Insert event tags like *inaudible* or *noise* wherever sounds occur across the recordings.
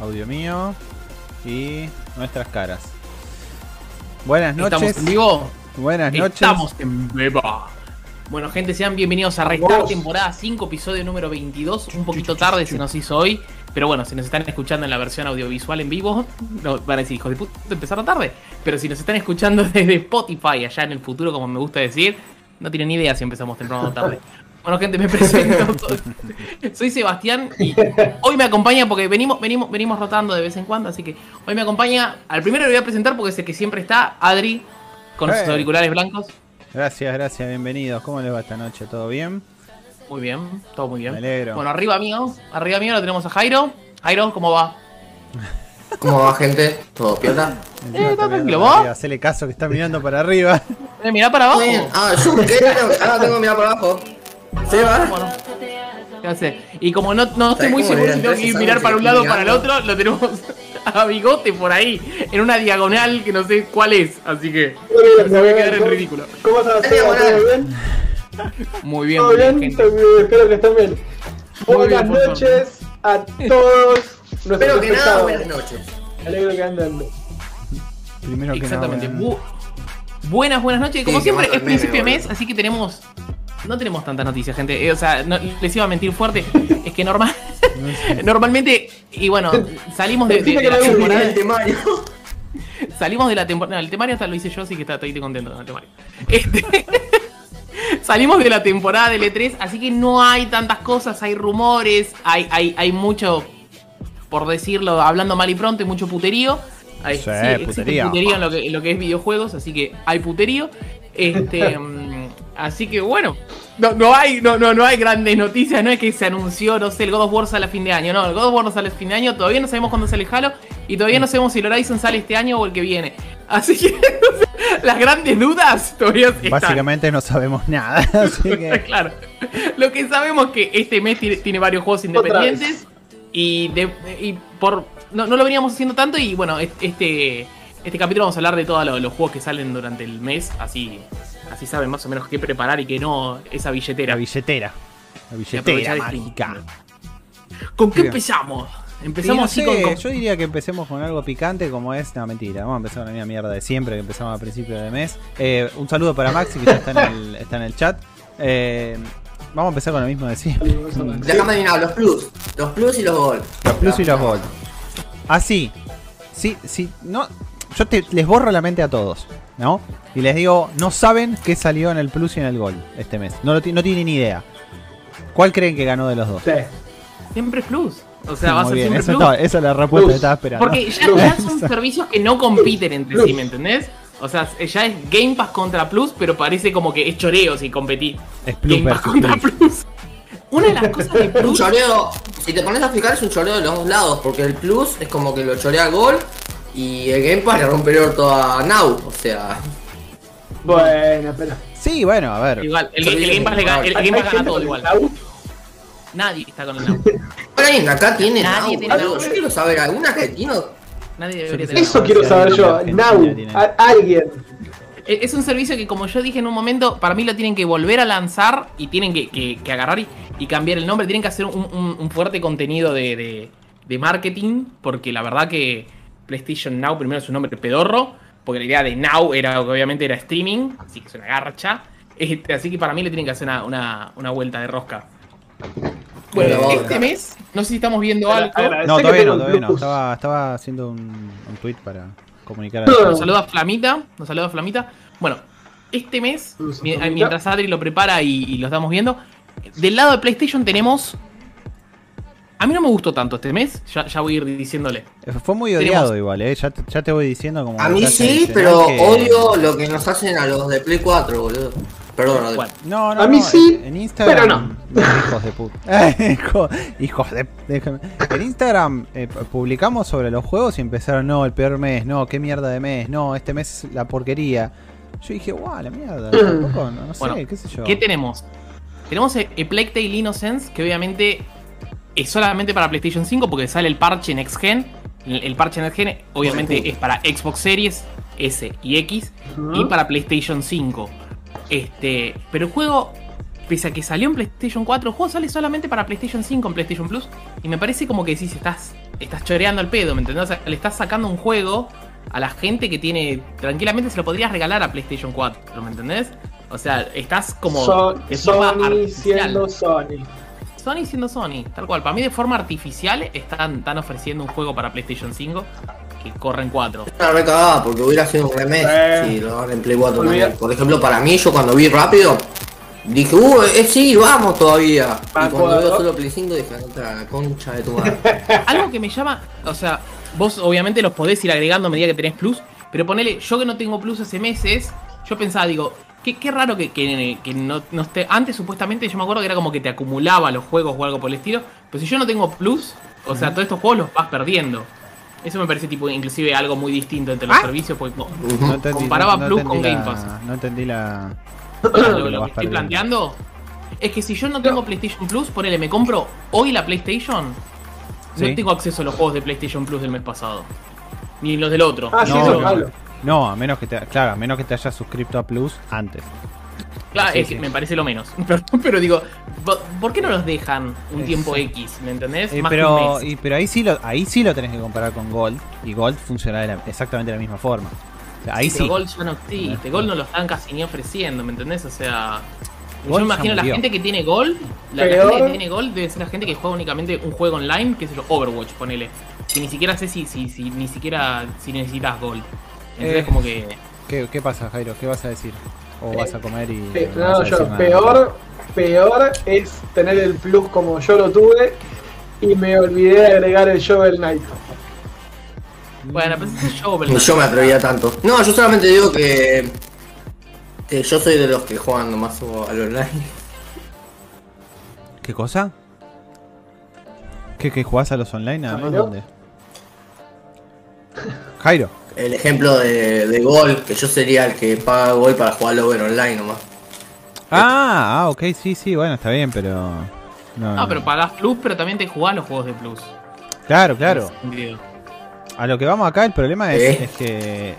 audio mío y nuestras caras. Buenas noches. ¿Estamos en vivo? Buenas noches. Estamos en vivo. Bueno, gente, sean bienvenidos a Restart, temporada 5, episodio número 22. Un poquito tarde se nos hizo hoy, pero bueno, si nos están escuchando en la versión audiovisual en vivo, no, van a decir, hijos de puta, empezaron tarde. Pero si nos están escuchando *laughs* desde Spotify, allá en el futuro, como me gusta decir, no tienen ni idea si empezamos temprano o tarde. Bueno, gente, me *laughs* presento. Soy Sebastián y hoy me acompaña porque venimos, venimos, venimos rotando de vez en cuando, así que hoy me acompaña. Al primero le voy a presentar porque es el que siempre está, Adri, con sus auriculares blancos. Gracias, gracias, bienvenidos. ¿Cómo les va esta noche? ¿Todo bien? Muy bien, todo muy bien. Me alegro. Bueno, arriba mío, arriba mío lo tenemos a Jairo. Jairo, ¿cómo va? *laughs* ¿Cómo va, gente? ¿Todo piola? Eh, está tranquilo, ¿vos? Hacele caso que está mirando para arriba. Eh, mirá para abajo. Ah, yo qué Ah, tengo que mirar para abajo. ¿Sí, va? Bueno. Y como no, no estoy ¿Sabes muy seguro si tengo que mirar para un lado o para el otro, lo tenemos *laughs* a bigote por ahí, en una diagonal que no sé cuál es, así que me voy a quedar en ridículo. ¿Cómo estás? ¿Todo buenas. bien? Muy bien, ¿Todo muy bien, bien? gente. Espero que estén bien. Muy Buenas bien, noches a todos Espero que nada, buenas noches. Me alegro que anden. Primero que Exactamente. nada. Bu- buenas, buenas noches. Como Sí, siempre, es principio de mes, así que tenemos. No tenemos tantas noticias, gente. Eh, o sea, no- les iba a mentir fuerte. *laughs* Es que normal. *laughs* normalmente. Y bueno, salimos de, de- de la temporada. el temario. *laughs* Salimos de la temporada. el temario hasta lo hice yo, así que está- estoy contento con el temario. Este, salimos de la temporada del E3, así que no hay tantas cosas, hay rumores, hay, hay, hay mucho, por decirlo, hablando mal y pronto, hay mucho puterío. Hay, Sí, existe puterío. puterío en lo, que, en lo que es videojuegos, así que hay puterío. Este, mm, así que bueno, no, no hay, no, no, no hay grandes noticias, no es que se anunció, no sé, el God of War sale a fin de año, no, el God of War no sale a fin de año, todavía no sabemos cuándo sale Halo y todavía no sabemos si el Horizon sale este año o el que viene. Así que no *laughs* sé, las grandes dudas todavía están. Básicamente no sabemos nada. *laughs* Así que. claro. Lo que sabemos es que este mes tiene, tiene varios juegos independientes y, de- y por no, no lo veníamos haciendo tanto y bueno, es- este este capítulo vamos a hablar de todos los, los juegos que salen durante el mes, así así saben más o menos qué preparar y qué no esa billetera. La billetera. La billetera el mágica. ¿Con qué Bien. empezamos? Sí, Empezamos no así sé, con, con- Yo diría que empecemos con algo picante como es. No, mentira. Vamos a empezar con la misma mierda de siempre que empezamos a principio de mes. Eh, un saludo para Maxi que ya está en el, *laughs* está en el chat. Eh, vamos a empezar con lo mismo de siempre. *laughs* Déjame adivinar, los plus. Los plus y los gol. Los plus y los gold. Así. Sí, sí, no. Yo te, les borro la mente a todos, ¿no? Y les digo, no saben qué salió en el plus y en el gol este mes. No, lo no tienen ni idea. ¿Cuál creen que ganó de los dos? Sí. siempre plus. O sea, va a Muy ser bien, siempre eso plus. esa es la respuesta Plus. que estaba esperando. Porque ya, ya son servicios que no compiten entre sí, ¿me entendés? O sea, ya es Game Pass contra Plus, pero parece como que es choreo si competí. Es Plus Game Pass contra Plus. Plus. Una de las cosas de *laughs* Un Plus. choreo. Si te pones a fijar, es un choreo de los dos lados. Porque el plus es como que lo chorea gol. Y el Game Pass le rompe el orto a Now. O sea. Bueno, pero. Sí, bueno, a ver. Igual, el, el Game Pass, le gana, el, el Game Pass gana todo igual. Nadie está con el Now. *laughs* ¿Alguien acá tiene Nadie Now? tiene. Yo quiero saber, ¿alguna que tiene? Nadie debería tener. Eso quiero saber yo. Now. alguien. Es es un servicio que, como yo dije en un momento, para mí lo tienen que volver a lanzar y tienen que, que- que agarrar y, y cambiar el nombre. Tienen que hacer un, un- un fuerte contenido de, de- de marketing, porque la verdad que PlayStation Now primero es un nombre pedorro, porque la idea de Now era que obviamente era streaming, así que es una garcha. Este, así que para mí le tienen que hacer una, una- una vuelta de rosca. Bueno, Pero este otra. mes, no sé si estamos viendo algo. No, todavía no, todavía no. Estaba, estaba haciendo un, un tweet para comunicar a Nos saluda Flamita, nos saluda Flamita. Bueno, este mes, mientras Adri lo prepara y, y lo estamos viendo, del lado de PlayStation tenemos... A mí no me gustó tanto este mes, ya, ya voy a ir diciéndole. Fue muy Tenemos- odiado igual, ¿eh? Ya, te- ya te voy diciendo como... A mí sí, pero que- odio lo que nos hacen a los de Play 4, boludo. Perdón. Bueno, No, no, A mí no, sí, en, Instagram... pero no. *laughs* Hijos de puta. *laughs* Hijo- hijos de... déjame. En Instagram eh, pu- publicamos sobre los juegos y empezaron, no, el peor mes, no, qué mierda de mes, no, este mes es la porquería. Yo dije, guau, la mierda, *clears throat* tampoco, no, no sé, Bueno, qué sé yo. ¿qué tenemos? Tenemos Plague Tale Innocence, que obviamente es solamente para PlayStation 5 porque sale el parche Next Gen. El, el parche Next Gen obviamente es para Xbox Series S y X y para PlayStation 5. Este, pero el juego, pese a que salió en PlayStation 4, el juego sale solamente para PlayStation 5 en PlayStation Plus. Y me parece como que decís, estás estás choreando el pedo, ¿me entendés? O sea, le estás sacando un juego a la gente que tiene. Tranquilamente se lo podrías regalar a PlayStation 4, ¿me entendés? O sea, estás como. De forma Sony siendo Sony. Sony siendo Sony, tal cual. Para mí, de forma artificial, están, están ofreciendo un juego para PlayStation 5 que corre en 4. Una recagada porque hubiera sido un remake Eh. si lo dan en Play 4 Olvida- también. Por ejemplo, para mí, yo cuando vi rápido, dije, uh, eh, sí, vamos todavía. Y cuando veo solo Play 5 dije, "Otra, la concha de tu madre. *laughs* Algo que me llama, o sea, vos obviamente los podés ir agregando a medida que tenés plus, pero ponele, yo que no tengo plus hace meses, yo pensaba, digo, qué, qué raro que, que- que no, no esté. Antes supuestamente yo me acuerdo que era como que te acumulaba los juegos o algo por el estilo, pero si yo no tengo plus, o sea, todos estos juegos los vas perdiendo. Eso me parece tipo inclusive algo muy distinto entre los Ah. servicios, porque no, Ujú. entendí- Comparaba Plus con Game la- Pass. No entendí la. lo, lo lo vas que estoy perdiendo. planteando es que si yo no tengo PlayStation Plus, ponele, me compro hoy la PlayStation, Sí. no tengo acceso a los juegos de PlayStation Plus del mes pasado. Ni los del otro. Ah, sí, No, eso es no. malo. No, a menos que te, claro, a menos que te hayas suscrito a Plus antes. Claro, Sí, es que sí. me parece lo menos. *laughs* Pero, pero digo, ¿por- ¿por qué no los dejan un tiempo X? ¿Me entendés? Eh, Más que un pero, mes. y- pero ahí sí lo, ahí sí lo tenés que comparar con Gold. Y Gold funciona de la- exactamente de la misma forma. O sea, ahí Pero sí. Gold ya no existe. Gold no lo están casi ni ofreciendo, ¿me entendés? O sea. Yo me imagino la gente que tiene Gold. La, la gente que tiene Gold debe ser la gente que juega únicamente un juego online, que es el Overwatch, ponele. Que ni siquiera sé si, si, si ni siquiera si necesitas Gold. Entonces Eh, como que. ¿Qué, qué pasa, Jairo? ¿Qué vas a decir? ¿O vas a comer y.? Eh, no vas no, a yo, nada? peor, peor es tener el plus como yo lo tuve y me olvidé de agregar el Shovel Knight. Bueno, pues ese es Shovel Ni Knight. yo me atrevía tanto. No, yo solamente digo que, que yo soy de los que juegan nomás al online. ¿Qué cosa? ¿Qué, que jugás a los online nada más? Jairo. ¿Dónde? Jairo. El ejemplo de, de Gol, que yo sería el que paga Gol para jugar over online nomás. Ah, ah, ok, sí, sí, bueno, está bien, pero. No, No, pero pagás Plus, pero también te jugás los juegos de Plus. Claro, claro. A lo que vamos acá, el problema es, ¿Eh? es que.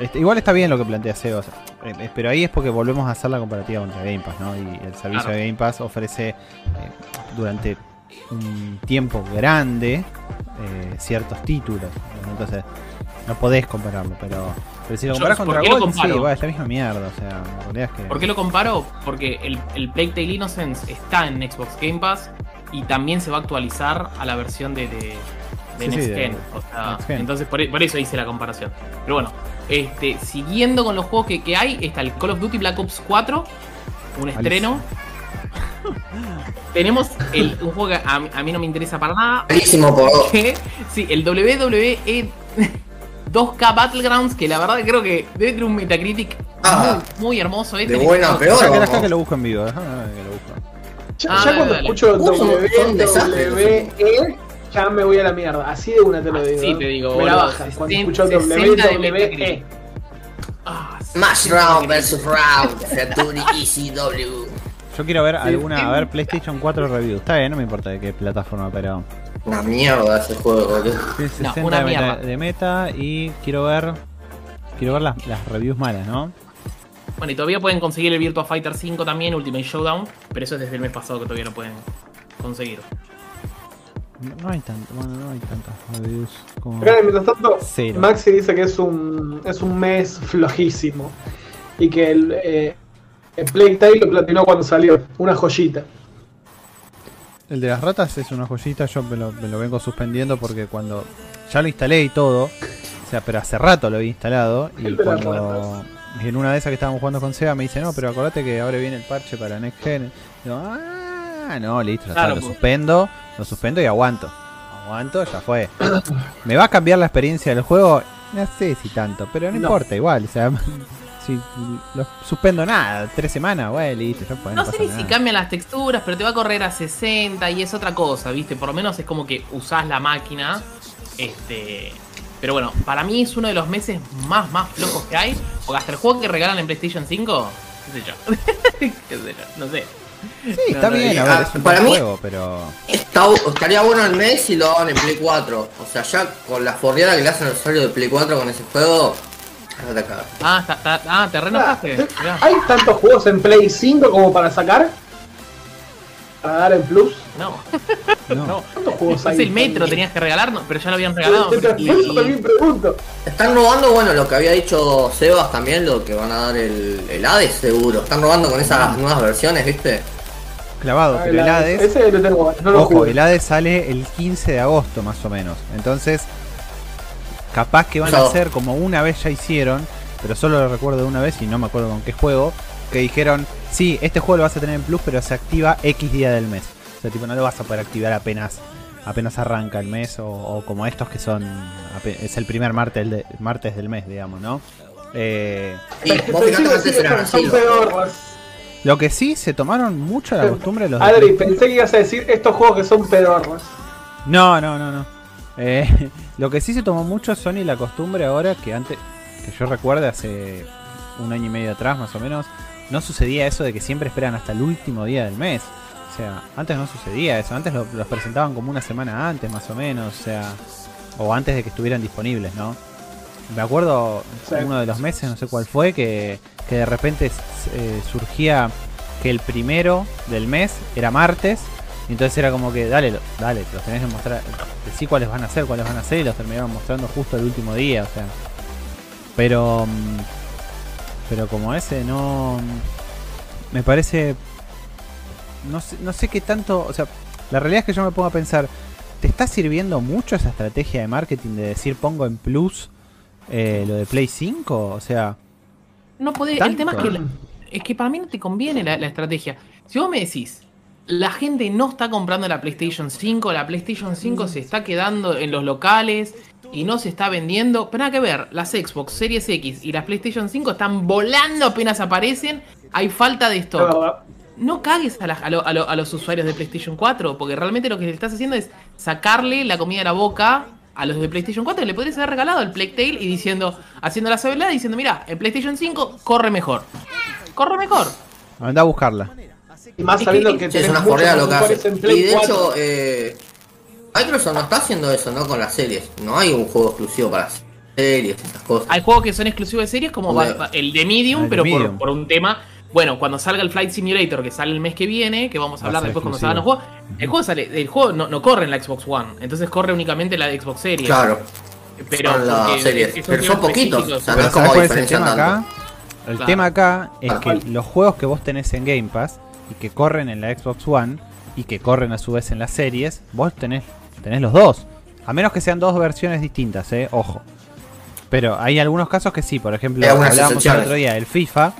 es- igual está bien lo que plantea Sebas. eh, eh, pero ahí es porque volvemos a hacer la comparativa contra Game Pass, ¿no? Y el servicio Claro. de Game Pass ofrece eh, durante un tiempo grande eh, ciertos títulos. ¿no? Entonces, no podés compararlo, pero. Pero si lo Yo, comparás ¿por contra qué lo Gold, sí, comparo? bueno, es la misma mierda. O sea, la realidad es que. ¿Por qué lo comparo? Porque el, el Plague Tale Innocence está en Xbox Game Pass y también se va a actualizar a la versión de, de, de Sí, Next sí, de- Gen. O sea, Next Gen. entonces por, por eso hice la comparación. Pero bueno, este, siguiendo con los juegos que, que hay, está el Call of Duty Black Ops 4, un estreno. *laughs* Tenemos el, un juego que a, mí- a mí no me interesa para nada. Malísimo por que- *laughs* sí, el WWE 2K Battlegrounds, que la verdad creo que debe tener un Metacritic Ah. muy, muy hermoso. Este De buena a peor. Que, que lo busco en vivo, déjame que lo busco. Ya, Ah, ya dale, cuando dale. escucho Uh, son- W, son desastres, WE, ya me voy a la mierda. Así de una te lo Así digo. te digo, me la bajan cuando 60 escucho W, de WE. Metacritic. Ah, sí. Smash Round vs Round. Saturn ECW. Yo quiero ver Sí, alguna, sí. a ver, PlayStation 4 review. Está bien, no me importa de qué plataforma, pero. Una mierda ese juego, boludo. Sí, No, 60 una de, meta, mierda. de meta y quiero ver. Quiero ver las, las reviews malas, ¿no? Bueno, y todavía pueden conseguir el Virtua Fighter 5 también, Ultimate Showdown, pero eso es desde el mes pasado que todavía no pueden conseguir. No, hay tanto, bueno, no hay tantas reviews como. Acá, mientras tanto, Cero. Maxi dice que es un, es un mes flojísimo. Y que el, eh, el Plague Tale lo platinó cuando salió. Una joyita. El de las ratas es una joyita, yo me lo, me lo vengo suspendiendo porque cuando ya lo instalé y todo, o sea, pero hace rato lo había instalado y cuando y en una de esas que estábamos jugando con Seba me dice, no, pero acordate que ahora viene el parche para Next Gen. Digo, ah, no, listo, ya está, Claro, lo pues. suspendo, lo suspendo y aguanto. Aguanto, ya fue. ¿Me va a cambiar la experiencia del juego? No sé si tanto, pero no, No. importa, igual, o sea, si lo suspendo nada, tres semanas, güey, listo, ya fue, no, No sé ni si cambian las texturas, pero te va a correr a 60 y es otra cosa, ¿viste? Por lo menos es como que usás la máquina. Este. Pero bueno, para mí es uno de los meses más, más flojos que hay. Porque hasta el juego que regalan en PlayStation 5, qué sé yo. *laughs* qué sé yo, no sé. Sí, está No, bien, a ver, es un para buen mí- juego, pero... Está, estaría bueno el mes si lo daban en Play 4. O sea, ya con la forreada que le hacen al usuario de Play 4 con ese juego, Ah, está, está- ah te Ah. ¿Hay tantos juegos en Play 5 como para sacar? para dar en Plus? No, *laughs* No. ¿Cuántos juegos hay? Es el metro, tenías que regalar, no, pero ya lo habían regalado. Y- también pregunto. Están robando, bueno, lo que había dicho Sebas también, lo que van a dar el, el Hades seguro. Están robando con esas nuevas versiones, ¿viste? Clavado, Ah, pero el Hades. Ese lo tengo, no lo Ojo, jugué. el Hades sale el 15 de agosto más o menos. Entonces, capaz que van a hacer como una vez ya hicieron, pero solo lo recuerdo de una vez y no me acuerdo con qué juego, que dijeron, sí, este juego lo vas a tener en Plus, pero se activa X día del mes. O sea, tipo, no lo vas a poder activar apenas apenas arranca el mes o, o como estos que son es el primer martes, de- martes del mes, digamos, ¿no? Eh, sí, sí, lo que sí se tomaron mucho la costumbre los de Adri, pensé que ibas a decir estos juegos que son pedorras. No, no, no, no. Eh, *laughs* lo que sí se tomó mucho Sony la costumbre ahora que antes, que yo recuerde hace un año y medio atrás más o menos, no sucedía eso de que siempre esperan hasta el último día del mes. O sea, antes no sucedía eso, antes lo- los presentaban como una semana antes más o menos, o sea, o antes de que estuvieran disponibles, ¿no? Me acuerdo uno de los meses, no sé cuál fue, que, que de repente eh, surgía que el primero del mes era martes y entonces era como que, dale, dale, los tenés que mostrar, decí cuáles van a ser, cuáles van a ser, y los terminaron mostrando justo el último día, o sea. Pero. mm, Pero como ese, no. Me parece. No sé, no sé qué tanto. O sea, la realidad es que yo me pongo a pensar, ¿te está sirviendo mucho esa estrategia de marketing de decir pongo en plus eh, lo de Play 5? O sea. No podés, el tema es que, es que para mí no te conviene la, la estrategia. Si vos me decís, la gente no está comprando la PlayStation 5, la PlayStation 5 se está quedando en los locales y no se está vendiendo, pero nada que ver, las Xbox Series X y las PlayStation 5 están volando apenas aparecen, hay falta de stock. No cagues a, la- a lo- a lo- a los usuarios de PlayStation 4, porque realmente lo que le estás haciendo es sacarle la comida de la boca a los de PlayStation 4. Le podrías haber regalado el Playtail y diciendo, haciendo la sabelada, diciendo, mira, en PlayStation 5 corre mejor. Corre mejor. Anda a buscarla. Y más Es sabiendo que- es una forrea lo que hace. Y de 4. hecho, eh, Microsoft no está haciendo eso, ¿no? Con las series. No hay un juego exclusivo para series, esas cosas. Hay juegos que son exclusivos de series, como el de Medium, El de pero por- Medium. Por, un tema. Bueno, cuando salga el Flight Simulator, que sale el mes que viene, que vamos a hablar después cuando salgan los juegos, el juego sale, el juego no, no corre en la Xbox One, entonces corre únicamente en la Xbox Series. Claro, pero son las series. Pero son poquitos. O sea, no Pero es como ¿sabes cuál es el diferencian tema tanto. acá? El Claro. tema acá es que los juegos que vos tenés en Game Pass y que corren en la Xbox One y que corren a su vez en las series, vos tenés, tenés los dos. A menos que sean dos versiones distintas, eh, ojo. Pero hay algunos casos que sí, por ejemplo, hablábamos el otro día, el FIFA,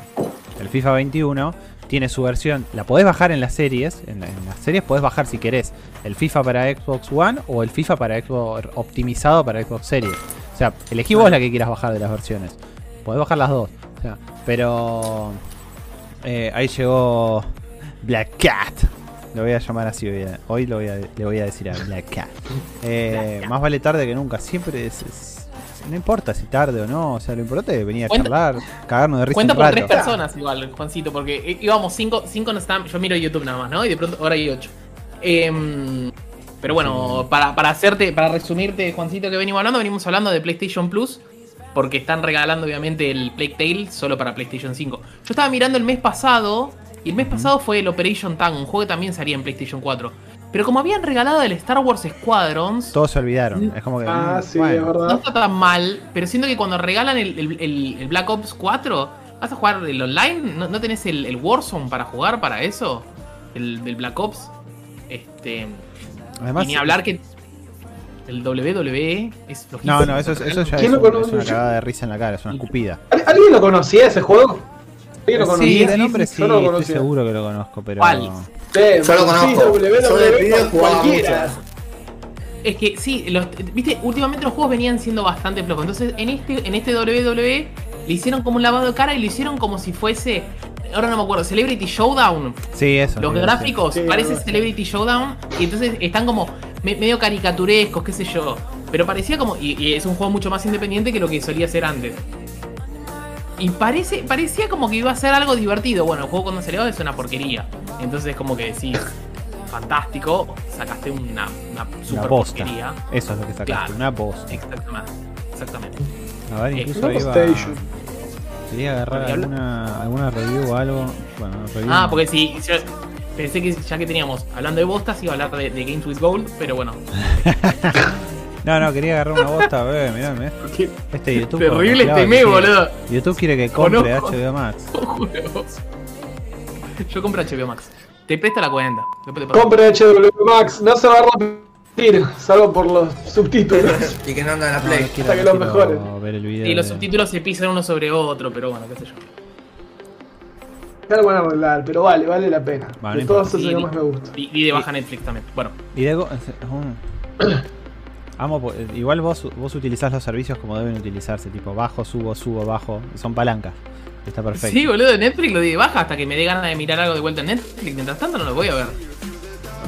el FIFA 21, tiene su versión, la podés bajar en las series, en, la- en las series podés bajar si querés el FIFA para Xbox One o el FIFA para Xbox optimizado para Xbox Series. O sea, elegí vos la que quieras bajar de las versiones. Podés bajar las dos. O sea, pero eh, ahí llegó Black Cat. Lo voy a llamar así hoy. Hoy lo voy a- le voy a decir a Black Cat. *laughs* Eh, más vale tarde que nunca. Siempre es, es- No importa si tarde o no. O sea, lo importante es venir a Cuenta- charlar, cagarnos de risa Cuenta por rato. tres personas igual, Juancito, porque íbamos cinco, cinco no están, yo miro YouTube nada más, ¿no? Y de pronto ahora hay ocho. Em, pero bueno, para, para hacerte, para resumirte, Juancito, que venimos hablando, venimos hablando de PlayStation Plus, porque están regalando obviamente el Playtale solo para PlayStation 5. Yo estaba mirando el mes pasado, y el mes pasado fue el Operation Tank, un juego que también salía en PlayStation 4. Pero como habían regalado el Star Wars Squadrons, Todos se olvidaron. Es como que. Ah, mm, sí, bueno. es no verdad. está tan mal, pero siento que cuando regalan el, el- el- el Black Ops 4, ¿vas a jugar el online? ¿No, no tenés el, el Warzone para jugar para eso? El, el Black Ops. Este. Además, y ni hablar que el WWE es flojito. No, no, eso, es- eso ya es, ¿Quién lo un- conoce? es una cagada de risa en la cara, es una escupida. ¿Al- ¿Alguien lo conocía ese juego? ¿Alguien lo Sí, de nombre sí, estoy seguro que lo conozco, pero. ¿Cuál? Sí, Yo lo sí, conozco. Jugaba cualquiera. Es que sí, los- viste, últimamente los juegos venían siendo bastante flojos. Entonces, en este, en este WWE le hicieron como un lavado de cara y lo hicieron como si fuese. Ahora no me acuerdo, Celebrity Showdown. Sí, eso. Los sí, sí. gráficos Sí, parece sí. Celebrity Showdown y entonces están como me- medio caricaturescos, qué sé yo. Pero parecía como. Y, y es un juego mucho más independiente que lo que solía ser antes. Y parece, parecía como que iba a ser algo divertido. Bueno, el juego cuando salió es una porquería. Entonces, como que decís, fantástico, sacaste una, una super porquería. Eso es lo que sacaste, Claro. una posta. Exactamente. Exactamente. A ver, Eh, incluso Luego iba. Quería agarrar alguna, alguna review o algo. Bueno, review. Ah, no. porque si. si- Pensé que ya que teníamos hablando de bostas iba a hablar de, de Games with Gold, pero bueno. *laughs* No, no, quería agarrar una bosta, bebé, mirá, mirá. *laughs* Este YouTube. Terrible este me, que boludo. YouTube quiere que compre Conozco. HBO Max. *laughs* Juro. Yo compro HBO Max. Te presta la cuenta. Después te pago. Compre HW Max, no se va a repetir, salvo por los subtítulos. *laughs* Y que no anda en la No, Play. no quiero, Hasta que no los quiero mejores. ver el video. Y los de- subtítulos se pisan uno sobre otro, pero bueno, qué sé yo. Ya lo van a arreglar, pero vale, vale la pena. Vale, de todos esos que di- más me gusta. Y, y de baja Netflix también. Bueno, Y de go-. *coughs* *coughs* Amo, po- igual vos, vos utilizás los servicios como deben utilizarse, tipo bajo, subo, subo, bajo, y son palancas. Está perfecto. sí, boludo, de Netflix lo di de baja hasta que me dé ganas de mirar algo de vuelta en Netflix. Mientras tanto no lo voy a ver.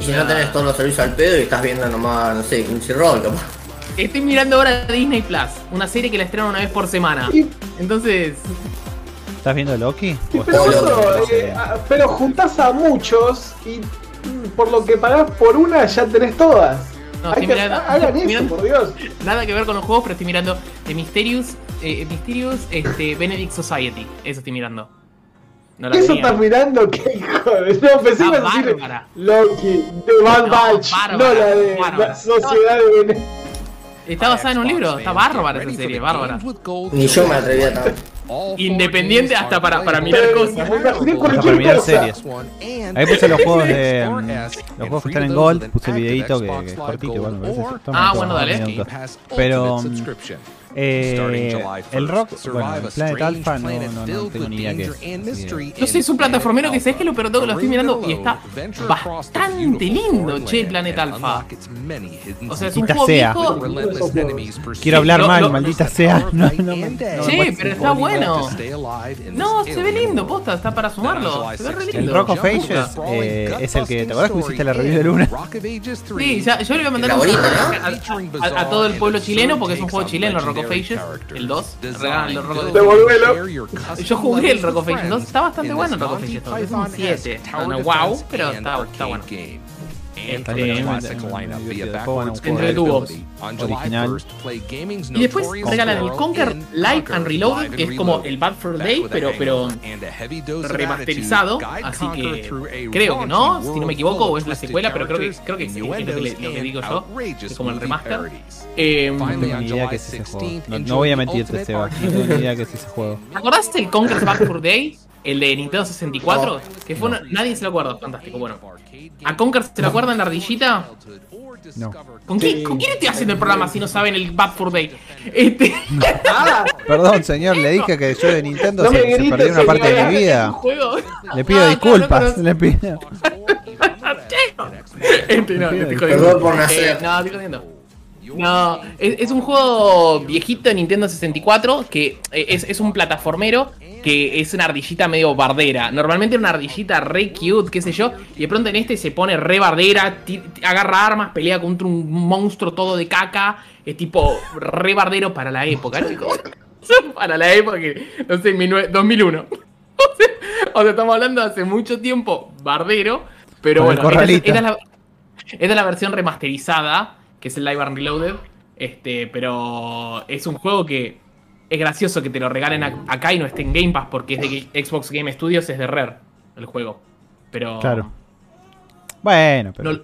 Y si no tenés todos los servicios al pedo y estás viendo nomás, no sé, Crunchyroll, capaz. Estoy mirando ahora Disney Plus, una serie que la estrenan una vez por semana. Entonces, ¿Estás viendo Loki? ¿O pero, eso, eh, ah, pero juntás a muchos y mm, por lo que pagás por una ya tenés todas. No, estoy que, mirando- hagan *laughs* eso, mirando- por Dios. nada que ver con los juegos, pero estoy mirando The Mysterious, eh, Mysterious este, *laughs* Benedict Society. Eso estoy mirando. No la ¿Eso estás mirando? *laughs* ¿Qué hijo de.? No, pensé que a decir. Loki, de Bad No, Batch, bárbara, no la de bárbara. la Sociedad de Bene- Está basada en un libro, está bárbara esa serie, bárbara. Ni yo me atrevía tanto. Independiente hasta para- para mirar cosas. Hasta para mirar series. Ahí puse los juegos *laughs* de. mm, los juegos que están en Gold, puse el videito que, que es cortito, igual me parece. Toma, Ah, bueno, dale. Pero. Eh, el rock, bueno, el Planet Alpha no, no, no tengo ni idea qué es. así que- No sé, es un plataformero que sabes que lo peor de todo que lo estoy mirando y está bastante lindo, che, el Planet Alpha. O sea, es un Maldita juego sea. viejo. Quiero hablar mal, lo- maldita sea. No, Sí, pero está bueno. No, se ve lindo, posta, está para sumarlo. Se ve re El. Rock of Ages eh, es el que. ¿Te acordás que hiciste la review de Luna? Sí, ya, yo le voy a mandar un a- a todo el pueblo chileno porque es un juego chileno, Rock of Ages, el 2. Regalan el Rock of Ages. Devolvelo. Yo jugué el Rock of Ages 2, está bastante bueno el Rock of Ages 2. Es un 7. No, no, wow, pero está, está bueno. Un juego Entretuvo. original. Y después regalan el Conquer Live and Reloaded, que es como el Bad for Day, pero, pero remasterizado. Así que creo que no, si no me equivoco, o es la secuela, pero creo que creo que sí, es lo que, le- lo que digo yo, que es como el remaster. Eh, No tengo ni idea qué es ese juego. No, no voy a mentirte, Seba. No tengo ni idea qué es ese juego. ¿Te acordás del Conquer Bad for Day? El de Nintendo 64, que fue una- nadie se lo acuerda, fantástico, bueno. ¿A Conquer se lo acuerdan la ardillita? No. ¿Con, qué, ¿Con quién estoy haciendo el programa si no saben el Bad for Day? Este, Ah, *laughs* Perdón, señor, le dije que yo de Nintendo No se, grites, perdió una parte de mi vida. *laughs* juego. Le pido Ah, disculpas. Le pido. *laughs* Este, no, te estoy jodiendo. Perdón por nacer. Eh, no, estoy jodiendo. No, es, es un juego viejito de Nintendo 64 que eh, es, es un plataformero que es una ardillita medio bardera. Normalmente era una ardillita re cute, qué sé yo, y de pronto en este se pone re bardera, agarra armas, pelea contra un monstruo todo de caca, es tipo re bardero para la época, *laughs* chicos. para la época que, no sé, 19 2001. *laughs* O sea, o sea, estamos hablando de hace mucho tiempo bardero, pero bueno, esta es- corralito. esta es la, esta es la versión remasterizada, que es el Live and Reloaded. Este, pero es un juego que es gracioso que te lo regalen a- acá y no esté en Game Pass porque es de Xbox Game Studios, es de Rare el juego. Pero Claro. Bueno, pero. no-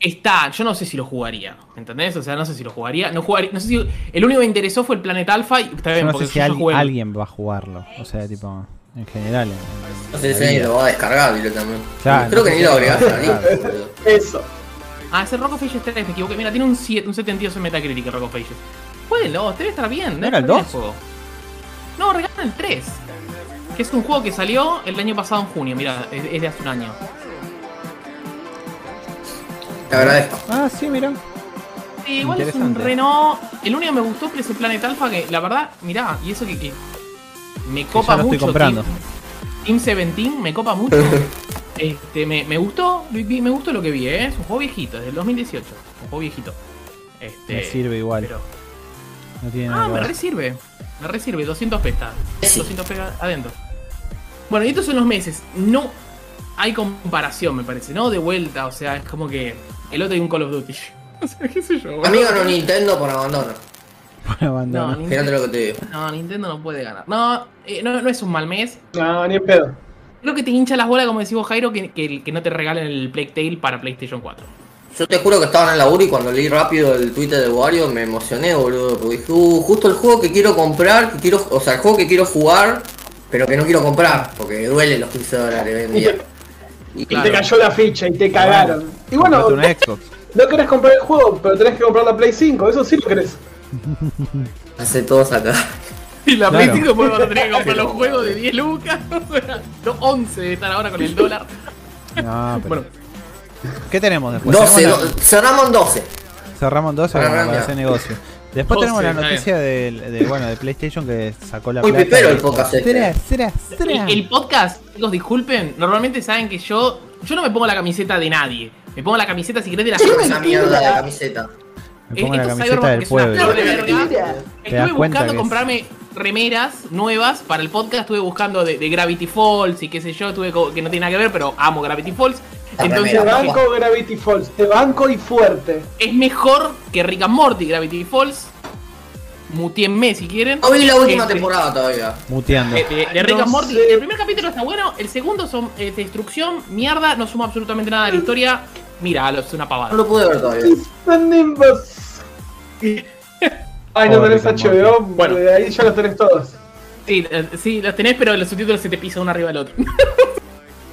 está, yo no sé si lo jugaría, ¿entendés? O sea, no sé si lo jugaría, no jugaría, no sé si el único que me interesó fue el Planet Alpha y está Yo bien no porque sé si yo al- jugué alguien va a jugarlo. O sea, tipo, en general. en- en No sé si lo va a descargar directamente. Claro, Creo no que ni lo agregaste va a eso. Ah, ese Rock of Ages 3, me equivoqué. Mira, tiene un, 7, un 72 en Metacritic el Rock of Ages. Jueguenlo, debe estar bien. ¿No debe era el estar bien 2? juego. No, regalan el 3. Que es un juego que salió el año pasado en junio. Mira, es, es de hace un año. Te agradezco. Ah, sí, mira. Sí, igual es un. Renault. El único que me gustó es el Planet Alpha, que la verdad, mirá, y eso que, que me copa ya lo estoy mucho. comprando. Team, Team 17 me copa mucho. *laughs* este, me, me gustó, me gustó lo que vi, ¿eh? Es un juego viejito, es del 2018. Un juego viejito. Este, Me sirve igual. pero- No tiene nada Ah, que me resirve. Me resirve, 200 pestas. Sí. 200 pestas adentro. Bueno, y estos son los meses. No hay comparación, me parece, ¿no? De vuelta, o sea, es como que el otro hay un Call of Duty. *laughs* O sea, qué sé yo. Amigo no Nintendo por abandono. No, abandono. Fíjate Nintendo, lo que te digo. no, Nintendo no puede ganar. No, eh, no, no es un mal mes. No, ni en pedo. Creo que te hincha las bolas, como decís vos, Jairo, que, que, que no te regalen el Plague Tale para PlayStation 4. Yo te juro que estaba en el laburo y cuando leí rápido el Twitter de Wario me emocioné, boludo. Porque dije, uh, justo el juego que quiero comprar, que quiero, o sea, el juego que quiero jugar, pero que no quiero comprar, porque duele los 15 dólares hoy en día. *laughs* Y Y Claro. te cayó la ficha y te cagaron. Y bueno, Comprate una Xbox. no querés comprar el juego, pero tenés que comprar la Play 5, eso sí lo querés. hace todos acá. *laughs* Y la Claro. Play 5 después vas a tener que comprar los juegos de 10 lucas. *laughs* O sea, no, 11 de estar ahora con el dólar. *laughs* No, pero- Bueno, ¿Qué tenemos después? 12, Tenemos do- cerramos en 12. la- cerramos 12 Para hacer negocio. Después 12, tenemos la noticia de, de, bueno, de PlayStation que sacó la Muy plata. pipero el podcast este. Será, será, será. el, el podcast, chicos, disculpen, normalmente saben que yo yo no me pongo la camiseta de nadie. Me pongo la camiseta, si querés, de la ¿Qué es gente. esa mierda de camiseta? Me pongo la Esto es camiseta Cyberpunk, del que es una pueblo. Te das buscando que comprarme remeras nuevas para el podcast. Estuve buscando de, de Gravity Falls y qué sé yo. Estuve co- que no tiene nada que ver, pero amo Gravity Falls. La Entonces Te banco Gravity Falls, te banco y fuerte. es mejor que Rick and Morty Gravity Falls. Mutienme si quieren. No vi la última Este, temporada todavía. Muteando. De, de- de Rick No and Morty. sé. El primer capítulo está bueno, el segundo son eh, destrucción, mierda, no suma absolutamente nada a la historia. Mira, es una No pavada. lo pude ver todavía. Ay, no tenés HBO, Bueno. de ahí ya los tenés todos. Sí, sí, los tenés, pero los subtítulos se te pisan uno arriba del otro.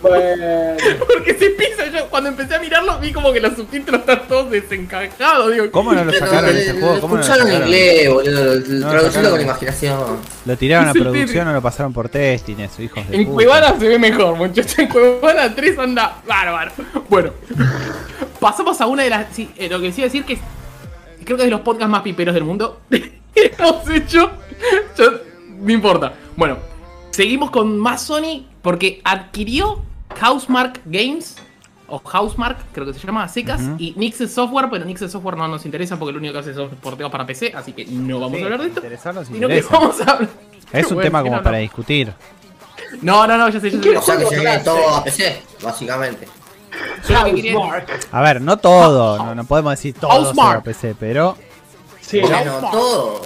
Bueno. *laughs* Porque se pisa, yo cuando empecé a mirarlo vi como que los subtítulos están todos desencajados. Digo, ¿Cómo no lo sacaron ese juego? ¿Cómo no lo escucharon en inglés, boludo. Traducirlo sacaron. con imaginación. Lo tiraron a producción o lo pasaron por testing, eso, hijos de En puta. Cuevana se ve mejor, muchachos. En Cuevana 3 anda bárbaro. Bueno, pasamos a una de las. Sí, eh, lo que les iba a decir que creo que es de los podcasts más piperos del mundo. *laughs* hemos hecho. Yo- no importa. Bueno, seguimos con más Sony porque adquirió Housemark Games. O Housemark, creo que se llama a secas. Y Nixel Software, pero Nixel Software no nos interesa porque lo único que hace es porteos para PC. Así que no vamos Sí, a hablar de esto. interesarnos Sino que vamos a hablar. Es un *laughs* Bueno, tema como no, para no. discutir. No, no, no, ya sé, ya sé. ¿Qué O sea que se viene Juego todo a PC, básicamente. A ver, no todo, no, no podemos decir todo sobre PC, pero Sí, Bueno, todo.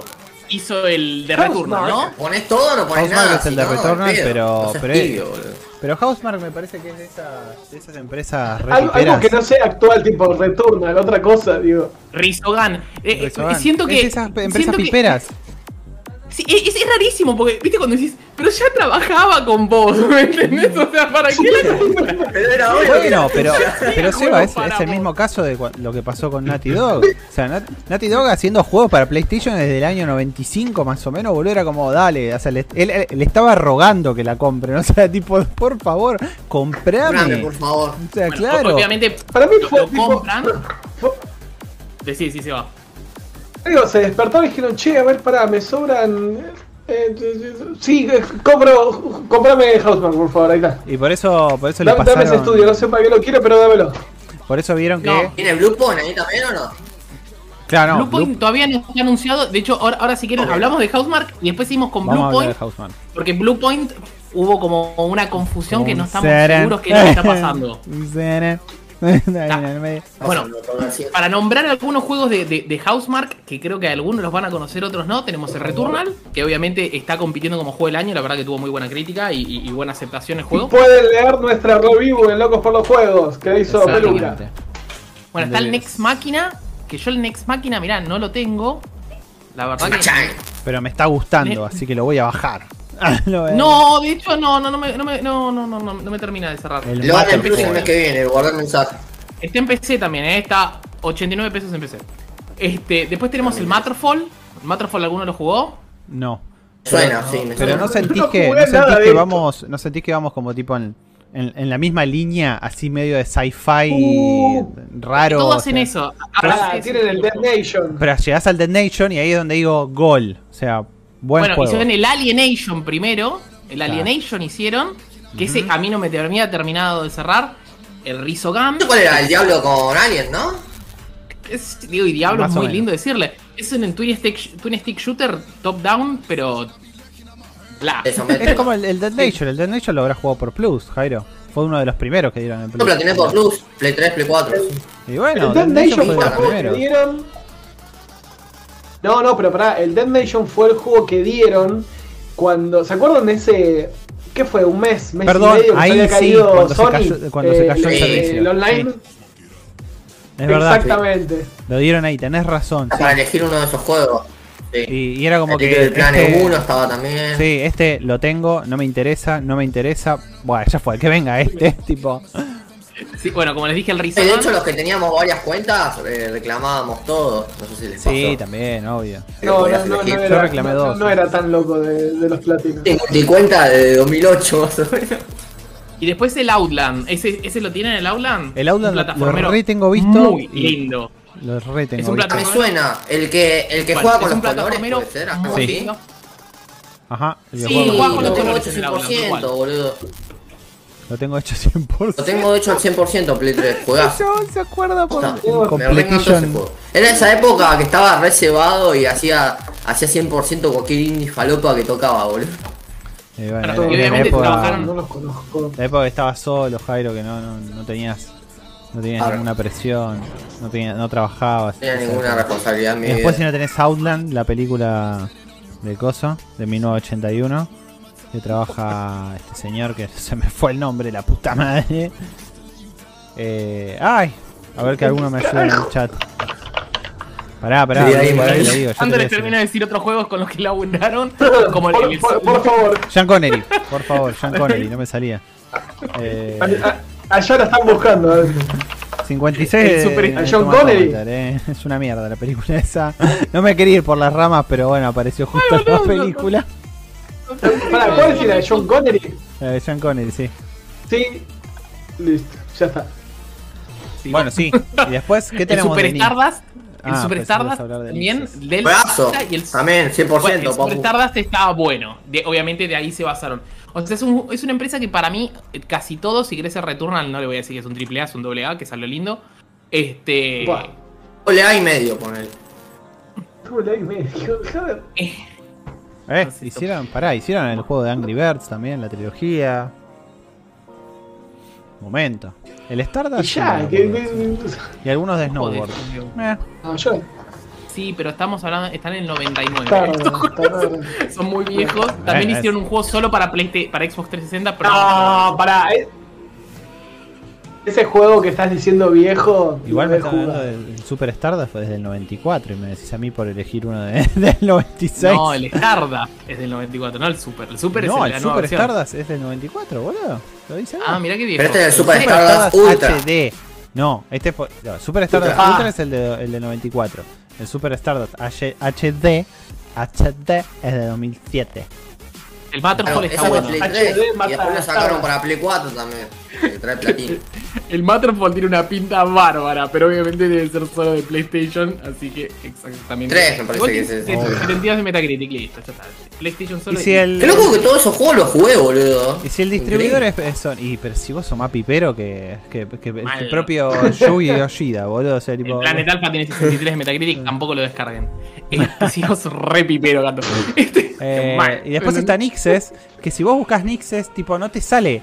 hizo el de Returnal, ¿no? ¿Pones todo o no pones Housemark nada? es el de Returnal, pero- pero- Housemark me parece que es de esas, de esas empresas re Algo, algo que no sea actual, tipo Returnal, otra cosa, digo. Rizogan. Eh, siento que. es esas empresas que- piperas. Sí, es, es rarísimo, porque, viste, cuando decís, pero ya trabajaba con vos, *laughs* ¿me entendés? O sea, ¿para qué la Pero era Bueno, pero, Seba, es, es el mismo caso de lo que pasó con Naughty Dog. O sea, Nat- Naughty Dog haciendo juegos para PlayStation desde el año 95 más o menos, boludo, era como, dale, o sea, le, él, él- le estaba rogando que la compren, *laughs* o sea, tipo, por favor, comprame. Comprame, por favor. O sea, Bueno, claro. Obviamente, Para mí lo, fue lo tipo- compran. fue- Sí, sí, se va. Digo, se despertaron y dijeron, che, a ver, pará, me sobran. eh, eh, sí, eh, compro, comprame Housemark, por favor, ahí está. Y por eso, por eso le Dame, dame ese pasaron. estudio, no sé para qué lo quiero, pero dámelo. Por eso vieron que. No. ¿Tiene Blue Point ahí también o no? Claro, no. Bluepoint Blue- todavía no está anunciado. De hecho, ahora, ahora si quieren, hablamos de Housemark y después seguimos con Bluepoint. Porque Bluepoint hubo como una confusión que no estamos seguros qué es lo que está *laughs* pasando. *laughs* Bueno. Para nombrar algunos juegos de, de, de Housemark, que creo que algunos los van a conocer, otros no, tenemos el Returnal, que obviamente está compitiendo como juego del año, la verdad que tuvo muy buena crítica y, y- y buena aceptación el Y juego. pueden leer nuestra review en Locos por los Juegos, que hizo Peluca. Exactamente. Bueno, está el Next Máquina, que yo el Next Máquina, mirá, no lo tengo. La verdad que... Pero me está gustando, así que lo voy a bajar. *laughs* Lo voy a- No, de hecho no, no, no me, no, me, no, no, no, no, no me termina de cerrar. El Lo van a empezar el mes que viene, guardar mensaje. Está en PC también, ¿eh? está 89 pesos en PC. Este, después tenemos el Matterfall. ¿El Matterfall alguno lo jugó? No. Suena, sí, me Pero suena. no sentís No que, no sentís que vamos, no sentís que vamos como tipo en, en, en la misma línea, así medio de sci-fi Uh, raro. Todos o hacen sea. eso. Ah, Ahora, tienen el Dead Nation. Pero llegás al Dead Nation y ahí es donde digo gol. O sea, buen Bueno, juego. hicieron el Alienation primero. El Claro. Alienation hicieron. Que ese a mí no me termina terminado de cerrar. El Rizogam. ¿Cuál era? El diablo con Alien, ¿no? Es, digo, y Diablo Más es muy lindo decirle. Es un twin stick, twin stick shooter top down, pero. Bla. Es como el, el Dead Nation. El Dead Nation lo habrás jugado por Plus, Jairo. Fue uno de los primeros que dieron en Plus. la tenés por Plus, Play 3, Play 4. Y bueno, el Dead Dead Nation Nation fue el de los primeros. No, no, pero pará, el Dead Nation fue el juego que dieron cuando. ¿Se acuerdan de ese ¿Qué fue? ¿Un mes? ¿Mes Perdón, y medio ahí se había sí, caído cuando se Sony? cayó- cuando se cayó el eh, servicio. El online. Sí. Es verdad. Exactamente. Lo dieron ahí, tenés razón. sí. Para elegir uno de esos juegos. Sí. Y, y era como el que. del plan este- 1 estaba también. Sí, este lo tengo, no me interesa, no me interesa. Bueno, ya fue, que venga este, *laughs* tipo. Sí, bueno, como les dije, el Sí, Rizan. de hecho, los que teníamos varias cuentas eh, reclamábamos todos. No sé si les pasó. Sí, también, obvio. Que No, no, no, no elegir. Yo era, reclamé no, dos. no era tan loco de, de los platinos. Tengo mi cuenta de 2008 más o menos. Y después el Outland. ¿Ese, ese lo tienen el Outland? El Outland lo- plataformero lo re tengo visto Muy lindo. Lo re Es tengo un visto. Me suena. El que, el que Bueno, juega es con los colores puede ser. así. Ajá, el que Sí, juega con- los tengo colores hecho en el aula, 100%, igual. boludo. Lo tengo hecho 100%. Lo tengo hecho al 100% Play 3. Juegás. Chabón se acuerda por el Me ese juego. Era esa época que estaba reservado y hacía hacía 100% cualquier indie falopa que tocaba, boludo. Eh, bueno, Bueno, y era obviamente época- trabajaron- No los conozco. La época que estaba solo, Jairo, que no, no, no tenías no tenías ninguna presión, no tenías, no trabajabas. No tenía ninguna responsabilidad en mi Y después si vida. no tenés Outland, la película de Coso, de 1981, que trabaja este señor que se me fue el nombre, la puta madre. Eh, ay, a ver que alguno me ayude en el chat. Pará, pará, Sí, ahí, pará, ahí. te digo, yo te Cuando voy a les decir. termino de decir otros juegos con los que laburaron, *laughs* como Por, el- por- por favor. Sean Connery, por favor, Sean Connery, no me salía. Eh, Allá la están buscando. a ver. 56 El de- super- de a John Thomas Connery. Eh. Es una mierda la película esa. No me quería ir por las ramas, pero bueno, apareció justo en la película. Para, ¿cuál es la de John Connery? La de Sean Connery, sí. Sí. Listo, ya está. sí, Bueno, sí. Y después, ¿qué *laughs* el tenemos Super de Nin? Stardust. El Ah, Super a Stardust también del y el También, 100%, Bueno, el Super papu. Stardust estaba bueno. De- obviamente de ahí se basaron. O sea, es, un- es una empresa que para mí, eh, casi todo, si querés el Returnal, no le voy a decir que es un triple A, es un doble A, que salió lindo. Este. Ole A y medio, ponele. Tuve la y medio. joder. *laughs* eh, Eh, hicieron, pará, hicieron el juego de Angry Birds también, la trilogía. Momento. El Y Stardust. ya, sí, que. Y algunos de Snowboard. Eh, No, yo. Sí, pero estamos hablando, están en el 99. Tarde, *laughs* son muy viejos. También Bueno, hicieron es- un juego solo para, Playsta- para Xbox 360, pero No, pará. eh. Ese juego que estás diciendo viejo. Igual me he está hablando jugado. del Super Stardust fue desde el 94 y me decís a mí por elegir uno de- *laughs* del 96. No, el Stardust es del 94, no el Super. El Super No, es el la nueva Super versión. Stardust es del 94, boludo. Lo dice. Ah, mira qué viejo. Pero este es el Super Super Stardust Ultra. HD. No, este fue. no, Super Stardust Ultra. Ultra es el de, el de 94. El Super Stardust H- HD. HD es de 2007. El Matterfall Claro, está bueno. Play HD 3 y después lo sacaron para Play 4 también. Que trae platino. *laughs* El Matterfall tiene una pinta bárbara, pero obviamente debe ser solo de PlayStation, así que exactamente. Tres, me parece que es. 72 de Metacritic, listo, ya está. PlayStation Y solo. si el. Qué loco que todos esos juegos los jugué, boludo. Y si el distribuidor es, es Sony- Y pero si vos sos más pipero que, que, que el propio *laughs* Yugi Yoshida, boludo. O sea, El tipo. Planet Alpha tiene 63 de Metacritic, *laughs* tampoco lo descarguen. Este, si vos sos re pipero, gato. Este, Eh, y después está Nixes, que si vos buscas Nixes, tipo, no te sale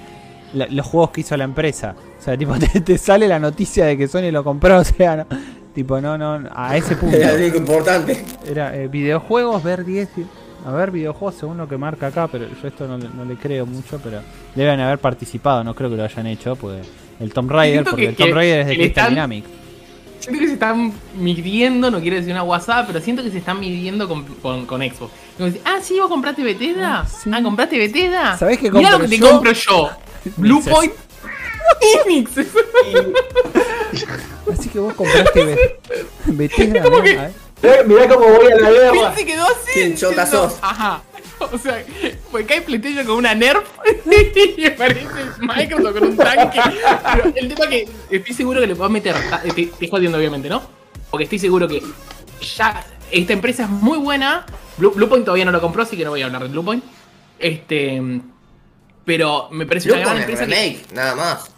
la- los juegos que hizo la empresa. O sea, tipo, *laughs* te, te sale la noticia de que Sony lo compró, *laughs* o sea, no, tipo, no, no, a ese punto. Era algo importante. Era eh, videojuegos, ver 10. y- A ver, videojuegos según lo que marca acá, pero yo esto no, le- no le creo mucho, pero deben haber participado, no creo que lo hayan hecho, porque el Tomb Raider, porque que- el Tomb Raider es de Crystal Dynamics. Siento que se están midiendo, no quiero decir una WhatsApp, pero siento que se están midiendo con, con, con Xbox. Ah, sí, vos compraste Bethesda. Ah, sí. Ah, compraste Bethesda. ¿Sabés qué Mirá lo compro que te yo? compro yo. Blue. Point. *laughs* Así que vos compraste Be- Bethesda, ¿no? que-. Eh, mirá cómo voy a la guerra. Se quedó así. Qué chota sos. Ajá. O sea, pues cae PlayStation con una Nerf *laughs* y aparece Microsoft con un tanque. Pero el tema que estoy seguro que le puedo meter. te estoy jodiendo, obviamente, ¿no? Porque estoy seguro que ya esta empresa es muy buena. Blue, Bluepoint todavía no lo compró, así que no voy a hablar de Bluepoint. Este. Pero me parece Yo una gran empresa. que- remake, nada más.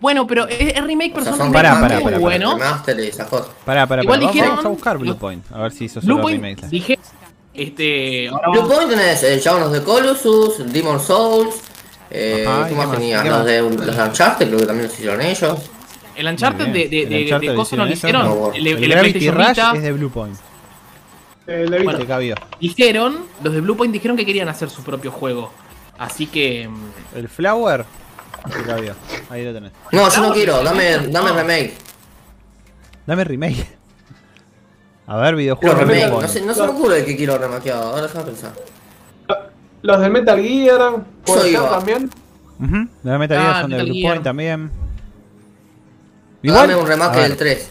bueno, pero es, es remake, O pero sea, son son Pará, remakes pará, muy pará, pará. Pará, Igual dijeron- Vamos a buscar Blue los- Point, a ver si hizo solo Bluepoint, remakes. dije. Este. ahora Blue vamos- Point tenés el Shadow of the Colossus, Demon Souls. Eh, Ajá, ¿y ¿Qué más? ¿Qué Los de, los de Uncharted, creo que también los hicieron ellos. El Uncharted de, de, de, de Coso no lo hicieron. El, de- El, el de Gravity Rush Vita, es de Blue Point. Eh, Bueno. Dijeron, los de Bluepoint dijeron que querían hacer su propio juego. Así que. mm, El Flower. Ahí lo tenés. No, yo no quiero, dame, No. dame remake. Dame remake. A ver, videojuegos. remake, remake. no, se me ocurre que quiero remakeado, ahora déjame pensar. Los del Metal Gear, puede Soy ser yo. también. Ujú, De la Metal Ah, Gear son de Metal Blue. Point también. Dame un remake del 3.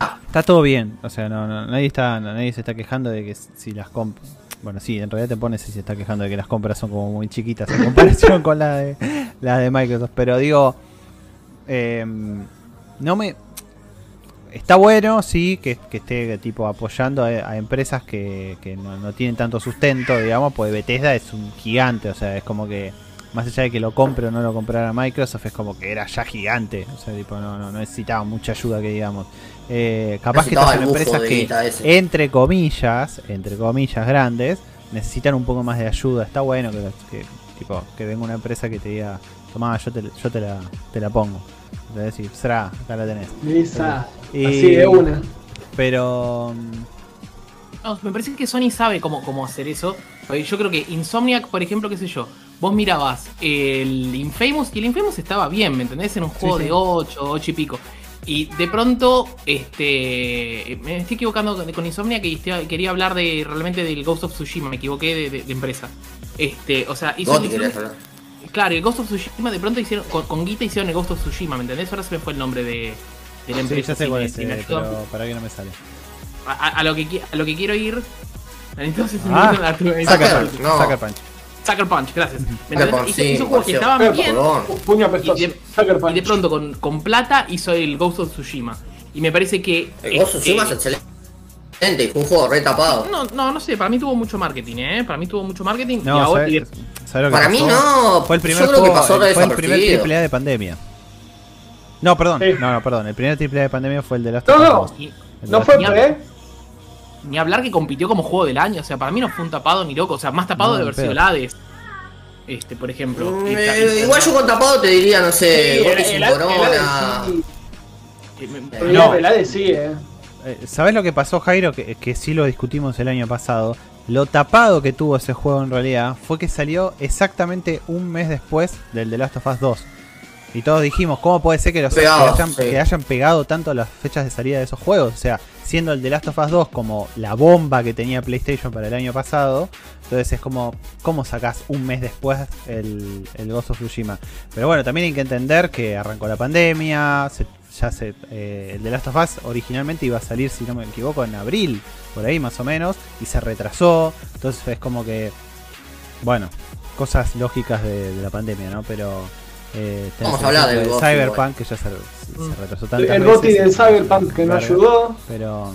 Ya. Está todo bien, o sea, no, no- nadie está, no- nadie se está quejando de que si las compras, bueno, sí, en realidad te pones si se está quejando de que las compras son como muy chiquitas en *laughs* comparación con la de la de Microsoft, pero digo, em, no me, está bueno, sí, que, que esté tipo apoyando a, a empresas que, que no, no tienen tanto sustento, digamos, pues Bethesda es un gigante, o sea, es como que más allá de que lo compre o no lo comprara Microsoft, es como que era ya gigante, o sea, tipo, no, no, no necesitaba mucha ayuda que digamos. Eh, capaz que estas son empresas que, entre comillas, entre comillas grandes, necesitan un poco más de ayuda. Está bueno que, que, tipo, que venga una empresa que te diga, tomá, yo te, yo te la, te la pongo. Te decir, será, acá la tenés. Lisa. Y- Así de una. Pero No, me parece que Sony sabe cómo, cómo hacer eso. Yo creo que Insomniac, por ejemplo, qué sé yo, vos mirabas el Infamous y el Infamous estaba bien, ¿me entendés? En un juego sí. de 8, 8 y pico. Y de pronto, este. Me estoy equivocando con, y estoy- quería hablar de realmente del Ghost of Tsushima, me equivoqué de, de- de empresa. Este, o sea, hizo. Claro, el Ghost of Tsushima de pronto hicieron. Con, con Guita hicieron el Ghost of Tsushima, ¿me entendés? Ahora se me fue el nombre de, de la sí, empresa. ya sé cuál es, me eh, pero para que no me sale. A, a- a lo que, qui- a lo que quiero ir. Entonces, *laughs* Ah, Sucker Punch, Punch. No. Sucker Punch. Gracias. ¿Me Sucker entendés? Punch, Hizo, sí, hizo juegos que pareció. estaban Pero, bien. Perdón. Puño Y de, y pronto con, con plata hizo el Ghost of Tsushima. Y me parece que. El Ghost of Tsushima eh, es excelente, y fue un juego re tapado. no, no, no sé, para mí tuvo mucho marketing, ¿eh? Para mí tuvo mucho marketing. y No, ahora. ¿sabes, y lo que Para mí no, Fue el primer que juego- pasó el- fue el primer triple A de pandemia. No, perdón, Sí. no, no, perdón. El primer triple A de pandemia fue el de Last No, of Us no. 2. y- El de No Last fue pre. Ni hablar que compitió como juego del año. O sea, para mí no fue un tapado ni loco. O sea, más tapado No, de ni haber sido el pedo. Hades. Este, por ejemplo. Mm, Esta- eh, esta- igual yo con tapado te diría, no sé, Sí, el- el- el corona. Eh, No. El Hades sí, eh. Eh, ¿Sabes lo que pasó, Jairo? Que, que sí lo discutimos el año pasado. Lo tapado que tuvo ese juego en realidad fue que salió exactamente un mes después del The Last of Us 2. Y todos dijimos, ¿cómo puede ser que, los, que hayan, sí. que hayan pegado tanto las fechas de salida de esos juegos? O sea, siendo el The Last of Us 2 como la bomba que tenía PlayStation para el año pasado. Entonces es como, ¿cómo sacás un mes después el, el Ghost of Tsushima? Pero bueno, también hay que entender que arrancó la pandemia, se- ya se, eh, el The Last of Us originalmente iba a salir, si no me equivoco, en abril, por ahí más o menos, y se retrasó. Entonces es como que, bueno, cosas lógicas de, de la pandemia, ¿no? Pero eh, Vamos a hablar del de Cyberpunk, que ya se, se- se retrasó tantas El Goti del Cyberpunk que no Claro. ayudó. pero.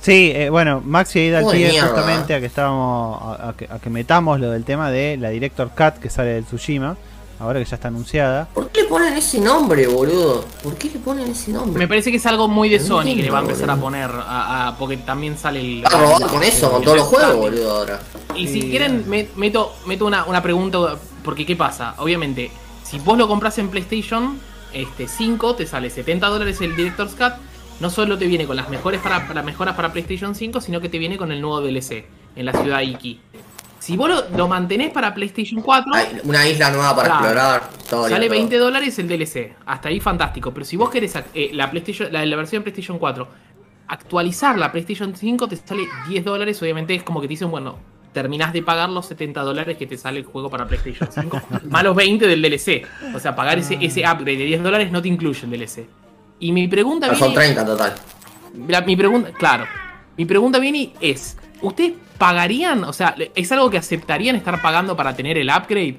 Sí, eh, bueno, Maxi el Juego de pie justamente a que estábamos. A, a que, a que metamos lo del tema de la Director Cut que sale del Tsushima. Ahora que ya está anunciada. ¿Por qué le ponen ese nombre, boludo? ¿Por qué le ponen ese Me nombre? parece que es algo muy de No Sony que le va a empezar a poner. A, a- porque también sale el. Va a robar con eso, con todos los juegos, boludo, ahora. Y si quieren, me- meto, meto una, una pregunta, porque ¿qué pasa? Obviamente, si vos lo compras en PlayStation este, 5, te sale 70 dólares el Director's Cut. No solo te viene con las mejores para, para mejoras para PlayStation 5, sino que te viene con el nuevo DLC en la ciudad Iki. Si vos lo, lo mantenés para PlayStation 4, Hay una isla nueva para Claro. explorar. historia, sale todo. 20 dólares el DLC. Hasta ahí fantástico. Pero si vos querés eh, la, PlayStation, la, la versión de PlayStation 4, actualizar la PlayStation 5 te sale 10 dólares. Obviamente es como que te dicen, bueno, terminás de pagar los 70 dólares que te sale el juego para PlayStation 5, *laughs* más los 20 del DLC. O sea, pagar ese, ese upgrade de 10 dólares no te incluye el DLC. Y mi pregunta Ah, viene... Son 30 en total. La- mi pregunta, claro. Mi pregunta viene es, ¿ustedes pagarían, o sea, es algo que aceptarían estar pagando para tener el upgrade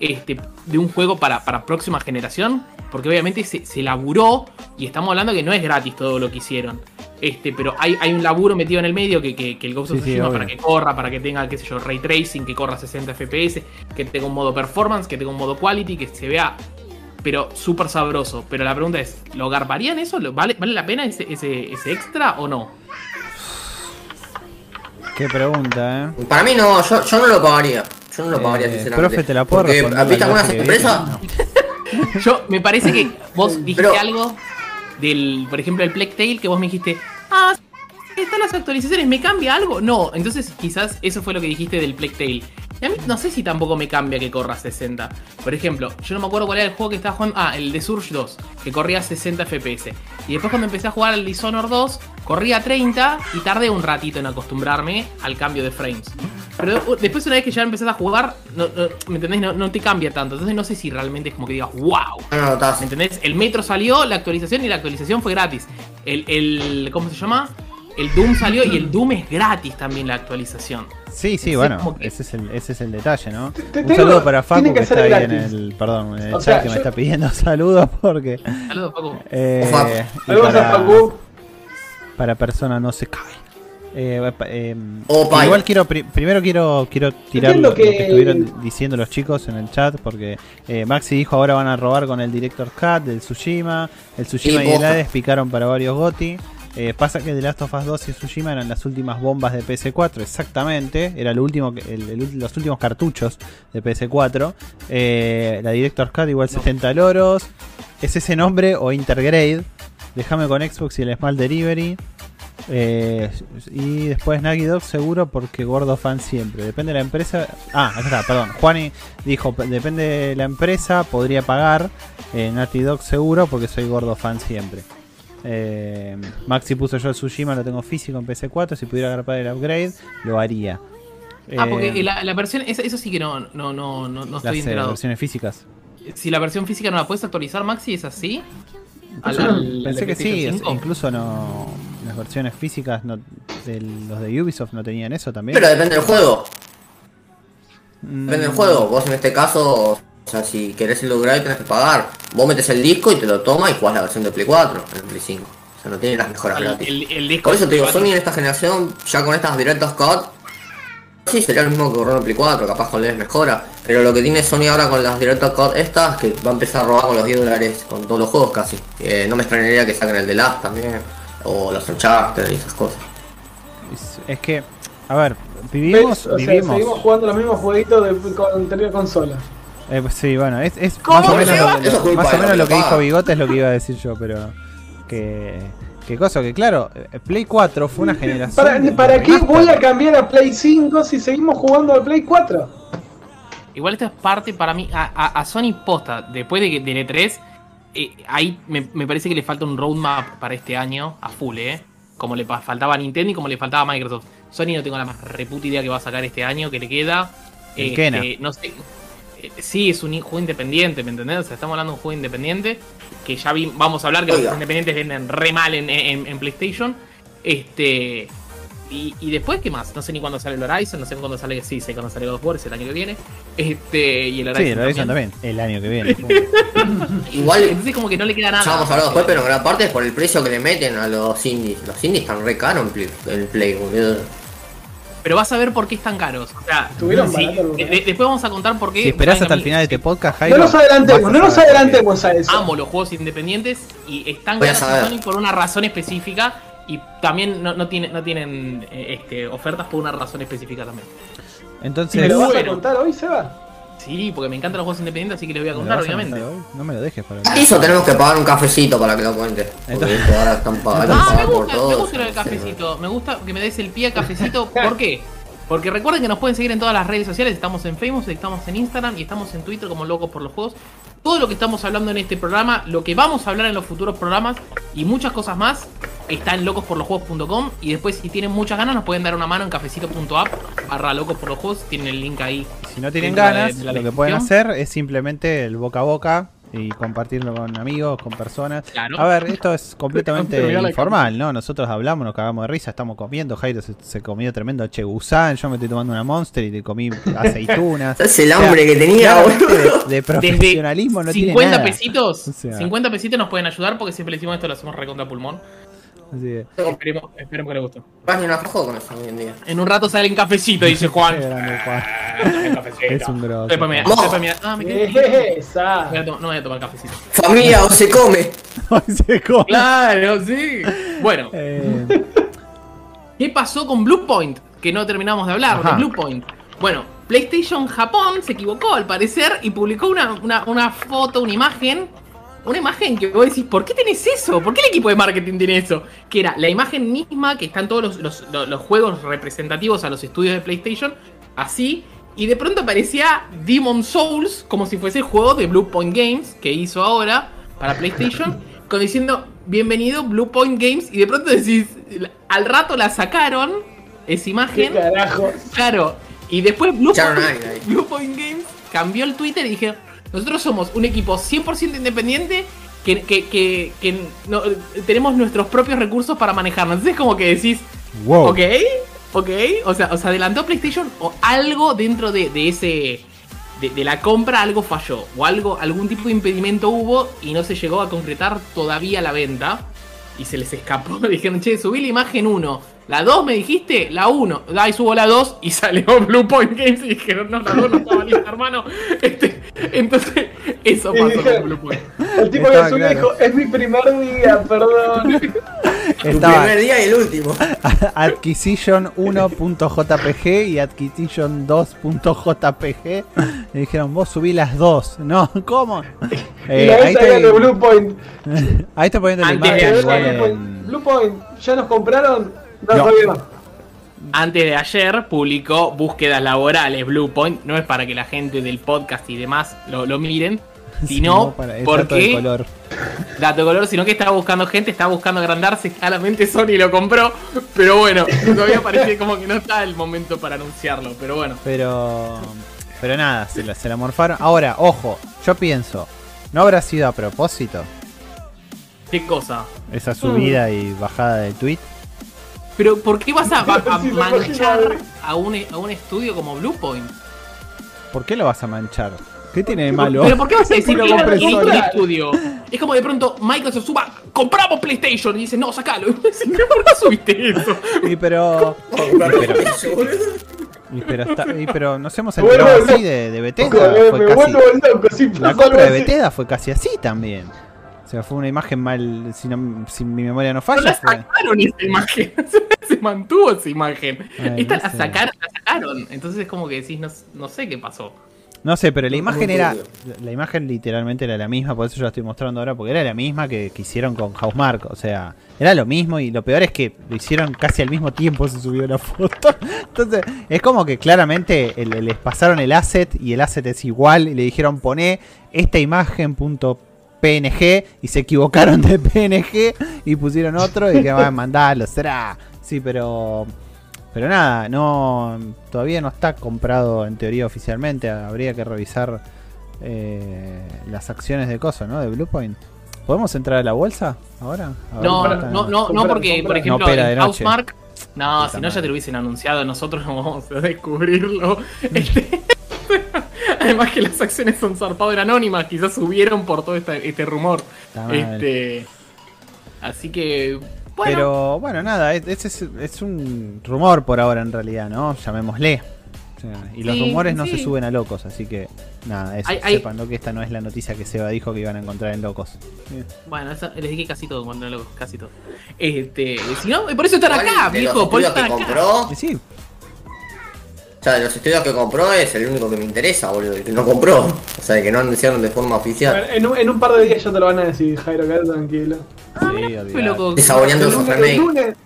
este, de un juego para, para próxima generación? Porque obviamente se, se laburó y estamos hablando que no es gratis todo lo que hicieron. Este, pero hay, hay un laburo metido en el medio que, que, que el Ghost of Sí, sí, para que corra, para que tenga, qué sé yo, ray tracing, que corra 60 FPS, que tenga un modo performance, que tenga un modo quality, que se vea pero súper sabroso. Pero la pregunta es, ¿lo garparían eso? ¿Lo- ¿Vale, ¿Vale la pena ese, ese, ese extra o no? Qué pregunta, eh. Para mí no, yo, yo no lo pagaría. Yo no lo pagaría, Eh, sinceramente. profe, ¿te la puedo Porque, responder ¿Viste viene? No. Yo, me parece que vos dijiste Pero- algo del, por ejemplo, el Plague Tale, que vos me dijiste, ah, están las actualizaciones, ¿me cambia algo? No, entonces quizás eso fue lo que dijiste del Plague Tale. Y a mí no sé si tampoco me cambia que corra 60. Por ejemplo, yo no me acuerdo cuál era el juego que estaba jugando. Ah, el de Surge 2, que corría 60 FPS. Y después cuando empecé a jugar al Dishonored 2, corría 30 y tardé un ratito en acostumbrarme al cambio de frames. Pero después una vez que ya empezás a jugar, no, no- ¿me entendés? No, no te cambia tanto. Entonces no sé si realmente es como que digas, wow. ¿Me entendés? El Metro salió, la actualización y la actualización fue gratis. El, el ¿cómo se llama? El Doom salió y el Doom es gratis también la actualización. Sí, sí, bueno, que- ese es el, ese es el detalle, ¿no? Te- te Un tengo- saludo para Facu que, que está ahí en el, perdón, en el O chat sea, que me está pidiendo *laughs* saludos porque Saludos, eh, Facu. y Saludos a para, Facu. para persona no se cae. Eh, eh, O Pai. igual quiero pri- primero quiero quiero tirar lo, lo que... estuvieron diciendo los chicos en el chat porque eh, Maxi dijo ahora van a robar con el director cut del Tsushima, el Tsushima Sí, y el. Hades picaron para varios GOTI. Eh, pasa que The Last of Us 2 y Tsushima eran las últimas bombas de PS4, exactamente. Era lo último que- el- el- los últimos cartuchos de PS4. Eh, la Director's Cut igual 70 loros. ¿Es ese nombre o Intergrade? Déjame con Xbox y el Small Delivery. Eh, y después Nagi Dog seguro porque gordo fan siempre. Depende de la empresa. Ah, está, perdón. Juani dijo, "P- depende de la empresa, podría pagar. Eh, Naughty Dog seguro porque soy gordo fan siempre. Eh, Maxi puso yo el Tsushima, lo tengo físico en PC4. Si pudiera agarrar el upgrade, lo haría. Ah, porque Eh, la, la versión, esa- eso sí que no, no, no, no, no las estoy eh, enterado. versiones físicas. Si la versión física no la puedes actualizar, Maxi, ¿es así? Al- Pensé al que sí, PlayStation es- 5. incluso no las versiones físicas no, de los de Ubisoft no tenían eso también. Pero depende del juego. Mm, Depende del juego. Vos en este caso, o sea, si querés el upgrade tenés que pagar. Vos metes el disco y te lo tomas y jugás la versión de Play 4 en el Play 5. O sea, no tiene las mejoras gratis. el- el disco Por eso te digo, Sony en esta generación, ya con estas directos COD, sí sería lo mismo que correr en Play 4, capaz con les mejora. Pero lo que tiene Sony ahora con las directos COD estas, que va a empezar a robar con los 10 dólares con todos los juegos casi. Eh, no me extrañaría que saquen el de Last también, o los Uncharted y esas cosas. es, que, a ver, vivimos, ¿Ves? O sea, vivimos. seguimos jugando los mismos jueguitos de con anterior consola. Eh, pues sí, bueno, es, es ¿Cómo más o menos, lo, más o menos lo que dijo. Bigote es lo que iba a decir yo, pero que qué cosa que claro, eh, Play 4 fue una generación ¿Para, de ¿para qué remaster. voy a cambiar a Play 5 si seguimos jugando a Play 4? Igual esta es parte para mí, a, a- a Sony posta, después de que del E3, eh, ahí me, me parece que le falta un roadmap para este año a full, ¿eh? Como le faltaba a Nintendo y como le faltaba a Microsoft. Sony no tengo la más reputa idea que va a sacar este año, que le queda. Kena. no sé. Sí, es un juego independiente, ¿me entendés? O sea, estamos hablando de un juego independiente. Que ya vi, vamos a hablar que los Oiga. juegos independientes venden re mal en, en- en PlayStation. Este. Y, y después, ¿qué más? No sé ni cuándo sale el Horizon, no sé cuándo sale. Sí, sé cuándo sale God of War, es el año que viene. Este. Y el Horizon. Sí, lo dicen también. también, el año que viene. *laughs* Igual, Entonces, como que no le queda nada. ya vamos a hablar después, pero gran parte es por el precio que le meten a los indies. Los indies están re caros en Play, en Play boludo. Pero vas a ver por qué están caros. O sea, Estuvieron sí, baratos alguna de- vez. después vamos a contar por qué. si esperás hasta el final de este podcast, No Jairo, nos adelantemos, no nos adelantemos a eso. Amo los juegos independientes y están Voy caros. Sony por una razón específica y también no, no, tiene- no tienen eh, este, ofertas por una razón específica también. Entonces, ¿Me lo vas a contar hoy, Seba? Sí, porque me encantan los juegos independientes, así que les voy a ¿me lo contar, obviamente. No me lo dejes para Eso tenemos que pagar un cafecito para que lo cuente. Porque Entonces- ahora están *laughs* pagando Ah, me por gusta, me gusta lo del cafecito. Me gusta que me des el pie a cafecito. ¿Por qué? Porque recuerden que nos pueden seguir en todas las redes sociales. Estamos en Facebook, estamos en Instagram y estamos en Twitter como Locos por los Juegos. Todo lo que estamos hablando en este programa, lo que vamos a hablar en los futuros programas y muchas cosas más está en locosporlosjuegos.com. Y después, si tienen muchas ganas, nos pueden dar una mano en cafecito.app barra locos por los juegos. Tienen el link ahí. Si no tienen de- ganas, de lo que pueden hacer es simplemente el boca a boca y compartirlo con amigos, con personas. Claro. A ver, esto es completamente informal, ¿no? Nosotros hablamos, nos cagamos de risa, estamos comiendo. Jairo se, se comió tremendo chegusán, yo me estoy tomando una monster y te comí *laughs* aceitunas. Es el O sea, hambre que tenía, de, de profesionalismo no tiene 50 nada. pesitos. O sea. 50 pesitos nos pueden ayudar porque siempre le decimos esto, lo hacemos recontra pulmón. Así que, Esperemos, esperemos que les guste. Vas ni una fajo con eso hoy en día. En un rato sale en cafecito, dice Juan. qué grande, Juan. Ah. Es un grosso. Después me- Vos. después me- ah, me quedé- Esa. Voy a tomar- No voy a tomar cafecito. Familia o se come. *laughs* Hoy se come. Claro, sí. Bueno, Eh, *laughs* ¿qué pasó con Bluepoint? Que no terminamos de hablar Ajá. de Bluepoint. Bueno, PlayStation Japón se equivocó al parecer y publicó una, una, una foto, una imagen. Una imagen que vos decís, ¿por qué tenés eso? ¿Por qué el equipo de marketing tiene eso? Que era la imagen misma que están todos los, los- los- los juegos representativos a los estudios de PlayStation, así, Y de pronto aparecía Demon Souls como si fuese el juego de Blue Point Games que hizo ahora para PlayStation, *laughs* con diciendo bienvenido Blue Point Games. Y de pronto decís, al rato la sacaron esa ¿Qué imagen. carajo? Claro. Y después Blue Point. Blue Point Games cambió el Twitter y dijeron, nosotros somos un equipo 100% independiente que, que- que- que no- tenemos nuestros propios recursos para manejarnos. Entonces es como que decís, Wow. ok, ok, o sea, os adelantó PlayStation o algo dentro de, de ese... De, de la compra algo falló o algo algún tipo de impedimento hubo y no se llegó a concretar todavía la venta y se les escapó. *laughs* Dijeron, che, subí la imagen 1. La 2 me dijiste, la 1. Ahí subo la 2 y salió *laughs* Blue Point Games y dijeron, no, la 2 no estaba lista, hermano. Este, entonces, eso Y pasó dijeron- con Blue Point. El tipo que subió claro. dijo, es mi primer día, perdón. *laughs* Estaba primer día y el último. *laughs* Adquisition 1.jpg y Adquisition 2.jpg. Y dijeron, vos subí las dos. No, *laughs* ¿cómo? y Eh, la ahí, era de estoy, Blue Point. ahí estoy poniendo la imagen. Blue Point, ¿ya nos compraron? No, No. Antes de ayer publicó búsquedas laborales Blue Point. No es para que la gente del podcast y demás lo, lo miren, *laughs* sino dato de porque color. dato de color, sino que estaba buscando gente, estaba buscando agrandarse. Claramente Sony lo compró, pero bueno, todavía parece como que no está el momento para anunciarlo. Pero bueno, Pero. Pero nada, se la, se la morfaron. Ahora, ojo, yo pienso, ¿no habrá sido a propósito qué cosa. esa subida y bajada del tweet? Pero ¿por qué vas a, *laughs* manchar a un, a un estudio como Blue Point? ¿Por qué lo vas a manchar? ¿Qué tiene de malo? Pero ¿por qué vas a decir ¿Por que Sony? el estudio? Es como de pronto Microsoft suba, compramos PlayStation y dice, no, sacalo. *laughs* ¿Por qué subiste eso? Y pero. *laughs* Y pero, está- y pero nos hemos enterado así de, de Bethesda. Fue casi, la compra de. Bethesda fue casi así también. O sea, fue una imagen mal. Si, no- si mi memoria no No falla, la fue. sacaron esa imagen. *laughs* Se mantuvo esa imagen. Ay, Esta no la sé. sacaron, la sacaron. Entonces es como que decís, no, no sé qué pasó. No sé, pero la imagen era. La imagen literalmente era la misma, por eso yo la estoy mostrando ahora, porque era la misma que, que hicieron con Housemark. O sea, era lo mismo y lo peor es que lo hicieron casi al mismo tiempo se subió la foto. *laughs* Entonces, es como que claramente les pasaron el asset y el asset es igual y le dijeron poné esta imagen punto PNG y se equivocaron de PNG y pusieron otro y que van a mandarlo, será. Sí, pero pero nada, no todavía no está comprado en teoría oficialmente. Habría que revisar eh, las acciones de coso, ¿no? De Bluepoint. ¿Podemos entrar a la bolsa ahora? A No, no, no, no, Comprar, porque, por ejemplo, No en. Housemark. No, si no ya te lo hubiesen anunciado, nosotros no *laughs* vamos a descubrirlo. Este, *laughs* Además que las acciones son zarpado en anónimas, quizás subieron por todo este rumor. Este, así que, bueno, Pero bueno, nada, es, es, un rumor por ahora en realidad, ¿no? Llamémosle. O sea, y los Sí, rumores no sí. se suben a locos, así que nada, eso, hay- sepan que esta no es la noticia que Seba dijo que iban a encontrar en locos. bueno, eso- les dije casi todo, cuando loco, casi todo. Este, si no, por eso están acá, viejo, por eso están acá. compró, sí, sea, de los estudios que compró es el único que me interesa, boludo. El que no compró. O sea, el que no anunciaron de forma oficial. En, un, en un par de días ya te lo van a decir, Jairo, quédate tranquilo. Ah, Sí, loco. Y saboreando remakes. lunes,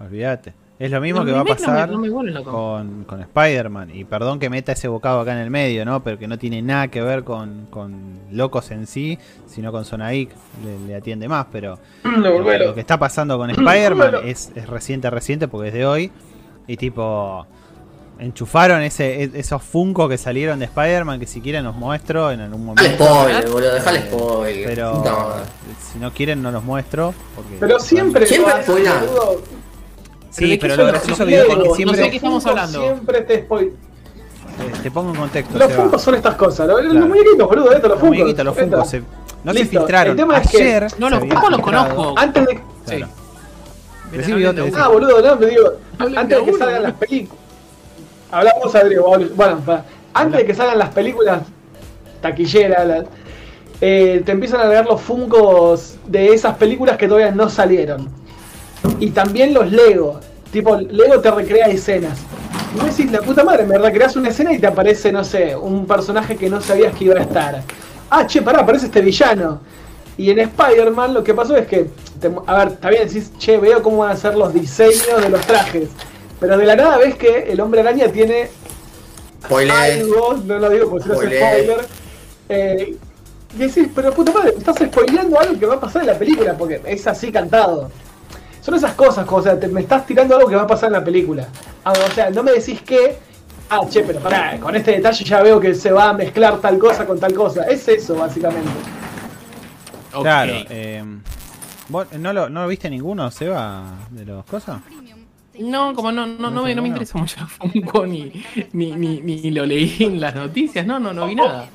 olvídate. Es lo mismo que va a remakes no me- pasar no me con, con Spider-Man. Y perdón que meta ese bocado acá en el medio, ¿no? Pero que no tiene nada que ver con, con locos en sí, sino con Sonaik. Le, le atiende más, pero no, *clears throat* lo, que está pasando con *clears throat* Spider-Man es, es reciente, reciente, porque es de hoy. Y tipo, enchufaron ese, e- esos Funko que salieron de Spider-Man, que si quieren los muestro en algún Dale momento. spoiler, boludo, dejale spoiler. Pero si no quieren, no los muestro. Porque Pero siempre. Siempre boludo. Sí, ¿de qué pero lo los gracioso Lego? viejo, es que No siempre. sé de qué estamos Funko hablando. Siempre te spoil. Te, te pongo en contexto. Los Seba. Funkos son estas cosas, los, los Claro. muñequitos, boludo, estos, los Los Funkos. muñequitos, los. Funkos se- no se Listo. filtraron. El tema es que- Ayer No, se los Funkos los conozco. Antes de. Claro. Sí. Bigote, decí. Ah, boludo, no, me digo. Antes de que salgan las películas. Hablamos, Adrián. Bueno, antes de que salgan las películas taquilleras, eh, te empiezan a leer los Funkos de esas películas que todavía no salieron. Y también los Lego. Tipo, Lego te recrea escenas. Y vos decís, la puta madre, me recreas una escena y te aparece, no sé, un personaje que no sabías que iba a estar. Ah, che, pará, aparece este villano. Y en Spider-Man lo que pasó es que, a ver, está bien, decís, che, veo cómo van a ser los diseños de los trajes. Pero de la nada ves que el hombre araña tiene Spoiler. algo, no lo digo porque si no es Spoiler. spoiler. Eh, y decís, pero puta madre, estás spoileando algo que va a pasar en la película, porque es así cantado. Son esas cosas, o sea, te- me estás tirando algo que va a pasar en la película. Ah, o sea, no me decís que, ah, che, pero pará, con este detalle ya veo que se va a mezclar tal cosa con tal cosa. Es eso, básicamente. Claro. Eh, ¿vos ¿no, lo, ¿No lo viste ninguno, Seba, de los cosas? No, como no, no, no, me, no me interesa mucho Funko ni, ni, ni, ni lo leí en las noticias. No, no, no vi nada.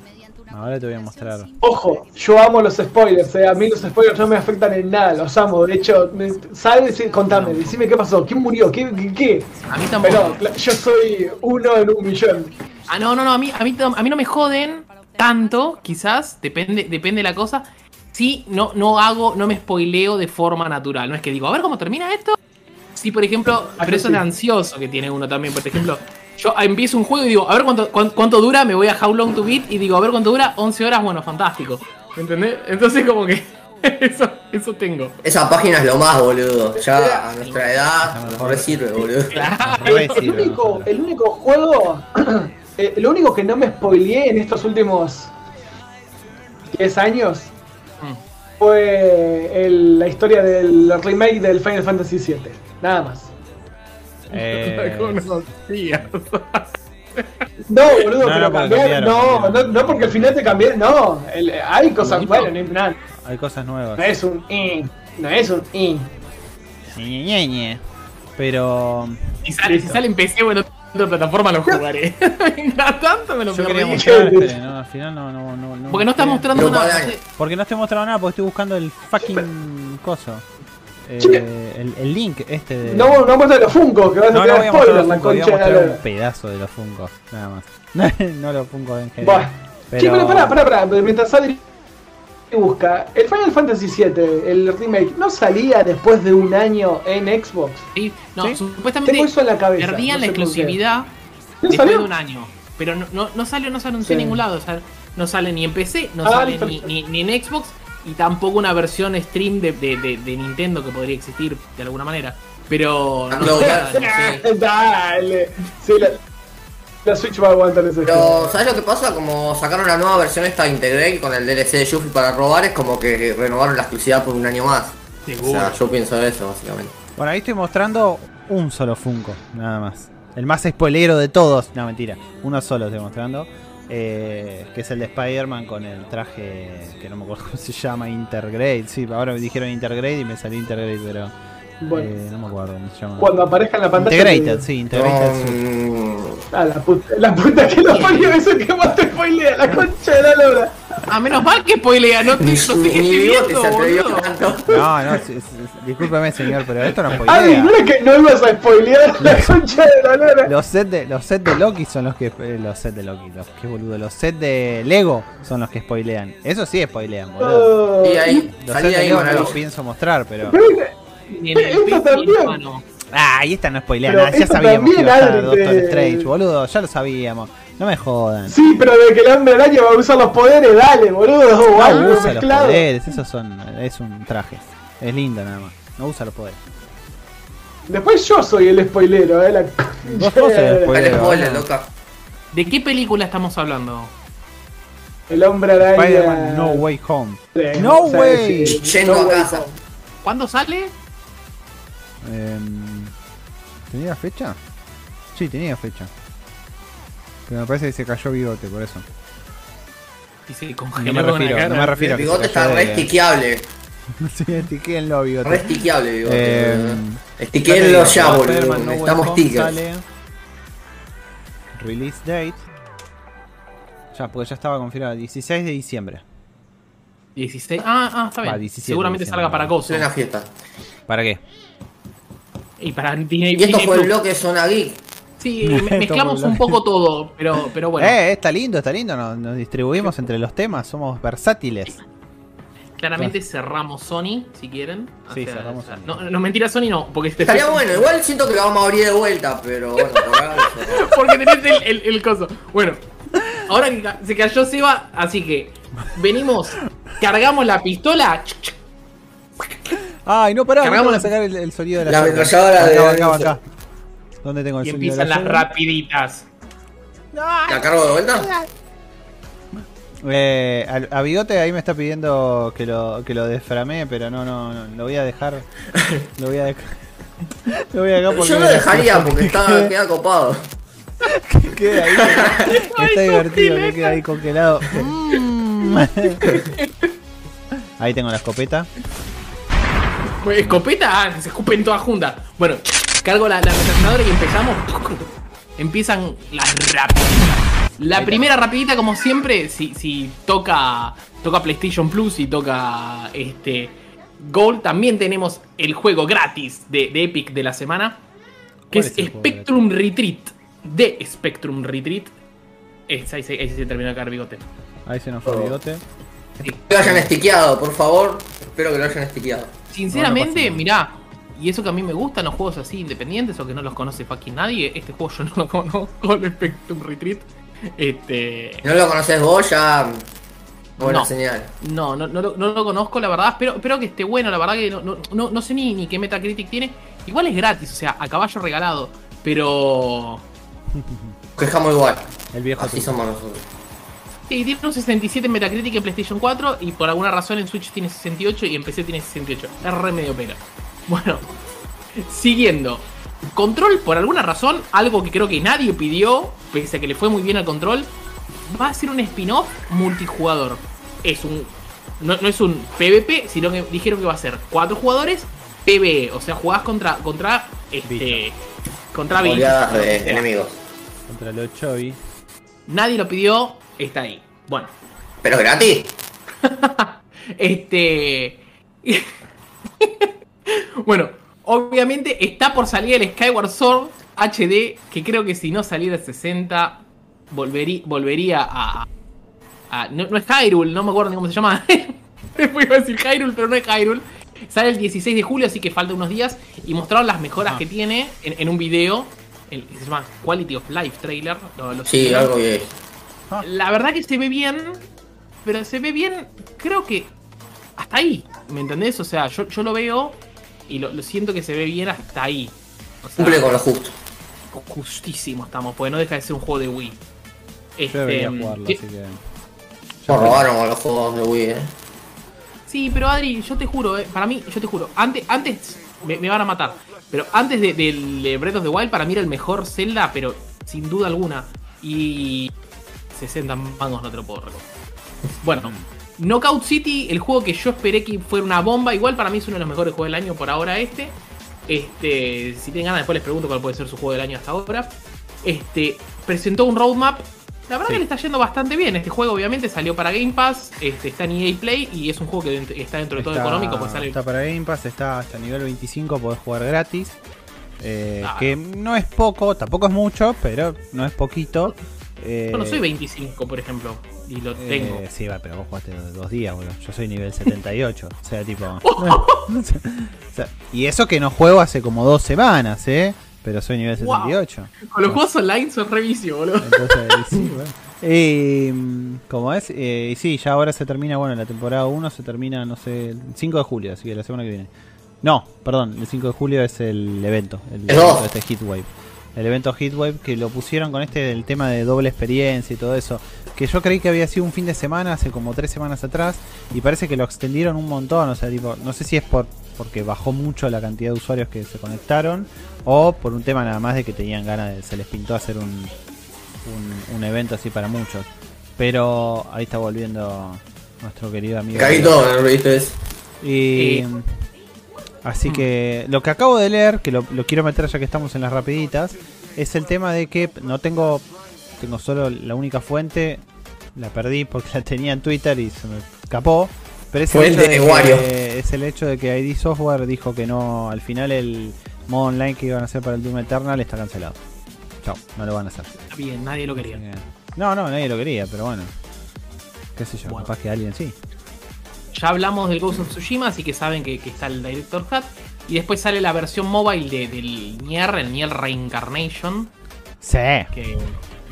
Ahora te voy a mostrar. Ojo, yo amo los spoilers, eh, a mí los spoilers no me afectan en nada, los amo. De hecho, me, ¿sabes? Contame, decime qué pasó, quién murió, qué, qué, qué? A mí tampoco. Pero yo soy uno en un millón. Ah, no, no, no, a mí, a mí, a mí no me joden tanto, quizás, depende, depende de la cosa. Sí, no, no hago, no me spoileo de forma natural. No es que digo, a ver cómo termina esto. Sí, por ejemplo, Ah, pero eso es ansioso que tiene uno también. Por ejemplo, yo empiezo un juego y digo, a ver cuánto, cuán- cuánto, dura, me voy a How Long to Beat y digo, a ver cuánto dura, 11 horas, bueno, fantástico. ¿Entendés? Entonces como que *laughs* eso, eso tengo. Esa página es lo más, boludo. Ya a nuestra edad nos re sirve, boludo. El único, el único juego, *clears throat* eh, lo único que no me spoileé en estos últimos 10 años Mm. fue el- la historia del remake del Final Fantasy VII. Nada más. Eh. *laughs* No, boludo, No, pero no, porque cambiar, no, no, no porque al final te cambié, no, el- hay cosas, bueno, ni- nada, hay cosas nuevas. no es un eh, no es un eh. Ñe, Ñe, Ñe. Pero Si sale, si sale en PC o en otra plataforma lo jugaré. *laughs* Mientras tanto me lo yo quería *laughs* no, al final no, no, no, no Porque no está mostré. mostrando nada. Porque no estoy mostrando nada, porque estoy buscando el fucking coso. Eh, el, el link este de. No, no muestra los Funko, que vas a no, no tener voy a mostrar spoiler, la Funko, voy a concha de la mostrar un pedazo de los Funkos, nada más. *laughs* no los Funkos en general. Che, pero pará, pará, pará, mientras Adri busca, el Final Fantasy VII, el remake, ¿no salía después de un año en Xbox? Sí, no, ¿Sí? supuestamente Tengo eso en la cabeza. perdían no la exclusividad ¿No después salió? de un año. Pero no, no, no salió, no se anunció Sí. en ningún lado. O sea, no sale ni en PC, no Ah, sale ni, ni, ni en Xbox y tampoco una versión stream de, de, de- de Nintendo que podría existir de alguna manera. Pero no, sé, claro. no sé. *laughs* Dale. Sí, la, la Switch va a aguantar ese Pero. ¿sabes lo que pasa? Como sacaron la nueva versión esta de Integrate con el DLC de Yuffie para robar, es como que renovaron la exclusividad por un año más. O sea, yo pienso eso, básicamente. Bueno, ahí estoy mostrando un solo Funko, nada más. El más spoilero de todos. No, mentira. Uno solo estoy mostrando. Eh, que es el de Spider-Man con el traje que no me acuerdo *laughs* cómo se llama, Intergrade. Sí, ahora me dijeron Intergrade y me salió Intergrade, pero Bueno, eh, no me acuerdo cómo se llama. cuando aparezca en la pantalla. Integrated, te- sí, Integrated. sí. Con- Ah, la puta, la puta que lo parió, eso que más te spoilea, la concha de la lora. Ah, menos mal que spoilea, no, te, boludo. tanto. No, no, sí, sí, sí, discúlpeme señor, pero esto no Adri, spoilea. no era que no ibas a spoilear la concha de la lora. Los sets de, los set de Loki son los que. eh, los sets de Loki, los que boludo. Los sets de Lego son los que spoilean. Eso sí spoilean, boludo. Oh, Y ahí, Los sets de Lego no los pienso mostrar, pero. En el ni también. Ah, y esta no spoilea nada. Ya sabíamos que también, iba a estar Adri, Doctor Strange, boludo. Ya lo sabíamos. No me jodan. Sí, pero de que el hombre araña va a usar los poderes, dale, boludo. No o algo usa los poderes, esos son. Es un traje. Es lindo nada más. No usa los poderes. Después yo soy el spoilero, eh. La Vos sos el *laughs* spoilero. ¿no? loca. ¿De qué película estamos hablando? El hombre araña. Spider-Man No Way Home. Sí, No o sea, way. sí, Yendo no a casa. ¿Cuándo sale? Em, ¿Tenía fecha? Sí, tenía fecha. Pero me parece que se cayó bigote, por eso. Y se No congeló me con la refiero, cara. no me refiero a El bigote está re estiqueable. *laughs* Sí, bigote. Re estiqueable, bigote. Eh. Ya Estiquéenlo te ya, boludo. No stickers. sale Release date. Ya, porque ya estaba confirmado. 16 de diciembre. 16. Ah, ah, está bien. Va, 17 Seguramente salga para Coso. Plena fiesta. ¿Para qué? Y para Disney, Y esto Disney fue el bloque Zona Geek. Sí, *laughs* me- mezclamos un poco todo, pero, pero bueno. Eh, está lindo, está lindo. Nos, nos distribuimos entre los temas. Somos versátiles. Claramente cerramos Sony, si quieren. Sí, cerramos Sony. No, no, mentira, Sony no, porque este Estaría *laughs* bueno, igual siento que lo vamos a abrir de vuelta, pero bueno. *laughs* Porque tenés el, el, el coso. Bueno, ahora que se cayó Seba, así que venimos, cargamos la pistola. Ay, no, pará. Vamos a la- sacar el, el sonido de la La de- Acá, acá, acá. ¿Dónde tengo el Y sonido de empiezan la las shotgun? rapiditas. ¿La cargo de vuelta? Eh, a, a Bigote ahí me está pidiendo que lo, que lo desframee, pero no, no, no, lo voy a dejar. *laughs* Lo voy a dejar. *laughs* Lo voy a dejar porque Yo lo dejaría *laughs* porque está, queda copado. queda ahí. Está divertido que queda ahí congelado. Mm. Ahí tengo la escopeta. Pues, Escopeta, ah, se escupen todas juntas. Bueno, cargo la, la y empezamos. *laughs* Empiezan las rapiditas. La primera rapidita, como siempre, si, si toca, toca PlayStation Plus y toca este Gold, también tenemos el juego gratis de, de Epic de la semana. Que ¿Cuál es, es el juego Spectrum Retreat. De Spectrum Retreat. Es- ahí, se, ahí se terminó de caer bigote. Ahí se nos fue Bigote. Que lo hayan estiqueado, por favor. Espero que lo hayan estiqueado. Sinceramente, No, mirá, y eso que a mí me gustan los juegos así independientes o que no los conoce fucking nadie, este juego yo no lo *laughs* conozco, el Spectrum Retreat. Este. No lo conoces vos, ya. Buena No. señal. No, no, no, lo- no lo conozco, la verdad. Espero, espero que esté bueno, la verdad que no, no, no, no sé ni, ni qué Metacritic tiene. Igual es gratis, o sea, a caballo regalado. Pero. Quejamos igual. El viejo Así somos nosotros. Sí, tiene un 67 en Metacritic en PlayStation 4 y por alguna razón en Switch tiene 68 y en PC tiene 68. Es re medio pena. *laughs* Bueno, siguiendo. Control, por alguna razón, algo que creo que nadie pidió, pese a que le fue muy bien al control, va a ser un spin-off multijugador. Es un. No, no es un PvP, sino que dijeron que va a ser cuatro jugadores PvE. O sea, jugás contra. contra. Este. Contra bichos. Enemigos. Contra los Chovy. Nadie lo pidió, está ahí. Bueno. Pero es gratis. *laughs* Este. *laughs* bueno, obviamente está por salir el Skyward Sword HD, que creo que si no saliera el 60, volvería, volvería a. a- no, no es Hyrule, no me acuerdo ni cómo se llama. Después iba a decir Hyrule, pero no es Hyrule. Sale el 16 de julio, así que falta unos días. Y mostraron las mejoras Ajá. que tiene en, en un video. El, que se llama Quality of Life Trailer. lo- lo Sí, algo que. La verdad que se ve bien, pero se ve bien, creo que hasta ahí, ¿me entendés? O sea, yo, yo lo veo y lo, lo siento que se ve bien hasta ahí. O sea, Cumple con lo justo. justísimo estamos, porque no deja de ser un juego de Wii. Yo debería Este, jugarlo, que- así que. Nos robaron con los juegos de Wii, eh. Sí, pero Adri, yo te juro, eh, para mí, yo te juro, antes, antes me, me van a matar, pero antes de- del de Breath of the Wild, para mí era el mejor Zelda, pero sin duda alguna. Y 60 mangos no te lo puedo recordar. Bueno, Knockout City, el juego que yo esperé que fuera una bomba, igual para mí es uno de los mejores juegos del año por ahora este. Este, si tienen ganas después les pregunto cuál puede ser su juego del año hasta ahora. Este, presentó un roadmap. La verdad Sí. que le está yendo bastante bien. Este juego obviamente salió para Game Pass, este, está en EA Play y es un juego que está dentro de todo Está- económico, pues sale Está para Game Pass, está hasta nivel 25, podés jugar gratis. Eh. Que no es poco, tampoco es mucho, pero no es poquito. Eh, Yo no soy 25, por ejemplo, y lo tengo. Eh, sí, va, pero vos jugaste dos, dos días, boludo. Yo soy nivel 78. o sea, tipo. *laughs* *laughs* o sea, y eso que no juego hace como dos semanas, ¿eh? Pero soy nivel Wow. 78. Con los juegos online son revicio, boludo. Entonces, sí, *laughs* bueno. Y, mm, ¿Cómo es? Eh, y sí, ya ahora se termina, bueno, la temporada 1 se termina, no sé, el 5 de julio, así que la semana que viene. No, perdón, el 5 de julio es el evento, el evento de este Heatwave. El evento Heatwave que lo pusieron con este del tema de doble experiencia y todo eso. Que yo creí que había sido un fin de semana hace como tres semanas atrás. Y parece que lo extendieron un montón. O sea, tipo, no sé si es por porque bajó mucho la cantidad de usuarios que se conectaron. O por un tema nada más de que tenían ganas de. Se les pintó hacer un, un, un evento así para muchos. Pero ahí está volviendo nuestro querido amigo. Caí todo en el ¿viste? Es- Y. Así que lo que acabo de leer, que lo, lo quiero meter ya que estamos en las rapiditas, es el tema de que no tengo. Tengo solo la única fuente. La perdí porque *laughs* la tenía en Twitter y se me escapó. Pero es el, Fuente hecho de que, es el hecho de que ID Software dijo que no. Al final el modo online que iban a hacer para el Doom Eternal está cancelado. Chao, no lo van a hacer. Está bien, nadie lo quería. No, no, nadie lo quería, pero bueno. Qué sé yo, Bueno. capaz que alguien sí. Ya hablamos del Ghost of Tsushima, así que saben que, que está el Director Cut. Y después sale la versión mobile de- del Nier, el Nier Reincarnation. Sí. Que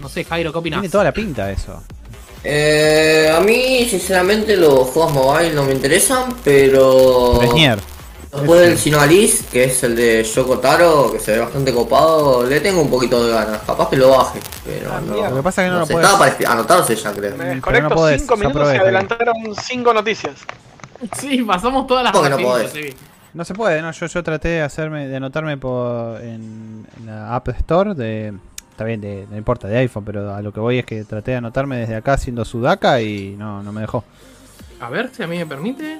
no sé, Jairo, ¿qué opinas? Tiene toda la pinta eso. Eh, a mí, sinceramente, los juegos mobile no me interesan, pero. Pero es Nier. Después del Sinoalis, que es el de Yoko Taro, que se ve bastante copado, le tengo un poquito de ganas. Capaz que lo baje, pero Ah, no. Lo que pasa es que no lo puedes- Estaba para anotarse ya, creo. Me desconecto no podés, 5 ya minutos probé, y adelantaron 5 noticias. Sí, pasamos todas las ¿Cómo que no sí. No se puede, no. Yo, yo traté de hacerme, de anotarme por, en, en la App Store de. Está bien, de- no importa, de iPhone, pero a lo que voy es que traté de anotarme desde acá haciendo Sudaka y no, no me dejó. A ver si a mí me permite.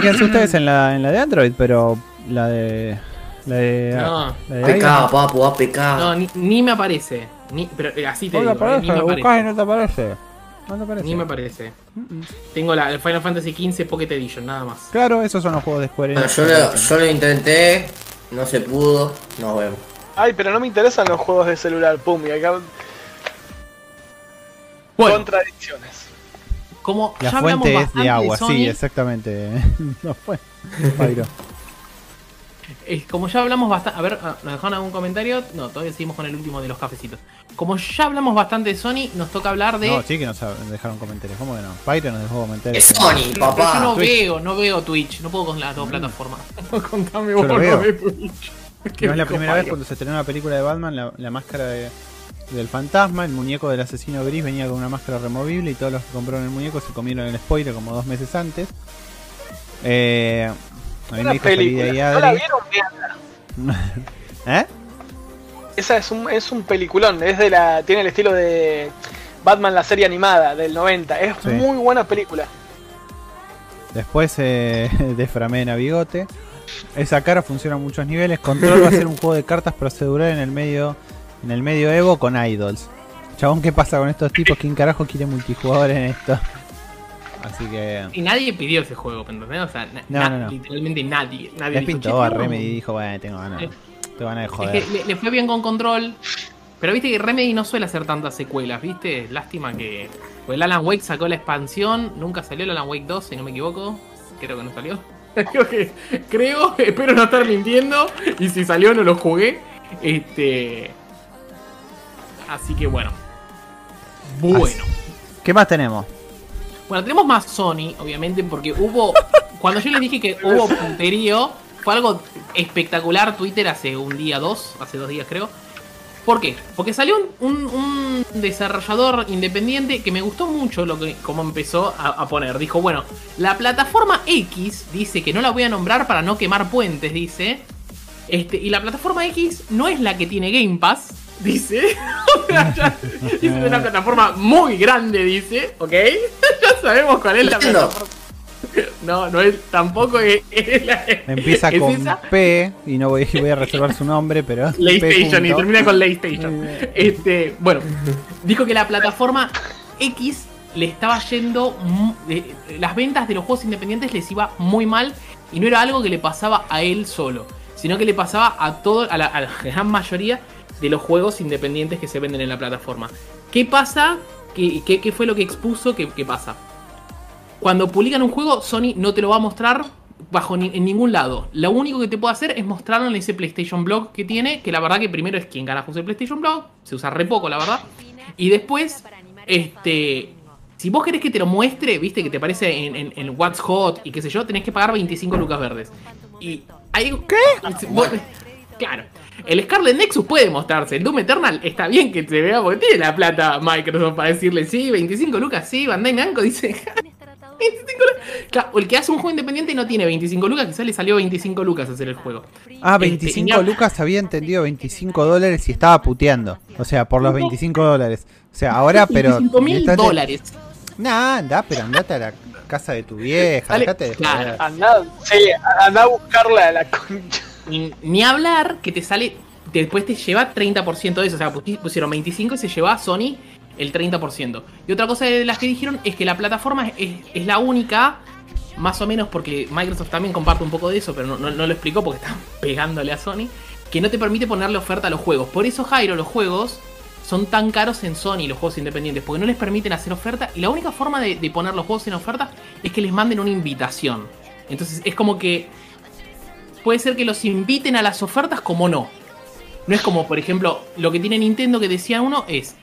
Fíjense *clears throat* ustedes en la, en la de Android, pero la de. La de. No. la de APK, iOS- papu, APK. No, ni, ni me aparece. Ni, pero eh, así te Hola, digo, eh, ni me aparece, buscás y aparece. no te aparece. No te aparece. Ni me aparece. Tengo la el Final Fantasy XV Pocket Edition, nada más. Claro, esos son los juegos de Square Bueno, Enix. yo, lo, yo lo intenté, no se pudo, nos vemos. Ay, pero no me interesan los juegos de celular, pum, y acá Bueno, contradicciones. Como La ya hablamos fuente es bastante de agua, Sony, sí, exactamente. *laughs* no fue. Pairo. *laughs* como ya hablamos bastante. A ver, ah, ¿nos dejaron algún comentario? No, todavía seguimos con el último de los cafecitos. Como ya hablamos bastante de Sony, nos toca hablar de. No, sí que nos dejaron comentarios. ¿Cómo que no? Pairo nos dejó comentarios. Es Sony, Pero yo papá. no Twitch. veo, no veo Twitch, no puedo con las dos plataformas. *laughs* Contame vos, no veo. ve Twitch. No es la primera vez cuando se estrenó una película de Batman, la, la máscara de- del fantasma, el muñeco del asesino gris venía con una máscara removible y todos los que compraron el muñeco se comieron el spoiler como dos meses antes. Eh, a mí me Una dijo salí película. de ahí ¿No la vieron? *laughs* ¿Eh? Esa es un, es un peliculón, es de la, tiene el estilo de Batman la serie animada del 90. Es Sí. muy buena película. Después eh, *laughs* deframé en bigote. Esa cara funciona a muchos niveles. Control va a ser un juego de cartas procedural en el medio en el medio Evo con idols. Chabón, ¿qué pasa con estos tipos? ¿Quién carajo quiere multijugador en esto? Así que Y nadie pidió ese juego, ¿entendés? O sea, na- No, na- no, no. literalmente nadie. nadie les pintó a "Che, Remedy y no". dijo, bueno, tengo ganas, Eh, de Es joder. que le, le fue bien con control. Pero viste que Remedy no suele hacer tantas secuelas, ¿viste? Lástima que. Pues el Alan Wake sacó la expansión. Nunca salió el Alan Wake 2, si no me equivoco. Creo que no salió. *laughs* creo que. Creo, *laughs* espero no estar mintiendo. Y si salió, no lo jugué. Este. Así que bueno. Bueno. ¿Qué más tenemos? Bueno, tenemos más Sony, obviamente, porque hubo. *laughs* Cuando yo les dije que hubo punterío, fue algo espectacular Twitter hace un día, dos, hace dos días creo. ¿Por qué? Porque salió un, un- un desarrollador independiente que me gustó mucho lo que como empezó a, a poner. Dijo, bueno, la plataforma X dice que no la voy a nombrar para no quemar puentes, dice. Este, y la plataforma X no es la que tiene Game Pass, dice. *laughs* Es una plataforma muy grande, dice, ¿ok? *laughs* ya sabemos cuál es la plataforma. No, no es, tampoco es, es la- Empieza ¿es con esa? P y no voy, voy a reservar su nombre, pero. *laughs* PlayStation y termina con PlayStation. Este, bueno, dijo que la plataforma X le estaba yendo. eh, Las ventas de los juegos independientes les iba muy mal y no era algo que le pasaba a él solo, sino que le pasaba a todo, a la, a la gran mayoría de los juegos independientes que se venden en la plataforma. ¿Qué pasa? ¿Qué, qué- qué fue lo que expuso? ¿Qué, qué pasa? Cuando publican un juego, Sony no te lo va a mostrar bajo ni- en ningún lado. Lo único que te puede hacer es mostrarlo en ese PlayStation Blog que tiene, que la verdad que primero es quien carajo usa el PlayStation Blog, se usa re poco, la verdad. Y después, este, si vos querés que te lo muestre, viste, que te aparece en, en, en What's Hot y qué sé yo, tenés que pagar 25 lucas verdes. Y hay... ¿Qué? Claro. El Scarlet Nexus puede mostrarse. El Doom Eternal está bien que se vea porque tiene la plata Microsoft para decirle sí, 25 lucas, sí, Bandai Namco *laughs* dice 25 lucas. El que hace un juego independiente no tiene 25 lucas, quizás le salió 25 lucas hacer el juego. Ah, Este, y 25 ya- lucas había entendido 25 dólares y estaba puteando. O sea, por los No. 25 dólares. O sea, ahora, pero. 25 mil dólares. Nah, anda, pero andate a la casa de tu vieja. Dale, dejate de claro. Anda, sí, anda a buscarla a la concha. Ni, hablar que te sale. Después te lleva 30% de eso. O sea, pusi- pusieron 25 y se lleva Sony el 30%. Y otra cosa de las que dijeron es que la plataforma es, la única. Más o menos porque Microsoft también comparte un poco de eso, pero no lo explicó porque están *laughs* pegándole a Sony. Que no te permite ponerle oferta a los juegos. Por eso, Jairo, los juegos son tan caros en Sony, los juegos independientes, porque no les permiten hacer oferta. Y la única forma de, de poner los juegos en oferta es que les manden una invitación. Entonces es como que puede ser que los inviten a las ofertas como no. No es como, por ejemplo, lo que tiene Nintendo que decía uno es,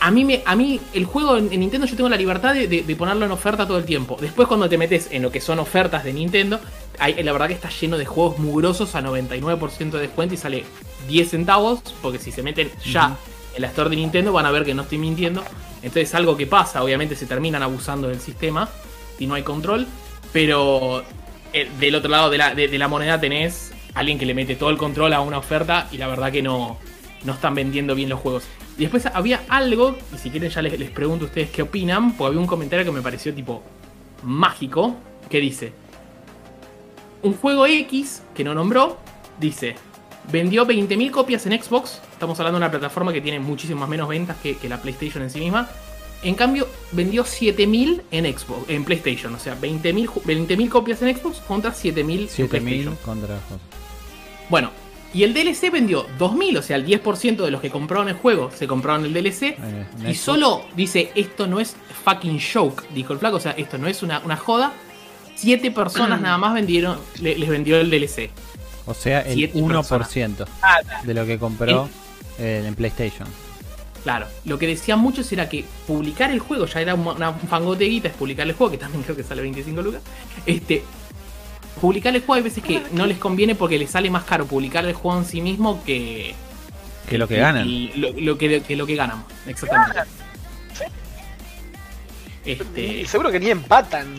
a mí, me, a mí el juego en, en Nintendo yo tengo la libertad de, de- de ponerlo en oferta todo el tiempo. Después cuando te metes en lo que son ofertas de Nintendo, hay- la verdad que está lleno de juegos mugrosos a 99% de descuento y sale 10 centavos, porque si se meten ya en la store de Nintendo van a ver que no estoy mintiendo. Entonces es algo que pasa, obviamente se terminan abusando del sistema y no hay control, pero eh, del otro lado de la, de- la moneda tenés alguien que le mete todo el control a una oferta y la verdad que no, no están vendiendo bien los juegos. Y después había algo, y si quieren ya les, les pregunto a ustedes qué opinan, porque había un comentario que me pareció tipo mágico, que dice, un juego X que no nombró, dice, vendió 20.000 copias en Xbox, estamos hablando de una plataforma que tiene muchísimas menos ventas que, que la PlayStation en sí misma, en cambio vendió 7.000 en Xbox, en PlayStation, o sea, 20.000 ju- 20.000 copias en Xbox contra 7.000 en 7000 PlayStation. contra. Bueno, y el DLC vendió 2.000, o sea, el 10% de los que compraron el juego se compraron el DLC. Eh, Y solo dice, esto no es fucking joke, dijo el flaco, o sea, esto no es una, una joda. Siete personas *clears throat* nada más vendieron, le- les vendió el DLC. O sea, el siete 1% Ah, de lo que compró eh, en PlayStation. Claro, lo que decían muchos era que publicar el juego ya era un, una- un fangote de guita, es publicar el juego, que también creo que sale 25 lucas. Este, publicar el juego hay veces que no les conviene porque les sale más caro publicar el juego en sí mismo que, Que lo que ganan. y lo, lo que, que lo que ganan. Exactamente. Sí. Este, y seguro que ni empatan.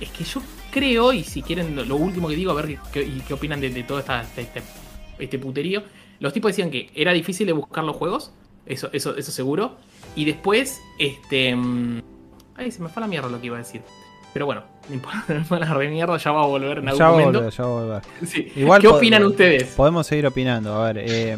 Es que yo creo, y si quieren lo, lo último que digo, a ver qué, qué- y qué opinan de, de todo esta, este, este- este puterío. Los tipos decían que era difícil de buscar los juegos, eso, eso, eso seguro. Y después, este. mm, Ay, se me fue la mierda lo que iba a decir. Pero bueno, no importa, *laughs* me fue la re mierda, ya va a volver en algún Ya va a momento. volver, ya va a volver. *laughs* Sí. Igual ¿Qué opinan ustedes? Podemos seguir opinando. A ver, eh,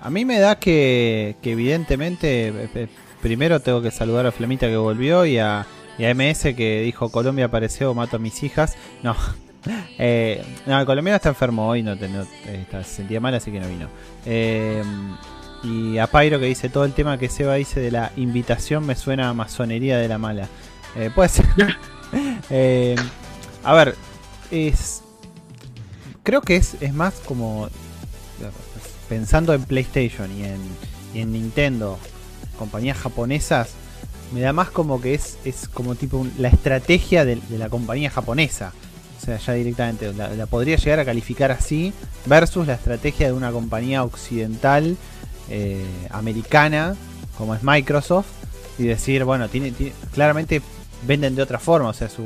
a mí me da que, que evidentemente, eh, eh, primero tengo que saludar a Flamita que volvió y a, y a MS que dijo Colombia apareció, mato a mis hijas. No, *laughs* eh, no el colombiano está enfermo hoy, no, no, está- se sentía mal, así que no vino. Eh, y a Pyro que dice todo el tema que Seba dice de la invitación me suena a masonería de la mala. Eh, puede ser. *laughs* Eh, a ver, es creo que es, es más como pensando en PlayStation y en, y en Nintendo, compañías japonesas, me da más como que es, es como tipo un- la estrategia de, de la compañía japonesa. O sea, ya directamente la, la podría llegar a calificar así versus la estrategia de una compañía occidental eh, americana como es Microsoft y decir, bueno, tiene, claramente venden de otra forma, o sea, su,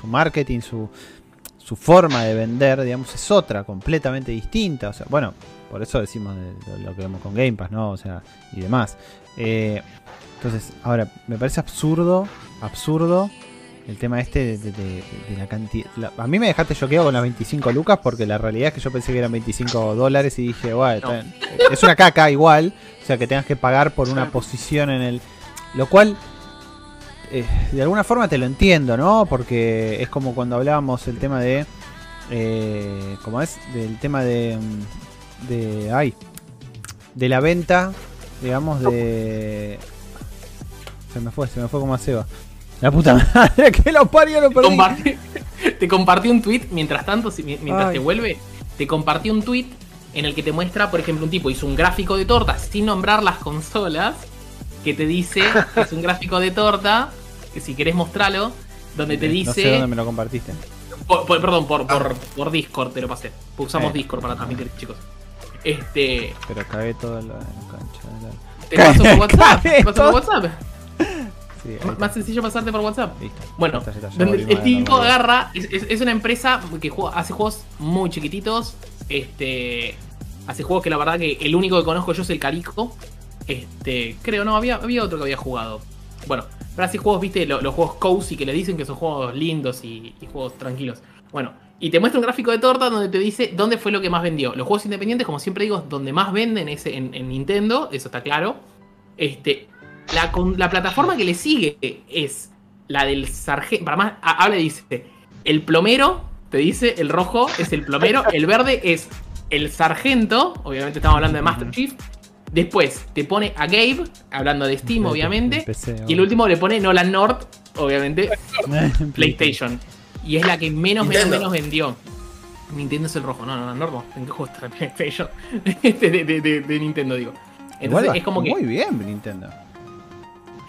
su- marketing, su, su forma de vender, digamos, es otra, completamente distinta. O sea, bueno, por eso decimos de, de lo que vemos con Game Pass, ¿no? O sea, y demás. Eh, entonces, ahora, me parece absurdo, absurdo el tema este de, de- de- de la cantidad. la- a mí me dejaste choqueado con las 25 lucas porque la realidad es que yo pensé que eran 25 dólares y dije, bueno, está bien". es una caca igual, o sea, que tengas que pagar por una posición en el. Lo cual eh, de alguna forma te lo entiendo, ¿no? Porque es como cuando hablábamos el tema de. Eh, ¿Cómo es? Del tema de. De. Ay. De la venta, digamos, de. Se me fue, se me fue como a Seba. La puta madre, *laughs* que lo parió, lo perdí. Compartí- te compartí un tweet, mientras tanto, si- mientras Ay. te vuelve, te compartí un tweet en el que te muestra, por ejemplo, un tipo hizo un gráfico de torta sin nombrar las consolas, que te dice, *laughs* es un gráfico de torta, que si querés mostrarlo, donde te No sé dice, dónde me lo compartiste. por- por- perdón, por, por, por Discord te lo pasé, usamos Eh. Discord para transmitir, chicos. Este, Pero cagué todo en la, cancha. de la- te paso por *laughs* WhatsApp, te paso por WhatsApp. Sí. Más sencillo pasarte por WhatsApp. Listo. Bueno, está, está, el tipo agarra, es, es- es una empresa que juega- hace juegos muy chiquititos, este, hace juegos que la verdad que el único que conozco yo es el Calico, este, creo, no, había, había otro que había jugado. Bueno, pero hace juegos, viste, lo- los, juegos cozy que le dicen que son juegos lindos y, y juegos tranquilos. Bueno, y te muestra un gráfico de torta donde te dice dónde fue lo que más vendió. Los juegos independientes, como siempre digo, donde más venden es en, en Nintendo, eso está claro. Este, la, con- la plataforma que le sigue es la del sargento. Para más, ha- habla y dice: el plomero, te dice, el rojo es el plomero, *laughs* el verde es el sargento, obviamente estamos hablando de Master Chief. Después te pone a Gabe, hablando de Steam, obviamente. Y el último le pone Nolan North, obviamente, *laughs* PlayStation. Y es la que menos, menos, menos vendió. Nintendo es el rojo, no, no, no, North, ¿en qué juego está PlayStation? *laughs* Este de, de- de- de Nintendo, digo. Entonces es como que. Muy bien, Nintendo.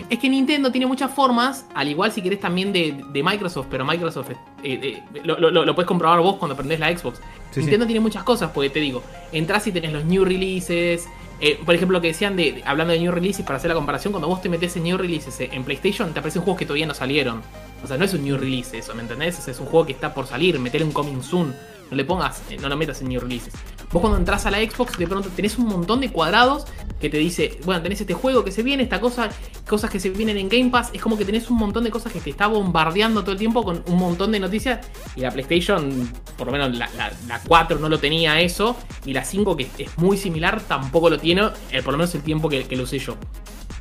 Es que Nintendo tiene muchas formas, al igual si querés también de, de Microsoft, pero Microsoft eh, eh, lo, lo, lo puedes comprobar vos cuando prendés la Xbox. Sí, Nintendo sí. tiene muchas cosas, porque te digo, entras y tenés los new releases. eh, por ejemplo, lo que decían de, hablando de new releases, para hacer la comparación, cuando vos te metes en new releases en PlayStation, te aparecen juegos que todavía no salieron. O sea, no es un new release eso, ¿me entendés? O sea, es un juego que está por salir, meter un coming soon. No le pongas, eh, no lo metas en new releases. Vos cuando entras a la Xbox, de pronto tenés un montón de cuadrados que te dice, bueno, tenés este juego que se viene, esta cosa, cosas que se vienen en Game Pass. Es como que tenés un montón de cosas que te está bombardeando todo el tiempo con un montón de noticias. Y la PlayStation, por lo menos la, la- la 4 no lo tenía eso. Y la 5, que es muy similar, tampoco lo tiene. eh, por lo menos el tiempo que, que lo usé yo.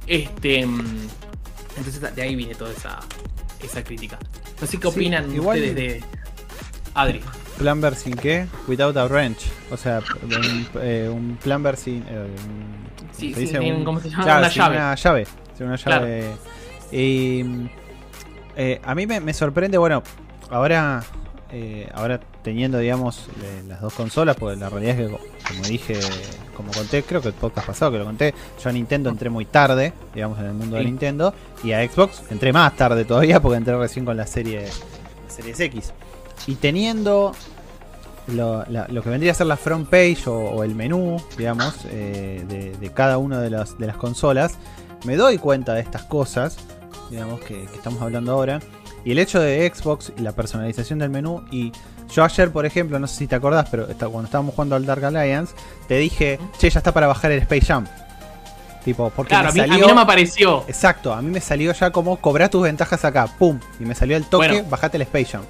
Este. mm, Entonces de ahí viene toda esa, esa crítica. No sé qué opinan ustedes de. Adri. Plumber sin qué? Without a wrench. O sea, un, eh, un plumber sin. eh, un- Sí, se dice? sin- Un- ¿cómo se llama? claro, Una sin llave. Una llave. sin una Claro. llave. Y, eh, a mí me, me sorprende, bueno, ahora. eh, ahora teniendo, digamos, las dos consolas, porque la realidad es que, co- como dije, como conté, creo que el podcast pasado que lo conté, yo a Nintendo entré muy tarde, digamos, en el mundo de. Nintendo, y a Xbox entré más tarde todavía, porque entré recién con la serie Series X. Y teniendo lo, la- lo que vendría a ser la front page o, o el menú, digamos, eh, de, de cada una de las, de las consolas, me doy cuenta de estas cosas, digamos, que, que estamos hablando ahora. Y el hecho de Xbox y la personalización del menú. Y yo ayer, por ejemplo, no sé si te acordás, pero está- cuando estábamos jugando al Dark Alliance, te dije, che, ya está para bajar el Space Jam. Tipo, porque Claro, me a mí, a mí no me apareció. Exacto, a mí me salió ya como cobrar tus ventajas acá, pum, y me salió el toque, Bueno. bajate el Space Jam.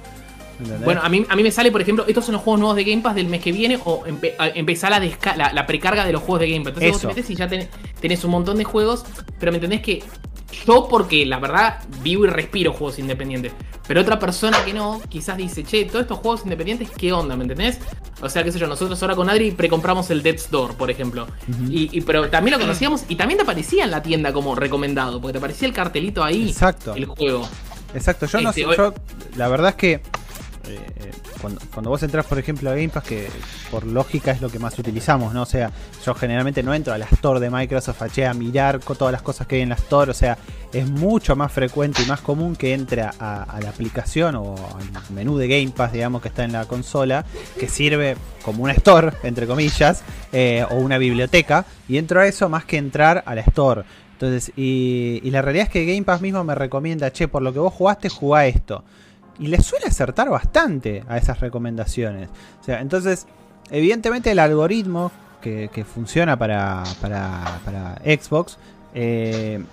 ¿Entendés? Bueno, a mí, a mí me sale, por ejemplo, estos son los juegos nuevos de Game Pass del mes que viene o empe- a- empezar la, desca- la, la precarga de los juegos de Game Pass. Entonces vos Eso. te metes y ya tenés, tenés un montón de juegos, pero me entendés que yo, porque la verdad vivo y respiro juegos independientes, pero otra persona que no, quizás dice, che, todos estos juegos independientes, ¿qué onda? ¿Me entendés? O sea, qué sé yo, nosotros ahora con Adri precompramos el Death's Door, por ejemplo. Y, y- pero también lo conocíamos y también te aparecía en la tienda como recomendado, porque te aparecía el cartelito ahí, Exacto. el juego. Exacto, yo no Este, sé, yo la verdad es que eh, eh, cuando, vos entras, por ejemplo, a Game Pass, que por lógica es lo que más utilizamos, ¿no? O sea, yo generalmente no entro a la Store de Microsoft a, a mirar todas las cosas que hay en la Store, o sea, es mucho más frecuente y más común que entre a, a la aplicación o al menú de Game Pass, digamos, que está en la consola, que sirve como una Store, entre comillas, eh, o una biblioteca, y entro a eso más que entrar a la Store. Entonces, y, y la realidad es que Game Pass mismo me recomienda, che, por lo que vos jugaste, jugá esto. Y le suele acertar bastante a esas recomendaciones. O sea, entonces, evidentemente el algoritmo que, que funciona para, para, Xbox eh,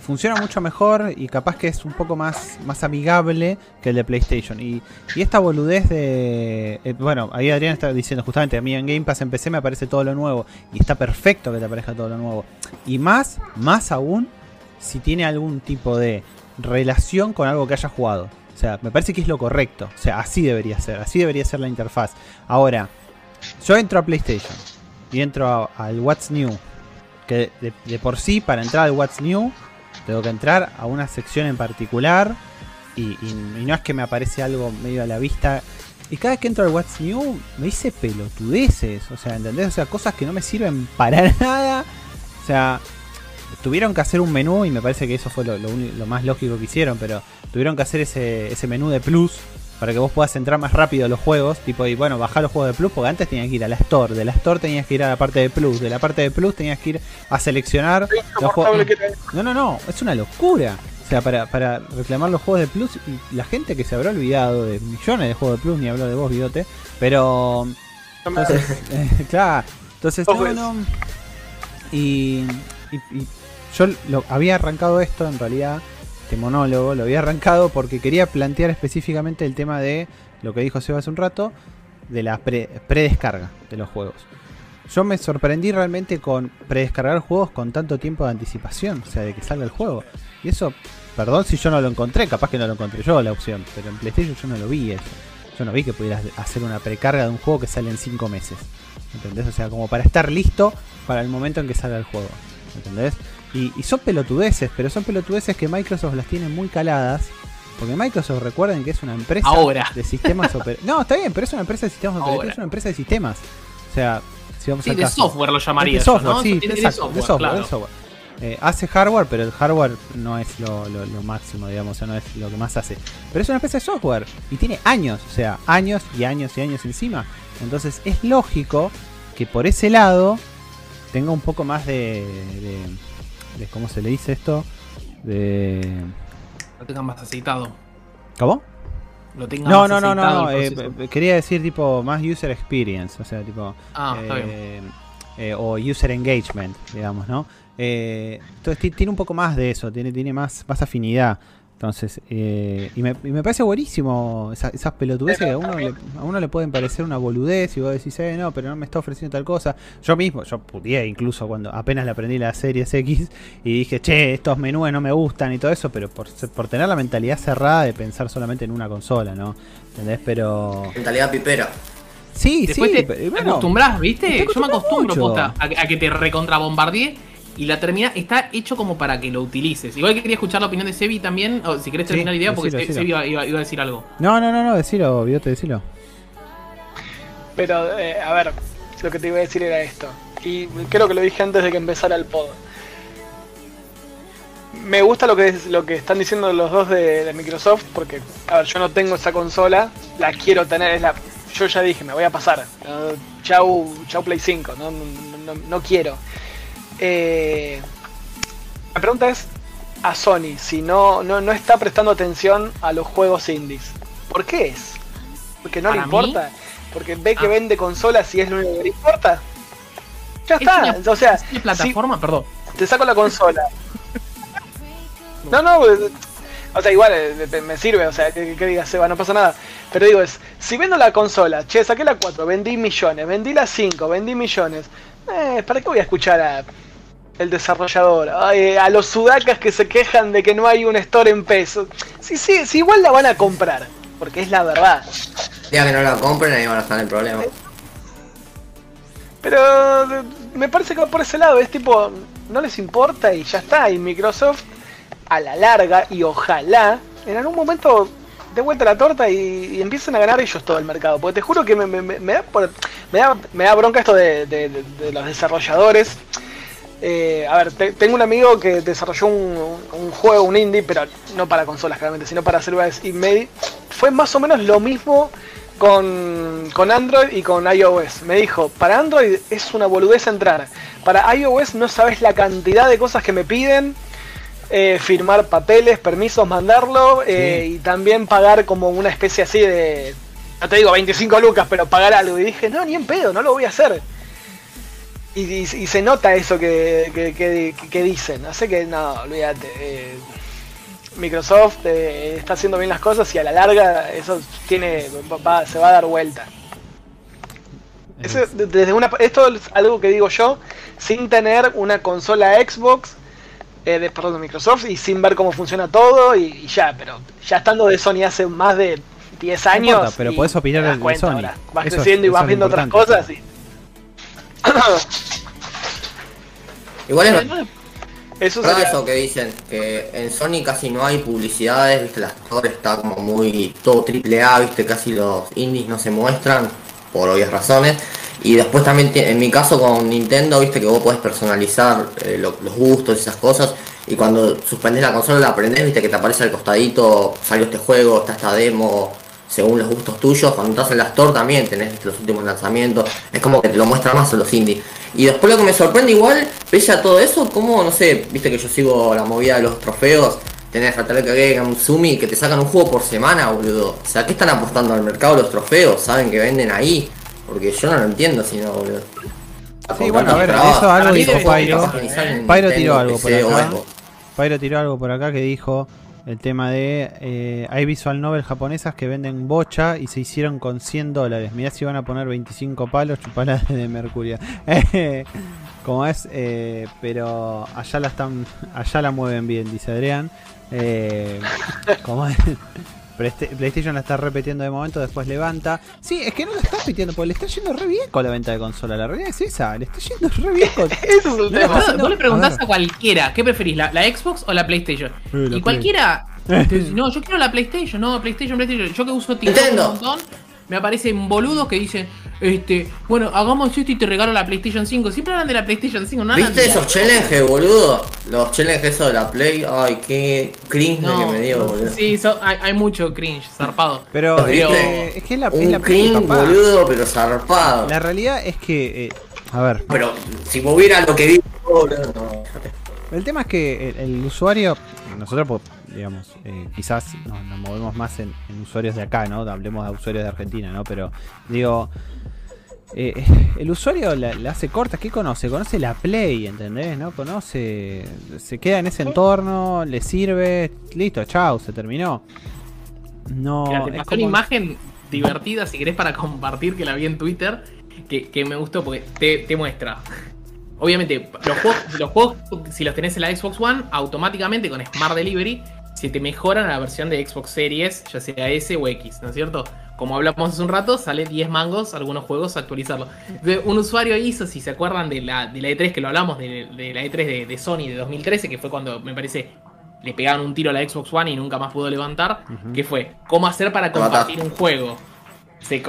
funciona mucho mejor y capaz que es un poco más, más amigable que el de PlayStation. Y, y esta boludez de... eh, bueno, ahí Adrián está diciendo justamente, a mí en Game Pass empecé me aparece todo lo nuevo. Y está perfecto que te aparezca todo lo nuevo. Y más, más aún, si tiene algún tipo de relación con algo que haya jugado. O sea, me parece que es lo correcto. O sea, así debería ser. Así debería ser la interfaz. Ahora, yo entro a PlayStation y entro al What's New. Que de, por sí, para entrar al What's New, tengo que entrar a una sección en particular. Y no es que me aparece algo medio a la vista. Y cada vez que entro al What's New, me dice pelotudeces. O sea, ¿entendés? O sea, cosas que no me sirven para *laughs* nada. O sea, tuvieron que hacer un menú y me parece que eso fue lo, lo lo más lógico que hicieron, pero tuvieron que hacer ese, ese menú de plus para que vos puedas entrar más rápido a los juegos, tipo, y bueno, bajar los juegos de plus, porque antes tenías que ir a la Store, de la Store tenías que ir a la parte de plus, de la parte de plus tenías que ir a seleccionar los juegos. No, no, no, es una locura. O sea, para, para reclamar los juegos de Plus y la gente que se habrá olvidado de millones de juegos de Plus, ni habló de vos, Bidote, pero entonces, eh, *laughs* claro. Entonces, no, veces. no. Y, y- y yo había arrancado esto, en realidad, este monólogo, lo había arrancado porque quería plantear específicamente el tema de lo que dijo Seba hace un rato, de la pre- predescarga de los juegos. Yo me sorprendí realmente con predescargar juegos con tanto tiempo de anticipación, o sea, de que salga el juego. Y eso, perdón si yo no lo encontré, capaz que no lo encontré yo la opción, pero en PlayStation yo no lo vi eso. Yo no vi que pudieras hacer una precarga de un juego que sale en 5 meses. ¿Entendés? O sea, como para estar listo para el momento en que salga el juego. ¿Entendés? Y, y son pelotudeces, pero son pelotudeces que Microsoft las tiene muy caladas. Porque Microsoft, recuerden que es una empresa Ahora. de sistemas operativos. *laughs* No, está bien, pero es una empresa de sistemas operativos, es una empresa de sistemas. O sea, si vamos Sí, al de caso. software lo llamaría. de software, ¿no? sí, de exacto, de software, software, claro. de software. Eh, hace hardware, pero el hardware no es lo, lo- lo máximo, digamos, o sea, no es lo que más hace. Pero es una especie de software y tiene años, o sea, años y años y años encima. Entonces es lógico que por ese lado tenga un poco más de, de, de- ¿cómo se le dice esto? De Lo tengan más aceitado. ¿Cómo? Lo tengan No, más no, no, no, aceitado no, el eh, eh, quería decir tipo más user experience, o sea, tipo Ah, está bien. eh, eh, o user engagement, digamos, ¿no? Entonces ti- tiene un poco más de eso, tiene, tiene más, más afinidad. Entonces, eh, y, me, y me parece buenísimo esa- esas pelotudeces que a uno, le, a uno le pueden parecer una boludez y vos decís, eh, no, pero no me está ofreciendo tal cosa. Yo mismo, yo pudié incluso cuando apenas le aprendí la Series X y dije, che, estos menús no me gustan y todo eso, pero por, por tener la mentalidad cerrada de pensar solamente en una consola, ¿no? ¿Entendés? Pero... Mentalidad pipera. Sí, Después sí, te, bueno, acostumbrás, ¿viste? te Yo me acostumbras acostumbro posta, a, que- a que te recontra bombardee y la termina está hecho como para que lo utilices. Igual que quería escuchar la opinión de Sebi también, o si querés Sí, terminar la idea, porque decilo, Se- decilo. Sebi iba, iba- iba a decir algo. No, no, no, no, decilo, Biote, decilo. Pero, eh, a ver, lo que te iba a decir era esto. Y creo que lo dije antes de que empezara el pod. Me gusta lo que es, lo que están diciendo los dos de, de Microsoft, porque, a ver, yo no tengo esa consola, la quiero tener, es la, yo ya dije, me voy a pasar. No, chau, chau Play 5, no, no, no- no quiero. Eh, la pregunta es a Sony, si no, no, no está prestando atención a los juegos indies. ¿Por qué es? ¿Porque no le mí- importa? ¿Porque ve que Ah. vende consolas y es lo único que le importa? Ya Es está, una- o sea, ¿Es una plataforma? Perdón. te saco la consola. No, no, eh, o sea, igual eh, me sirve, o sea, que, que digas, Seba, no pasa nada. Pero digo, es, si vendo la consola, che, saqué la 4, vendí millones, vendí la 5, vendí millones, eh, ¿para qué voy a escuchar a el desarrollador? Ay, a los sudacas que se quejan de que no hay un store en pesos. Sí, sí, sí, igual la van a comprar, porque es la verdad. Día que no la compren, ahí van a estar en el problema. Pero me parece que por ese lado, es tipo, no les importa y ya está. Y Microsoft, a la larga, y ojalá, en algún momento de vuelta la torta y, y empiecen a ganar ellos todo el mercado. Porque te juro que me, me- me- me da, por- me, da, me da bronca esto de, de- de- de los desarrolladores. Eh, a ver, te- tengo un amigo que desarrolló un, un- un juego, un indie, pero no para consolas claramente, sino para celulares. Y me, fue más o menos lo mismo con, con Android y con iOS. Me dijo, para Android es una boludez entrar. Para iOS no sabes la cantidad de cosas que me piden. eh, firmar papeles, permisos, mandarlo eh, y también pagar como una especie así de... No te digo 25 lucas, pero pagar algo. Y dije, no, ni en pedo, no lo voy a hacer. Y, y- y se nota eso que, que, que- que dicen. Así que no, olvídate. eh, Microsoft eh, está haciendo bien las cosas y a la larga eso tiene va- se va a dar vuelta. Eso, de- desde una, esto es algo que digo yo, sin tener una consola Xbox, eh, de, perdón, de Microsoft, y sin ver cómo funciona todo, y, y ya, pero ya estando de Sony hace más de 10 No años. importa, pero y podés opinar de Sony. ahora. Vas Eso creciendo y vas viendo otras cosas. Y... *coughs* Igual es Eso sería- eso que dicen, que en Sony casi no hay publicidades, viste, la Store está como muy todo triple A, viste, casi los indies no se muestran, por obvias razones. Y después también en mi caso con Nintendo, viste que vos podés personalizar eh, lo- los gustos y esas cosas. Y cuando suspendés la consola la aprendés, viste que te aparece al costadito, salió este juego, está esta demo, según los gustos tuyos. Cuando estás en la Store también tenés los últimos lanzamientos. Es como que te lo muestra más los indies. Y después lo que me sorprende igual, pese a todo eso, como, no sé, viste que yo sigo la movida de los trofeos. Tenés a Taleka Game, Sumi, que te sacan un juego por semana, boludo. O sea, ¿qué están apostando al mercado los trofeos? ¿Saben que venden ahí? Porque yo no lo entiendo si no, boludo. Sí, bueno, a ver, eso algo dijo Pyro. Tiró algo por acá. Pyro tiró algo por acá que dijo el tema de eh, hay visual novel japonesas que venden bocha y se hicieron con 100 dólares. Mirá si van a poner 25 palos, chupala *laughs* de Mercurio. *laughs* Como es, eh, pero allá la están, allá la mueven bien, dice Adrián. Eh, como es, PlayStation la está repitiendo de momento, después levanta. Sí, es que no la está repitiendo, porque le está yendo re bien con la venta de consola. La realidad es esa, le está yendo re bien con. *laughs* Ese es el No, tema. Vos, le preguntás a cualquiera, ¿qué preferís? ¿La, la Xbox o la PlayStation? La y Play. cualquiera *laughs* te dice, no, yo quiero la PlayStation, no, PlayStation, PlayStation. Yo que uso TikTok Nintendo. un montón. Me aparecen boludos que dicen, este, bueno, hagamos esto y te regalo la PlayStation 5. Siempre hablan de la PlayStation 5, no ¿Viste la- esos challenges, boludo? Los challenges esos de la Play. Ay, qué cringe No, que me dio, boludo. sí, so- hay, hay mucho cringe, zarpado. Pero Pero- eh, es que es la, es Un la Play, cringe, papá. boludo, pero zarpado. La realidad es que, eh, a ver, Pero si moviera lo que vi, boludo, no. El tema es que el, el usuario, nosotros, digamos, eh, quizás nos, nos movemos más en, en usuarios de acá, ¿no? Hablemos de usuarios de Argentina, ¿no? Pero, digo, eh, el usuario la, la hace corta, ¿qué conoce? Conoce la Play, ¿entendés? ¿No? Conoce, se queda en ese entorno, le sirve, listo, chao, se terminó. No, te pasó como- una imagen divertida, si querés, para compartir, que la vi en Twitter, que, que me gustó porque te, te muestra. Obviamente, los juegos, los juegos, si los tenés en la Xbox One, automáticamente con Smart Delivery, se te mejoran a la versión de Xbox Series, ya sea S o X, ¿no es cierto? Como hablamos hace un rato, sale 10 mangos algunos juegos actualizarlo. Un usuario hizo, si se acuerdan de la, de la E3 que lo hablamos, de, de la E3 de, de Sony de 2013, que fue cuando me parece le pegaron un tiro a la Xbox One y nunca más pudo levantar, que fue cómo hacer para compartir un juego. Se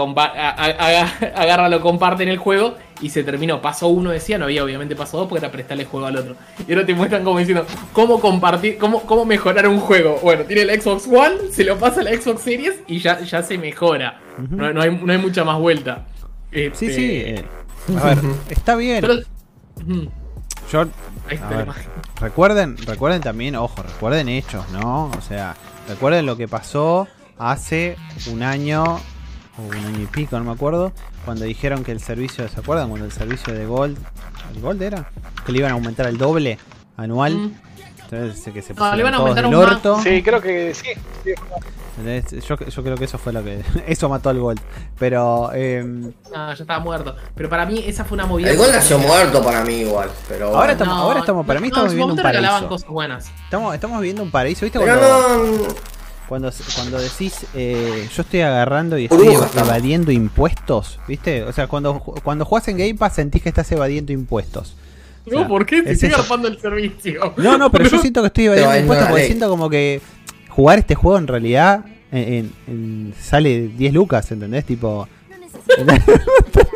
agarra, lo comparte en el juego y se terminó. Paso uno decía, no había obviamente paso dos porque era prestarle juego al otro. Y ahora te muestran como diciendo, cómo compartir, cómo, cómo mejorar un juego. Bueno, tiene la Xbox One, se lo pasa a la Xbox Series y ya, ya se mejora. No, no hay, no hay mucha más vuelta. Sí, Este, sí. eh, a ver, está bien. pero- Yo ahí está ver, imagen. recuerden, recuerden también, ojo, recuerden hechos, ¿no? O sea, recuerden lo que pasó hace un año o un año y pico, no me acuerdo, cuando dijeron que el servicio, ¿se acuerdan? Cuando el servicio de Gold, ¿el Gold era? Que le iban a aumentar el doble anual. Mm. Entonces, que se No, le iban a todos aumentar del un orto. Sí, creo que sí. Yo, yo creo que eso fue lo que. *laughs* Eso mató al Gold. Pero. em, No, ya estaba muerto. Pero para mí esa fue una movida. El gol nació muerto para mí igual, pero Ahora bueno. estamos- ahora estamos- para mí estamos viviendo un paraíso. cosas buenas. estamos, estamos viviendo un paraíso, ¿viste? Pero Cuando- no... Cuando, cuando decís, eh, yo estoy agarrando y estoy ¿no? evadiendo impuestos, ¿viste? O sea, cuando, cuando jugás en Game Pass sentís que estás evadiendo impuestos. O sea, No, ¿por qué? Si es estoy eso. garpando el servicio. No, no, pero yo *laughs* siento que estoy evadiendo impuestos porque siento como que jugar este juego en realidad en- en- en- sale 10 lucas, ¿entendés? Tipo, *laughs*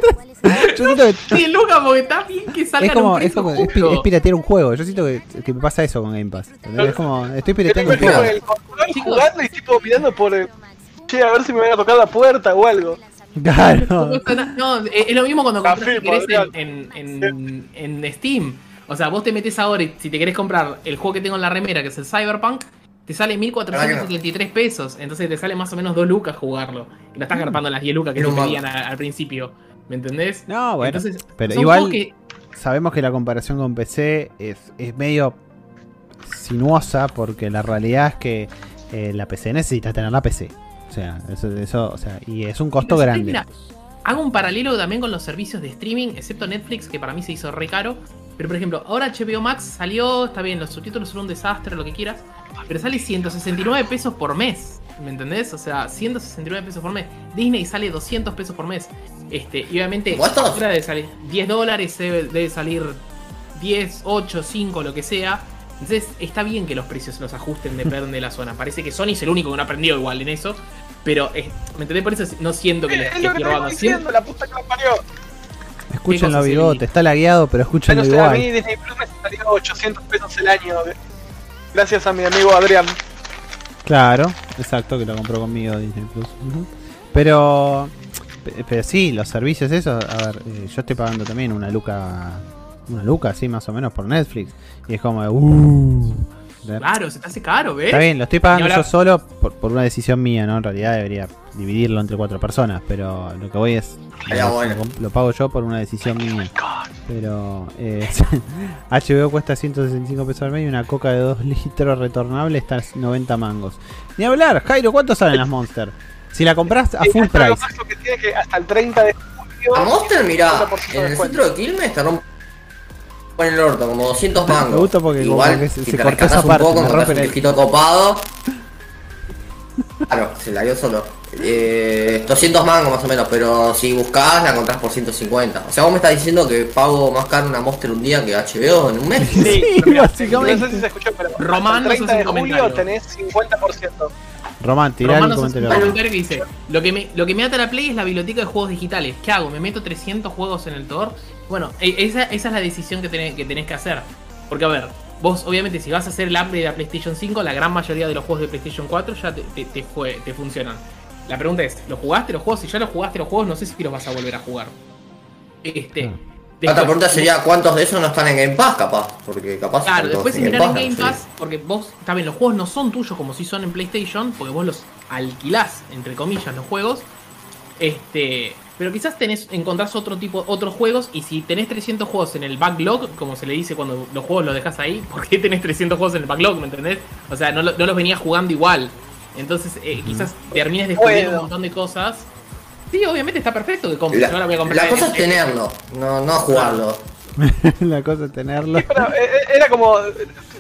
yo siento que Sí, Luca, porque está bien que salga es como, un es, precio como es, pi- justo. es piratear un juego. Yo siento que, que me pasa eso con Game Pass. Es como, estoy pirateando un juego. el control jugando y tipo mirando por el. Che, a ver si me van a tocar la puerta o algo. Claro. No, es lo mismo cuando compras querés podría- en, en, en, en Steam. O sea, vos te metes ahora y si te querés comprar el juego que tengo en la remera, que es el Cyberpunk, te sale 1473 pesos. Entonces te sale más o menos 2 lucas jugarlo. Y lo estás garpando las 10 lucas que un pedían al principio. ¿Me entendés? No, bueno. Entonces, pero igual que- sabemos que la comparación con PC es, es medio sinuosa porque la realidad es que eh, la PC necesita tener la PC. O sea, eso, eso, o sea, y es un costo Entonces, grande. mira, hago un paralelo también con los servicios de streaming, excepto Netflix, que para mí se hizo re caro. Pero por ejemplo, ahora HBO Max salió, está bien, los subtítulos son un desastre, lo que quieras, pero sale 169 pesos por mes. ¿Me entendés? O sea, 169 pesos por mes. Disney sale 200 pesos por mes. Este, y obviamente, salir 10 dólares, debe, salir 10, 8, 5, lo que sea. Entonces, está bien que los precios los ajusten, depende de la zona. Parece que Sony es el único que no aprendió igual en eso. Pero, eh, ¿me entendés? Por eso no siento que le Es que Siento- diciendo, la puta que lo parió. Escúchenlo, bigote. Está lagueado, pero escúchenlo Pero sea, a mí igual. Disney Plus me salió 800 pesos el año. Gracias a mi amigo Adrián. Claro, exacto, que lo compró conmigo Disney Plus. Pero, pe- pero sí, los servicios esos, a ver, eh, yo estoy pagando también una luca, una luca, así más o menos por Netflix. Y es como, uh. Claro, se te hace caro, ¿ves? Está bien, lo estoy pagando yo solo por, por una decisión mía, ¿no? En realidad debería dividirlo entre cuatro personas, pero lo que voy es. Lo, bueno. lo pago yo por una decisión mía. Pero eh, *laughs* HBO cuesta 165 pesos al mes y una coca de 2 litros retornable está a 90 mangos. Ni hablar, Jairo, ¿cuánto salen las Monster? Si la compras a full lo price. máximo que tiene que hasta el 30 de julio. A Monster, mirá, 50% de en el centro de Quilmes te rompen el orto, como 200 mangos. Me gusta porque Igual, como que se- si se te cortó rescatás esa parte, un poco, me rompen el- copado. Claro, se la dio solo. Eh, 200 mangos más o menos, pero si buscás la encontrás por 150. O sea, vos me estás diciendo que pago más caro una Monster un día que HBO en un mes. Sí, pero mira, básicamente. No sé si se escuchó, pero Román, el no 30 sos de julio comentario. tenés 50%. Román, tirá el Romano comentario. Un Román. comentario que dice, lo que, me, lo que me ata la Play es la biblioteca de juegos digitales. ¿Qué hago? ¿Me meto 300 juegos en el Tor? Bueno, e- esa, esa es la decisión que tenés, que tenés que hacer. Porque a ver, vos obviamente si vas a hacer el upgrade de la PlayStation 5, la gran mayoría de los juegos de PlayStation 4 ya te, te, te jue- te funcionan. La pregunta es, ¿los jugaste los juegos? Si ya los jugaste los juegos, no sé si los vas a volver a jugar. Este... Ah. La otra después- pregunta sería cuántos de esos no están en Game Pass, capaz. Porque capaz Claro, después mirar en. Game Sí. Pass, porque vos, también los juegos no son tuyos como si son en PlayStation, porque vos los alquilás, entre comillas, los juegos. Este, pero quizás tenés, encontrás otro tipo, otros juegos, y si tenés 300 juegos en el backlog, como se le dice cuando los juegos los dejas ahí, *laughs* ¿por qué tenés 300 juegos en el backlog? ¿Me entendés? O sea, no, no los venías jugando igual. Entonces, eh, quizás termines descubriendo un montón de cosas. Sí, obviamente está perfecto que compres. La, yo la voy a comprar la en- cosa es tenerlo, no, no jugarlo. *laughs* la cosa es tenerlo. Pero, eh, eh, era como.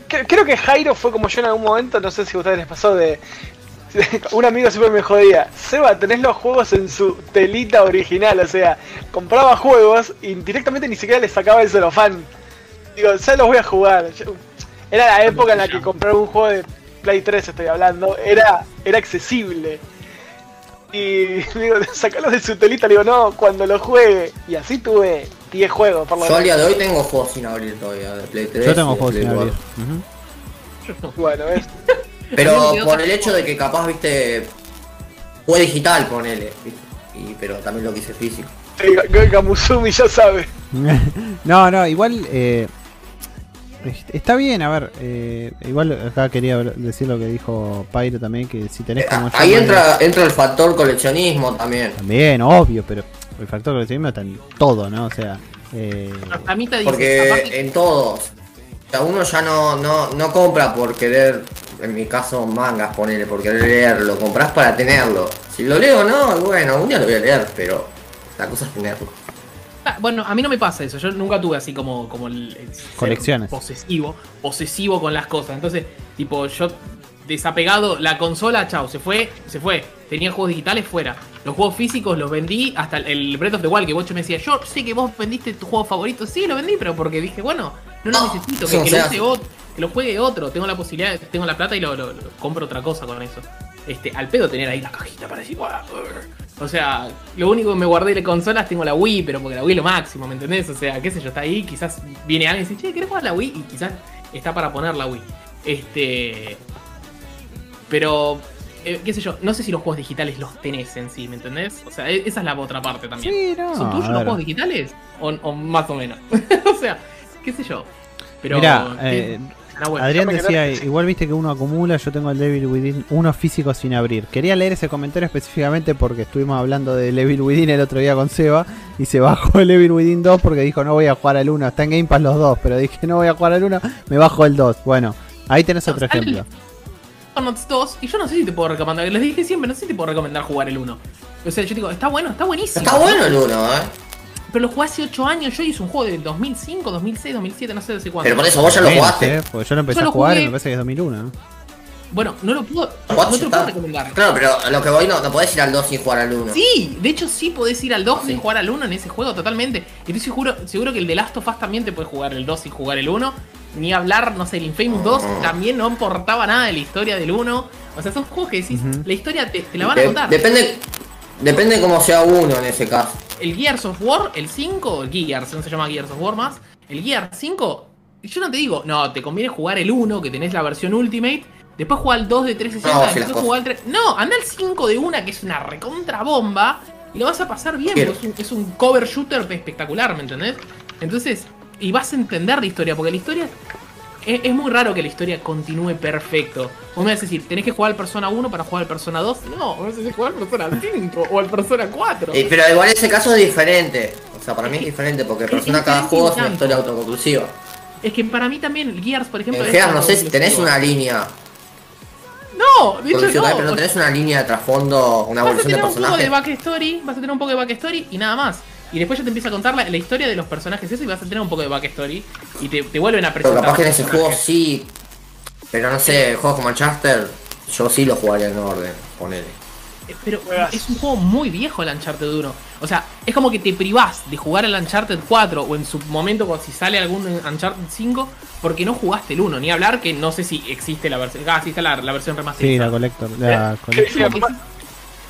cre- Creo que Jairo fue como yo en algún momento, no sé si a ustedes les pasó de. *laughs* Un amigo siempre me jodía, Seba, tenés los juegos en su telita original, o sea, compraba juegos y directamente ni siquiera le sacaba el celofán. Digo, ya los voy a jugar. Era la época en la que comprar un juego de Play 3, estoy hablando, era, era accesible. Y *laughs* digo, sacalos de su telita, le digo, no, cuando lo juegue. Y así tuve 10 juegos, por lo Yo al día de hoy tengo juegos sin abrir todavía, de Play 3. Yo tengo juegos sin 4. abrir. Bueno, ¿ves? Pero por el hecho de que capaz, viste, fue digital, ponele. ¿viste? Y, pero también lo quise físico. Sí, Ga- Gamuzumi ya sabe. *laughs* no, no, igual eh, est- está bien, a ver, eh, igual acá quería decir lo que dijo Pyro también, que si tenés como yo Ahí entra, entra el factor coleccionismo también. También, obvio, pero el factor coleccionismo está en todo, ¿no? O sea, eh, A mí te dice, Porque en todos. Uno ya no, no, no compra por querer, en mi caso, mangas, ponele, por querer leerlo. Compras para tenerlo. Si lo leo o no, bueno, un día lo voy a leer, pero la cosa es tenerlo. Ah, Bueno, a mí no me pasa eso. Yo nunca tuve así como, como el, Colecciones. posesivo, posesivo con las cosas. Entonces, tipo, yo desapegado, la consola, chao, se fue, se fue. Tenía juegos digitales fuera. Los juegos físicos los vendí hasta el- el Breath of the Wild, que Bocho me decía, yo sé que vos vendiste tu juego favorito. Sí, lo vendí, pero porque dije, bueno, no lo necesito, que, lo hace. use otro, que lo juegue otro. Tengo la posibilidad, tengo la plata y lo, lo- lo- compro otra cosa con eso. Este, al pedo tener ahí la cajita para decir, o sea, lo único que me guardé de consolas tengo la Wii, pero porque la Wii es lo máximo, ¿me entendés? O sea, qué sé yo, está ahí, quizás viene alguien y dice, che, ¿querés jugar la Wii? Y quizás está para poner la Wii. Este. Pero, eh, qué sé yo, no sé si los juegos digitales los tenés en sí, ¿me entendés? O sea, e- esa es la otra parte también. sí, no. ¿Son tuyos los juegos digitales? O, o más o menos. *laughs* o sea, qué sé yo. Pero. Eh, bueno. Adrián decía, igual viste que uno acumula, yo tengo el Devil Within uno físico sin abrir. Quería leer ese comentario específicamente porque estuvimos hablando de Devil Within el otro día con Seba y se bajó el Devil Within 2 porque dijo no voy a jugar al 1, está en Game Pass los dos, pero dije no voy a jugar al 1, me bajo el 2. Bueno, ahí tenés otro ejemplo. Psychonauts 2 y yo no sé si te puedo recomendar, les dije siempre, no sé si te puedo recomendar jugar el 1. O sea, yo digo, está bueno, está buenísimo. Está bueno el 1, ¿eh? Pero lo jugué hace 8 años, yo hice un juego del 2005, 2006, 2007, no sé de hace cuánto. Pero por eso vos ya lo jugaste. eh, porque yo lo empecé Yo lo a jugar y me parece que es 2001. ¿no? Bueno, no lo puedo, no, no te lo puedo recomendar. Claro, pero a lo que voy no, no podés ir al 2 sin jugar al 1. Sí, de hecho sí podés ir al 2 Sí. sin jugar al 1 en ese juego totalmente. Y estoy seguro, seguro que el de Last of Us también te puede jugar el 2 sin jugar el 1. Ni hablar, no sé, el Infamous 2 también no importaba nada de la historia del 1. O sea, son juegos que decís, la historia te, te la van a De- contar. depende, depende cómo sea uno en ese caso. El Gears of War, el 5, el Gears, no se llama Gears of War más, el Gears 5, yo no te digo, no, te conviene jugar el 1, que tenés la versión Ultimate, después jugar el 2 de 360, No, después jugar el 3... No, anda el 5 de una, que es una recontra bomba, y lo vas a pasar bien, es un, es un cover shooter espectacular, ¿me entendés? Entonces, y vas a entender la historia, porque la historia... Es, es muy raro que la historia continúe perfecto. Vos me vas a decir, tenés que jugar al Persona 1 para jugar al Persona 2. No, vos tenés que jugar al Persona 5 o al Persona 4. Eh, pero igual ese caso es diferente. O sea, para mí es diferente porque persona cada juego es una historia autoconclusiva. Es que para mí también Gears, por ejemplo. En Gears no sé si tenés una línea No, de hecho no. pero no tenés una línea de trasfondo, una vas a evolución de tener un poco de personaje. backstory, vas a tener un poco de backstory y nada más. Y después ya te empieza a contar la, la historia de los personajes eso y vas a tener un poco de backstory y te, te vuelven a Pero presentar. capaz que en ese juego sí. Pero no sé, juegos como Uncharted, yo sí lo jugaría en orden, ponele. Eh, Pero es un juego muy viejo el Uncharted 1. O sea, es como que te privás de jugar el Uncharted 4 o en su momento cuando si sale algún Uncharted 5 porque no jugaste el 1. Ni hablar que no sé si existe la versión. Ah, sí está la, la versión Sí, la remasterizada. Collector. La ¿Qué collector.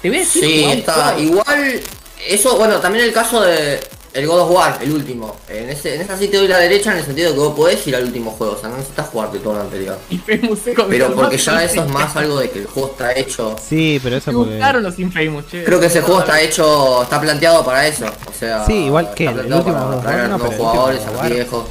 te voy a decir, Sí, está. Igual, eso, bueno, también el caso de el God of War, el último. En ese, en esa sí te doy la derecha en el sentido de que vos podés ir al último juego, o sea, no necesitas jugarte todo lo anterior. Infamous Second Pero porque ya eso es más algo de que el juego está hecho. Sí, pero eso Me porque. gustaron los Infamous, che. Creo que ese juego está hecho, está planteado para eso. O sea, Sí, igual que el último para no, último jugadores, a los viejos.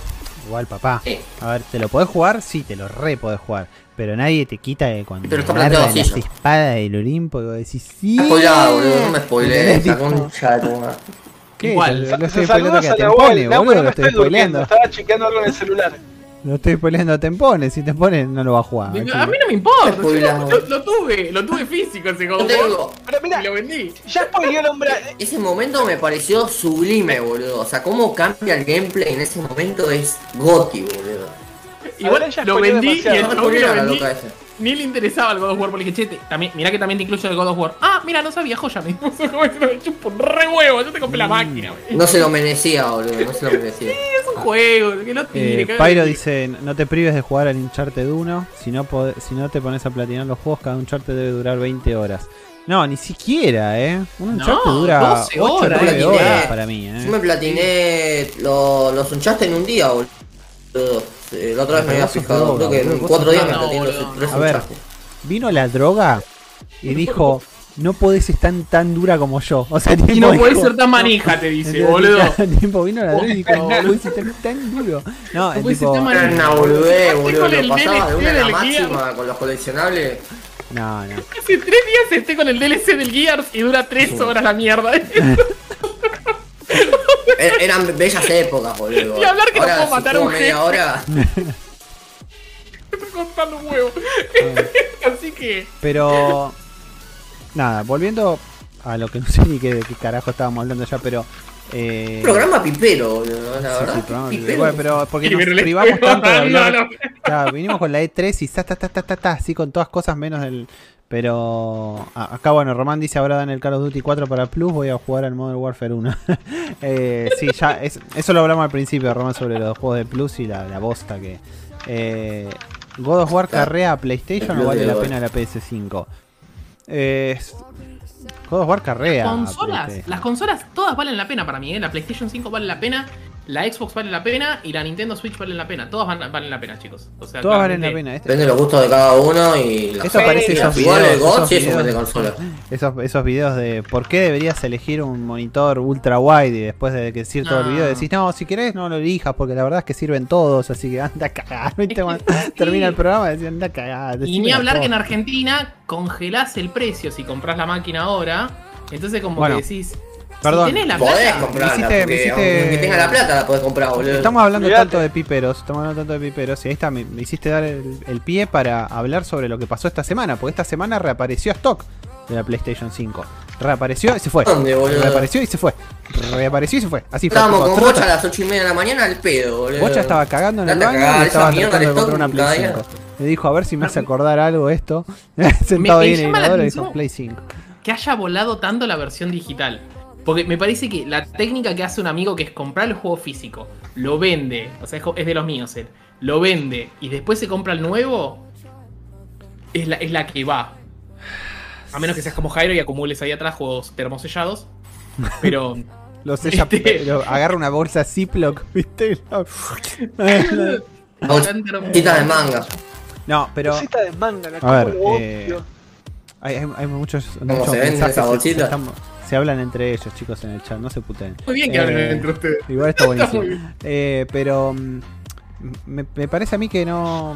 Igual, papá. Sí. A ver, ¿te lo podés jugar? Sí, te lo re podés jugar. Pero nadie te quita de cuando Pero está planteado así espadas del Olimpo y vos decís, sí. Está spoileado, boludo, no me spoilees, la concha de. ¿Qué? Igual, Se estoy spoileando que. Tempone, Nahuel, boludo, no lo estoy spoileando. estaba chequeando algo en el celular. Lo estoy spoileando a Tempone. Si Tempone no lo va a jugar. A mí no me importa. Está spoileado. Lo, lo tuve, lo tuve físico ese Yo digo, Pero mira, y lo vendí. ya spoileó el hombre. ese momento me pareció sublime, boludo. O sea, cómo cambia el gameplay en ese momento es goti, boludo. Igual ya lo vendí y el No lo vendí loca esa. Ni le interesaba el God of War porque dije, che, te- también, mirá que también te incluyo el God of War. Ah, mira, no sabía, joya, me *laughs* chupo un re huevo, yo te compré Mm. la máquina, wey. No se lo merecía, boludo, no se lo merecía. *laughs* Es un juego, que no tire, Eh, Pyro dice, no te prives de jugar al Uncharted 1, si no, si no te pones a platinar los juegos, cada Uncharted debe durar 20 horas. No, ni siquiera, ¿eh? Un Uncharted No, dura 12 8 o horas, 9 eh. horas para mí, ¿eh? Yo me platiné lo- los unchaste en un día, boludo. Eh, La otra vez me había fijado, creo que en cuatro días me boludo. tres A ver. Vino la droga y dijo, no podés estar tan dura como yo. O sea, Y no podés ser tan manija, te dice, boludo. *laughs* tipo, vino la droga y dijo, no podés estar tan duro. No, No podés tipo, ser tan Era manija. boludez, boludo, lo pasaba de una a la del máxima con los coleccionables. no, no. Hace tres días esté con el DLC del Gears y dura tres horas la mierda. *laughs* Er- Eran bellas épocas, boludo. *laughs* Y hablar que no Ahora, puedo si matar a juego un jefe. hora, *laughs* Estoy contando un huevo. *laughs* Así que. Pero nada, volviendo a lo que no sé ni qué, de qué carajo estábamos hablando ya, pero eh, programa pipero, boludo, la sí, verdad. sí, programa pipero. bueno, pero porque nos privamos tanto de hablar. No, no. Claro, vinimos con la E3 y ta, ta, ta, ta, ta, ta, así con todas cosas menos del. Pero acá, bueno, Román dice ahora dan el Call of Duty 4 para Plus, voy a jugar al Modern Warfare 1. *laughs* eh, sí, ya, es- eso lo hablamos al principio, Román, sobre los juegos de Plus y la, la bosta que. Eh, ¿God of War carrea a PlayStation o vale la pena la PS5? Eh, God of War carrea. a Consolas, las consolas todas valen la pena para mí, ¿eh? La PlayStation 5 vale la pena, la Xbox vale la pena y la Nintendo Switch vale la pena. Todas van- valen la pena, chicos. O sea, Todas valen la pena. Este- Depende de los gustos de cada uno y la Esto parece y esos videos, esos videos. de consola. Esos, esos videos de por qué deberías elegir un monitor ultra wide y después de decir todo el video decís, no, si querés no lo elijas porque la verdad es que sirven todos, así que anda a cagar. *laughs* Termina el programa y decís, anda a cagar. Y ni la hablar que en posta". Argentina congelás el precio si compras la máquina ahora. Entonces como Bueno, que decís, perdón. si tenés la Podés plata, comprarla, hiciste- me hiciste- aunque tenga la plata la podés comprar, boludo. Estamos hablando tanto de piperos, estamos hablando tanto de piperos y ahí está, me, me hiciste dar el, el pie para hablar sobre lo que pasó esta semana, porque esta semana reapareció stock de la PlayStation 5. Reapareció y se fue. ¿Dónde, boludo? Reapareció y se fue. Reapareció y se fue. Así fue. Estábamos con. Bocha a las 8 y media de la mañana al pedo, boludo. Bocha estaba cagando en el baño cagar, y esa estaba tratando de comprar una Play cada 5. Me dijo a ver si me hace acordar algo esto. *laughs* Sentado Me- ahí me en el inodoro y dijo. Play 5. que haya volado tanto la versión digital. Porque me parece que la técnica que hace un amigo que es comprar el juego físico, lo vende, o sea, es de los míos él, lo vende y después se compra el nuevo, es la, es la que va. A menos que seas como Jairo y acumules ahí atrás juegos termosellados. *laughs* Pero Lo sella, Este- lo- agarra una bolsa Ziploc, *laughs* ¿viste? *laughs* Bolsita de manga. No, pero Cosita de manga, la A ver, eh, hay, hay- hay muchos, muchos se mensajes. se- bolsitas? Se, hablan entre ellos, chicos, en el chat, no se puteen. muy bien que Eh, hablen entre ustedes. Igual está *laughs* buenísimo. Eh, pero mm, me, me parece a mí que no.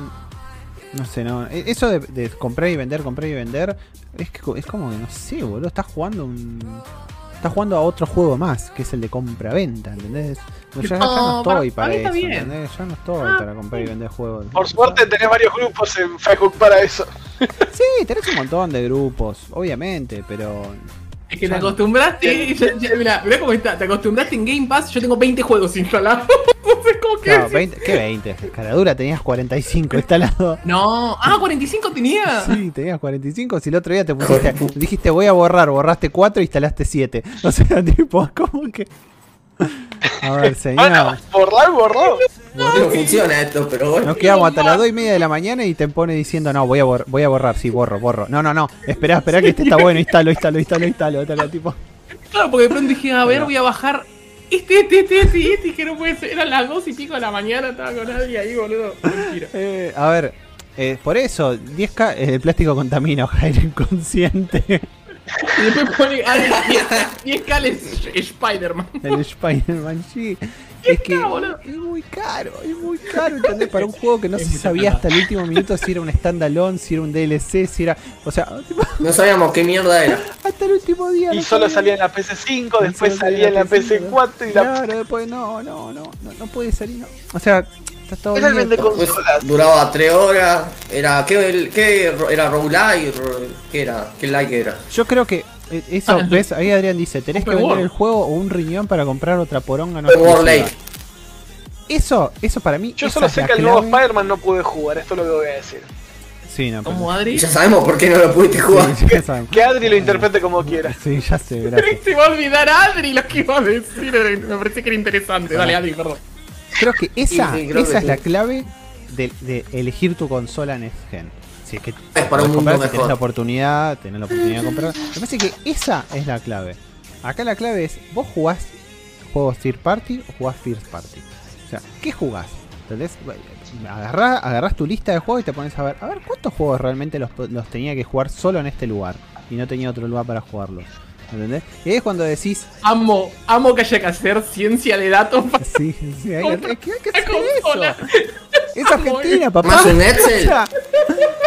No sé, no. e- Eso de, de comprar y vender, comprar y vender, es, que, es como que no sé, boludo. Estás jugando un. Estás jugando a otro juego más, que es el de compra-venta, ¿entendés? No, ya, ya no estoy para, está eso, bien. ¿entendés? Ya no estoy Ah. para comprar y vender juegos. Por suerte tenés varios grupos en Facebook para eso. Sí, tenés un montón de grupos, obviamente, pero Es que te no. acostumbraste. ya- mirá, mirá cómo está. Te acostumbraste en Game Pass. Yo tengo 20 juegos instalados. *laughs* Entonces, ¿cómo que Claro, decís? 20, ¿Qué 20? Caradura tenías 45 instalado. *laughs* No. Ah, 45 tenía. Sí, tenías 45. Si el otro día te *laughs* pusiste, dijiste voy a borrar, borraste 4 e instalaste 7. O sea, tipo, ¿cómo que? A ver, Bueno, señor. borrar, borró. No funciona esto, pero bueno. Nos quedamos hasta las 2 y media de la mañana y te pone diciendo, no, voy a, bor- voy a borrar, sí, borro, borro. No, no, no, espera, espera que este está bueno, instalo, instalo, instalo, instalo. Tal, tipo. Claro, porque de pronto dije, a ver, voy a bajar este, este, este, este, este, que no puede ser. Eran las 2 y pico de la mañana, estaba con nadie ahí, boludo. Mentira. *laughs* Eh, a ver, eh, por eso, 10K, eh, el plástico contamina, *laughs* Jairo inconsciente. Y después pone ah, 10 cales Spider-Man. El Spider-Man, sí. Es que es muy caro, es muy caro, ¿entendés? Para un juego que no se sabía hasta el último minuto si era un standalone, si era un DLC, si era. O sea, No sabíamos qué mierda era. hasta el último día. Y no solo sabía. salía en la PC5, después salía en la PC5, PC4 y la. Claro, después no, no, no, no, no puede salir. No. O sea, está todo Era el vende Pues duraba 3 horas. Era. ¿Qué, qué era roguelike? Ro- ¿Qué era? ¿Qué like era? Yo creo que eh, eso, Ah, ¿ves? Ahí Adrián dice, tenés que vender World. el juego o un riñón para comprar otra poronga no. Eso, eso para mí. Yo solo sé que el nuevo. Spider-Man no pude jugar, esto es lo que voy a decir. Sí, no, pero- Como Y Adri. ya sabemos por qué no lo pudiste jugar. *laughs* Sí. Que Adri lo interprete como quiera. Sí, ya sé, *laughs* gracias. Se va a olvidar Adri lo que iba a decir. Me parece que era interesante. Dale, Adri, perdón. Creo que esa, Sí, sí, creo esa que es la clave de, de elegir tu consola Next Gen. Si es que Es para un comprar, si tenés mejor. la oportunidad, tenés la oportunidad de comprar. Me parece que esa es la clave. Acá la clave es, vos jugás juegos third party o jugás first party. O sea, ¿qué jugás? ¿Entendés? Agarrás, agarrás tu lista de juegos y te pones a ver, a ver cuántos juegos realmente los, los tenía que jugar solo en este lugar y no tenía otro lugar para jugarlos. ¿Entendés? Y ahí es cuando decís, Amo, amo que haya que hacer ciencia de datos para sí, sí, hay, que hay que la hacer consola. eso. Es Argentina, papá. Más un Excel. *laughs* O sea,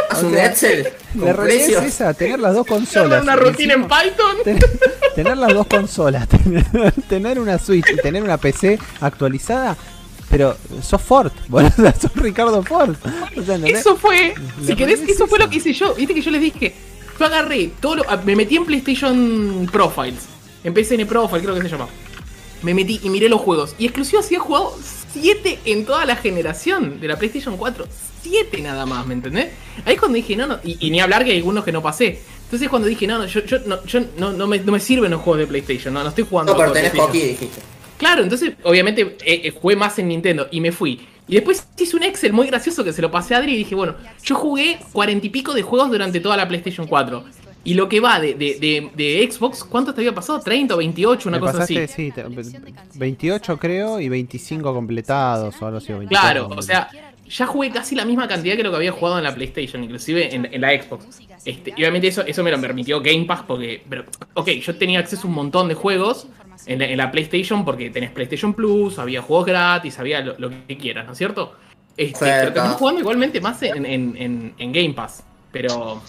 Haz O un Excel. La realidad es esa, tener las dos consolas. una y rutina en Python. Tener, tener las dos consolas, *laughs* tener, tener una Switch y tener una PC actualizada, pero sos Ford, *laughs* boludo, sea, sos Ricardo Ford. O sea, ¿entendés? Eso fue, si querés, eso fue lo que hice yo. Viste que yo les dije, yo agarré todo lo, me metí en PlayStation Profiles, en PSN Profile creo que se llama. Me metí y miré los juegos. Y exclusivo así he jugado 7 en toda la generación de la PlayStation 4. 7 nada más, ¿me entendés? Ahí es cuando dije, no, no, y, y ni hablar que hay algunos que no pasé. Entonces cuando dije, no, no, yo, yo, no, yo no, no me, no me sirven los juegos de PlayStation, no, no estoy jugando. No PlayStation. aquí, dijiste. Claro, entonces obviamente eh, eh, jugué más en Nintendo y me fui. Y después hice un Excel muy gracioso que se lo pasé a Adri y dije, bueno, yo jugué cuarenta y pico de juegos durante toda la PlayStation 4. Y lo que va de, de, de, de Xbox, ¿cuánto te había pasado? ¿30 o 28? Una Me cosa pasaste, así. sí, te- 28 creo y 25 completados o algo así. o 24 Claro, o sea, ya jugué casi la misma cantidad que lo que había jugado en la PlayStation, inclusive en, en la Xbox. Este, y obviamente eso, eso me lo permitió Game Pass porque, pero, ok, yo tenía acceso a un montón de juegos en la, en la PlayStation porque tenés PlayStation Plus, había juegos gratis, había lo, lo que quieras, ¿no es cierto? Este, pero terminé jugando igualmente más en, en- en- en Game Pass, pero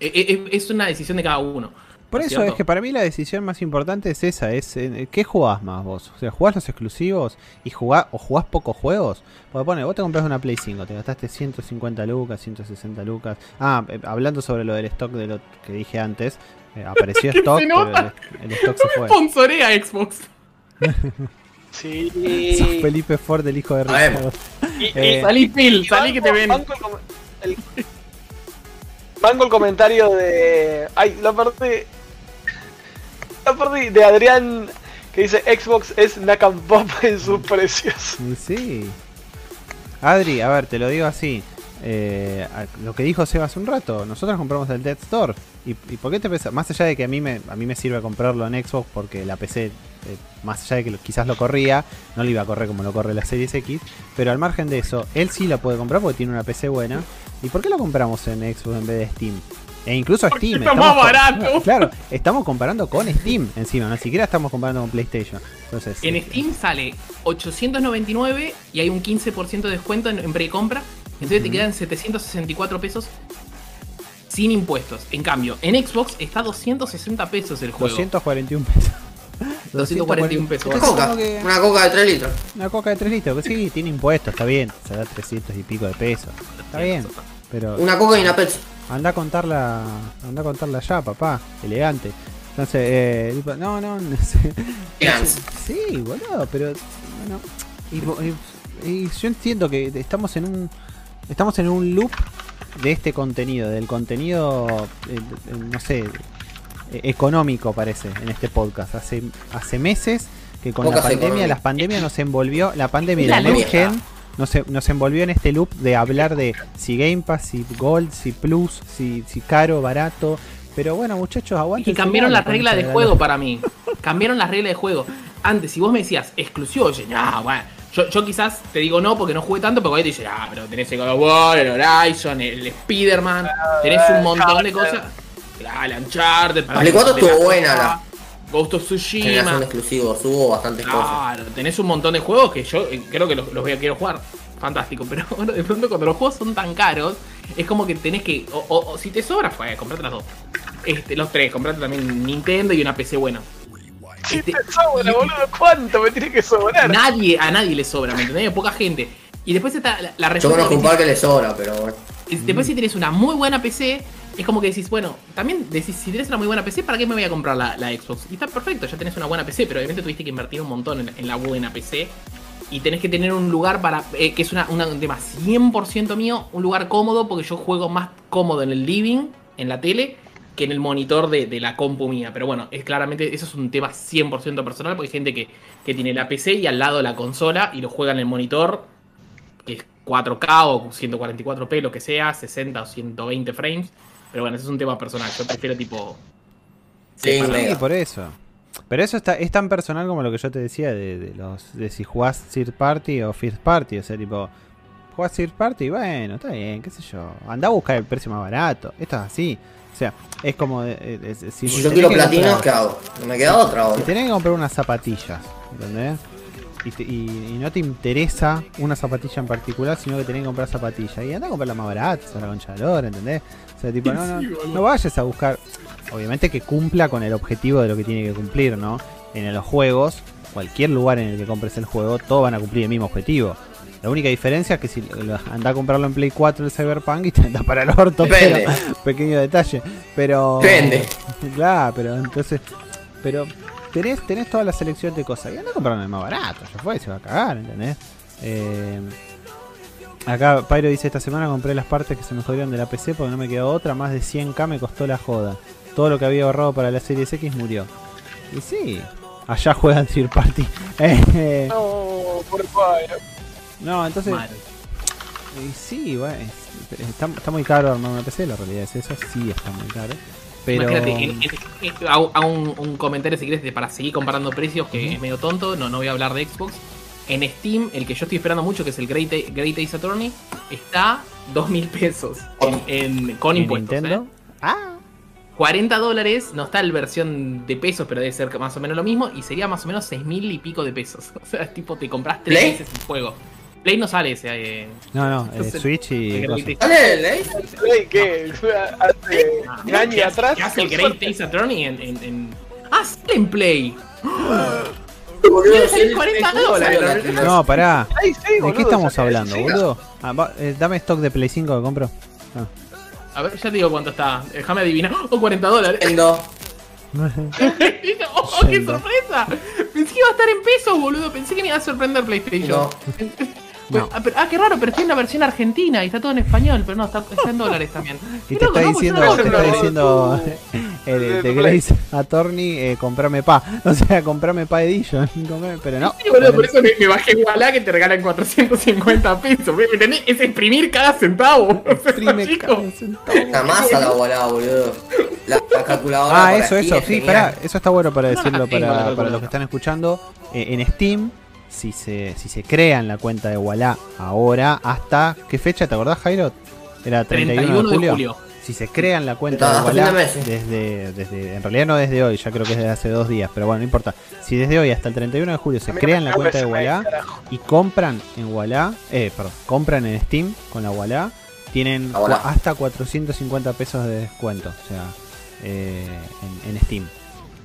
e- e- es una decisión de cada uno. Por ¿no eso cierto? es que para mí la decisión más importante es esa, es eh, ¿qué jugás más vos? O sea, ¿jugás los exclusivos y jugás o jugás pocos juegos? Porque pone, vos te compras una Play 5, te gastaste 150 lucas, 160 lucas. Ah, eh, hablando sobre lo del stock de lo que dije antes, eh, apareció *laughs* stock, se pero nota. el, el stock se fue. Sponsorea Xbox. *laughs* Sí. *laughs* Sos Felipe Ford, el hijo de. Ricardo. Y- y- Eh, Salí Phil, salí que te ven. Banco el, com- el- banco el comentario de. Ay, lo perdí. Lo perdí. De Adrián que dice Xbox es Nakam Pop en sus precios. Sí. Adri, a ver, te lo digo así. Eh, lo que dijo Seba hace un rato, nosotros compramos el Dead Store. ¿Y, y por qué te pensás? Más allá de que a mí me, a mí me sirve comprarlo en Xbox porque la PC, eh, más allá de que lo- quizás lo corría, no lo iba a correr como lo corre la Series X. Pero al margen de eso, él sí la puede comprar porque tiene una PC buena. ¿Y por qué lo compramos en Xbox en vez de Steam? E incluso Porque Steam. está estamos más barato. *laughs* Claro, estamos comparando con Steam encima, ni siquiera estamos comparando con PlayStation. Entonces, En Steam sale 899 y hay un 15% de descuento en, en precompra. Entonces te quedan 764 pesos sin impuestos. En cambio, en Xbox está 260 pesos el juego. 241 pesos. *laughs* 241 pesos. Una coca. que- Una coca de 3 litros. Una coca de 3 litros, que sí, tiene impuestos, está bien, se da 300 y pico de pesos. Está bien, pero Una coca y una Pepsi. anda a contarla, anda a contarla ya, papá, elegante. Entonces, eh, no, no, no sé. Chance. Sí, boludo, pero bueno, y, y- y yo entiendo que estamos en un estamos en un loop de este contenido, del contenido eh, eh, no sé, eh, económico parece en este podcast. Hace hace meses que con la pandemia, las pandemias nos envolvió, la pandemia La la Next. Gen nos, nos envolvió en este loop de hablar de si Game Pass, si Gold, si Plus, si, si caro, barato. Pero bueno, muchachos, aguanten. Y cambiaron las reglas de juego para mí. *laughs* Cambiaron las reglas de juego. Antes, si vos me decías exclusivo, yo, ah, bueno. Yo, yo quizás te digo no porque no jugué tanto, pero ahí te dice, ah, pero tenés el God of War, el Horizon, el Spider-Man, tenés un montón de cosas. Ah, el Uncharted. La Play 4 de estuvo la- buena, la- Ghost of Tsushima. exclusivo, hubo bastantes cosas. Claro, tenés un montón de juegos que yo eh, creo que los, los voy a quiero jugar. Fantástico, pero *laughs* bueno, de pronto cuando los juegos son tan caros, es como que tenés que. O, o- o si te sobra, pues comprate las dos. Este, los tres, comprate también Nintendo y una PC buena. Si Este, te sobra, boludo, ¿cuánto me tiene que sobrar? nadie, a nadie le sobra, ¿me entendés? Hay poca gente. Y después está la, la Yo respuesta conozco un que par que le sobra, pero bueno. Después si tenés una muy buena PC, es como que decís, bueno, también decís, si tenés una muy buena PC, ¿para qué me voy a comprar la, la Xbox? Y está perfecto, ya tenés una buena PC, pero obviamente tuviste que invertir un montón en, en la buena PC. Y tenés que tener un lugar para. eh, que es una, una- un tema 100% mío, un lugar cómodo, porque yo juego más cómodo en el living, en la tele, que en el monitor de, de la compu mía. Pero bueno, es claramente, eso es un tema 100% personal, porque hay gente que, que tiene la PC y al lado la consola y lo juega en el monitor, que es 4K o 144p, lo que sea, 60 o 120 frames. Pero bueno, ese es un tema personal. Yo prefiero tipo. Sí. Sí, por eso. Pero eso está, es tan personal como lo que yo te decía de, de los de si jugás third party o first party. O sea, tipo, jugás third party, bueno, está bien, qué sé yo. Anda a buscar el precio más barato. Esto es así. O sea, es como. de- eh, es- es- si Si yo quiero platinos, ¿qué hago? No me queda otra Si ahora. tenés que comprar unas zapatillas, ¿entendés? Y, te- y- y no te interesa una zapatilla en particular, sino que tenés que comprar zapatillas. Y anda a comprar la más barata, la concha de lora, ¿entendés? O sea, tipo, no, no, *laughs* no vayas a buscar. Obviamente que cumpla con el objetivo de lo que tiene que cumplir, ¿no? En los juegos, cualquier lugar en el que compres el juego, todos van a cumplir el mismo objetivo. La única diferencia es que si anda a comprarlo en Play 4 el Cyberpunk y te anda para el orto, Depende. pero pequeño detalle. Pero. Depende. *laughs* Claro, pero entonces. Pero tenés, tenés toda la selección de cosas. Y anda a comprarlo el más barato, ya fue, se va a cagar, ¿entendés? Eh, acá Pyro dice: Esta semana compré las partes que se me jodieron de la PC porque no me quedó otra. Más de 100k me costó la joda. Todo lo que había ahorrado para la Series X murió. Y sí, allá juegan Third Party. *laughs* Eh, No, por favor. No, entonces. Mal. Y sí, bueno, es- está, está muy caro armar una PC, la realidad es esa, sí está muy caro. Pero. Hago, un, un comentario si querés de- para seguir comparando precios, que es medio tonto, no, no voy a hablar de Xbox. En Steam, el que yo estoy esperando mucho, que es el Great, Great Ace Attorney, está 2 mil pesos en- en- con ¿En impuestos. Nintendo? ¿eh? Ah, 40 dólares, no está la versión de pesos, pero debe ser más o menos lo mismo, y sería más o menos 6 mil y pico de pesos. *laughs* O sea, tipo, te compras 3 ¿Play? veces el juego. Play no sale ese. eh, no, no, eh, Switch y. el. Ey, ¿Qué? Hace Ah, un año ¿qué hace- atrás. ¿Qué hace el Great Ace Attorney en, en, en- Ah, sale en Play. Boludo, Debe si salir el- 40 el- dólares, la- la- la- No, pará. Ay, sí, ¿De qué estamos ya- hablando, boludo? Ah, va- eh, dame stock de Play 5 que compro. Ah. A ver, ya te digo cuánto está. Déjame adivinar. Oh, 40 dólares. *laughs* *laughs* ¡Oh, qué sorpresa! Pensé que iba a estar en pesos, boludo. Pensé que me iba a sorprender PlayStation. *laughs* No. No. Ah, pero- ah, qué raro, pero estoy en la versión argentina y está todo en español, pero no, está, está en dólares también. Y te está. Pues diciendo, te está diciendo el, *laughs* el de Grace Attorney, eh, comprame pa. *laughs* O sea, comprame pa Edition. *laughs* comprame- Pero no. Sí, boludo, por eso me, me bajé Wallah que te regalan 450 pesos. ¿Me entendés? Es exprimir cada centavo. O sea, Exprime cada centavo. La masa la volada, boludo. La, la calculadora. Ah, eso, eso, es sí, genial. pará, eso está bueno para decirlo para, para los que están escuchando. Eh, en Steam, si se, si se crean la cuenta de Wallah ahora, hasta ¿qué fecha te acordás, Jairo? Era 31, 31 de, julio. de julio. Si se crean la cuenta de Wallah desde, desde, en realidad no desde hoy, ya creo que es desde hace dos días, pero bueno, no importa. Si desde hoy hasta el 31 de julio se crean la cuenta de Wallah y compran en Wallah, eh, perdón, compran en Steam con la Wallah, tienen Wallah. hasta 450 pesos de descuento, o sea, eh, en, en Steam.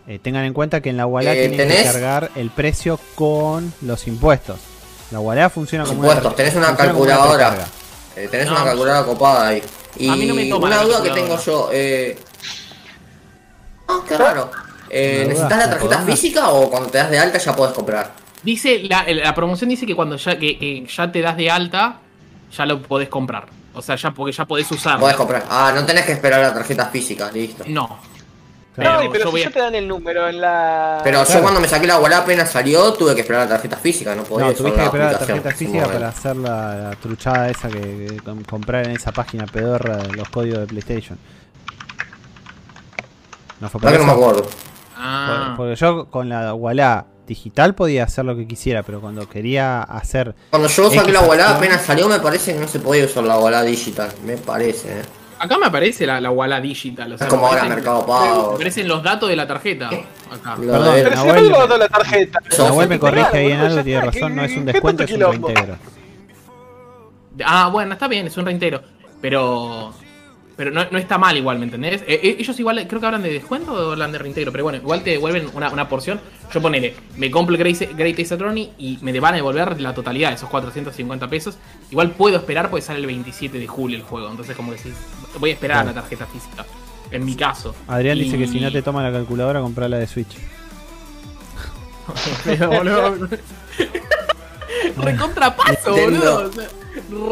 Eh, tengan en cuenta que en la Wallah Eh, tienen que ¿tenés? cargar el precio con los impuestos. La Wallah funciona como Impuestos, tenés una funciona como calculadora. Eh, tenés No. una calculadora copada ahí. Y A mí no me toma una duda que tengo yo. Eh... Ah, qué raro. Eh, ¿Me ¿Necesitas la ¿La tarjeta física o cuando te das de alta ya podés comprar? Dice, la, la promoción dice que cuando ya, que, que ya te das de alta, ya lo podés comprar. O sea, ya porque ya podés usarlo. Podés comprar. Ah, no tenés que esperar la tarjeta física, listo. No. Claro. No, pero yo si a- ya te dan el número en la. Pero Claro. yo cuando me saqué la Wallah apenas salió, tuve que esperar la tarjeta física, no podía No, tuviste que esperar la tarjeta física para hacer la, la truchada esa que, que com- comprar en esa página pedorra de los códigos de PlayStation. No fue por La que no me eso. acuerdo. Ah. Por- Porque yo con la Wallah digital podía hacer lo que quisiera, pero cuando quería hacer. Cuando yo saqué X la Wallah apenas salió, me parece que no se podía usar la Wallah digital. Me parece, eh. Acá me aparece la, la Walla Digital. O sea, Es como me ahora aparecen- Mercado Pago. Me aparecen los datos de la tarjeta. Acá. Lo Perdón, de- Pero si Nahuel- no tengo la tarjeta. Nahuel me corrige ahí en algo, tiene razón, ¿qué- no es un descuento, es un reintegro. Ah, bueno, está bien, es un reintero. Pero. Pero no, no está mal igual, ¿me entendés? Eh, eh, ellos igual creo que hablan de descuento o hablan de reintegro, pero bueno, igual te devuelven una, una porción. Yo ponele, me compro el Great, Great Ace Attorney y me van a devolver la totalidad de esos 450 pesos. Igual puedo esperar porque sale el 27 de julio el juego, entonces como decís, voy a esperar a la tarjeta física. En mi caso. Adrián dice que si no te toma la calculadora, comprar la de Switch. *laughs* Pero, boludo. *laughs* Recontrapaso, boludo.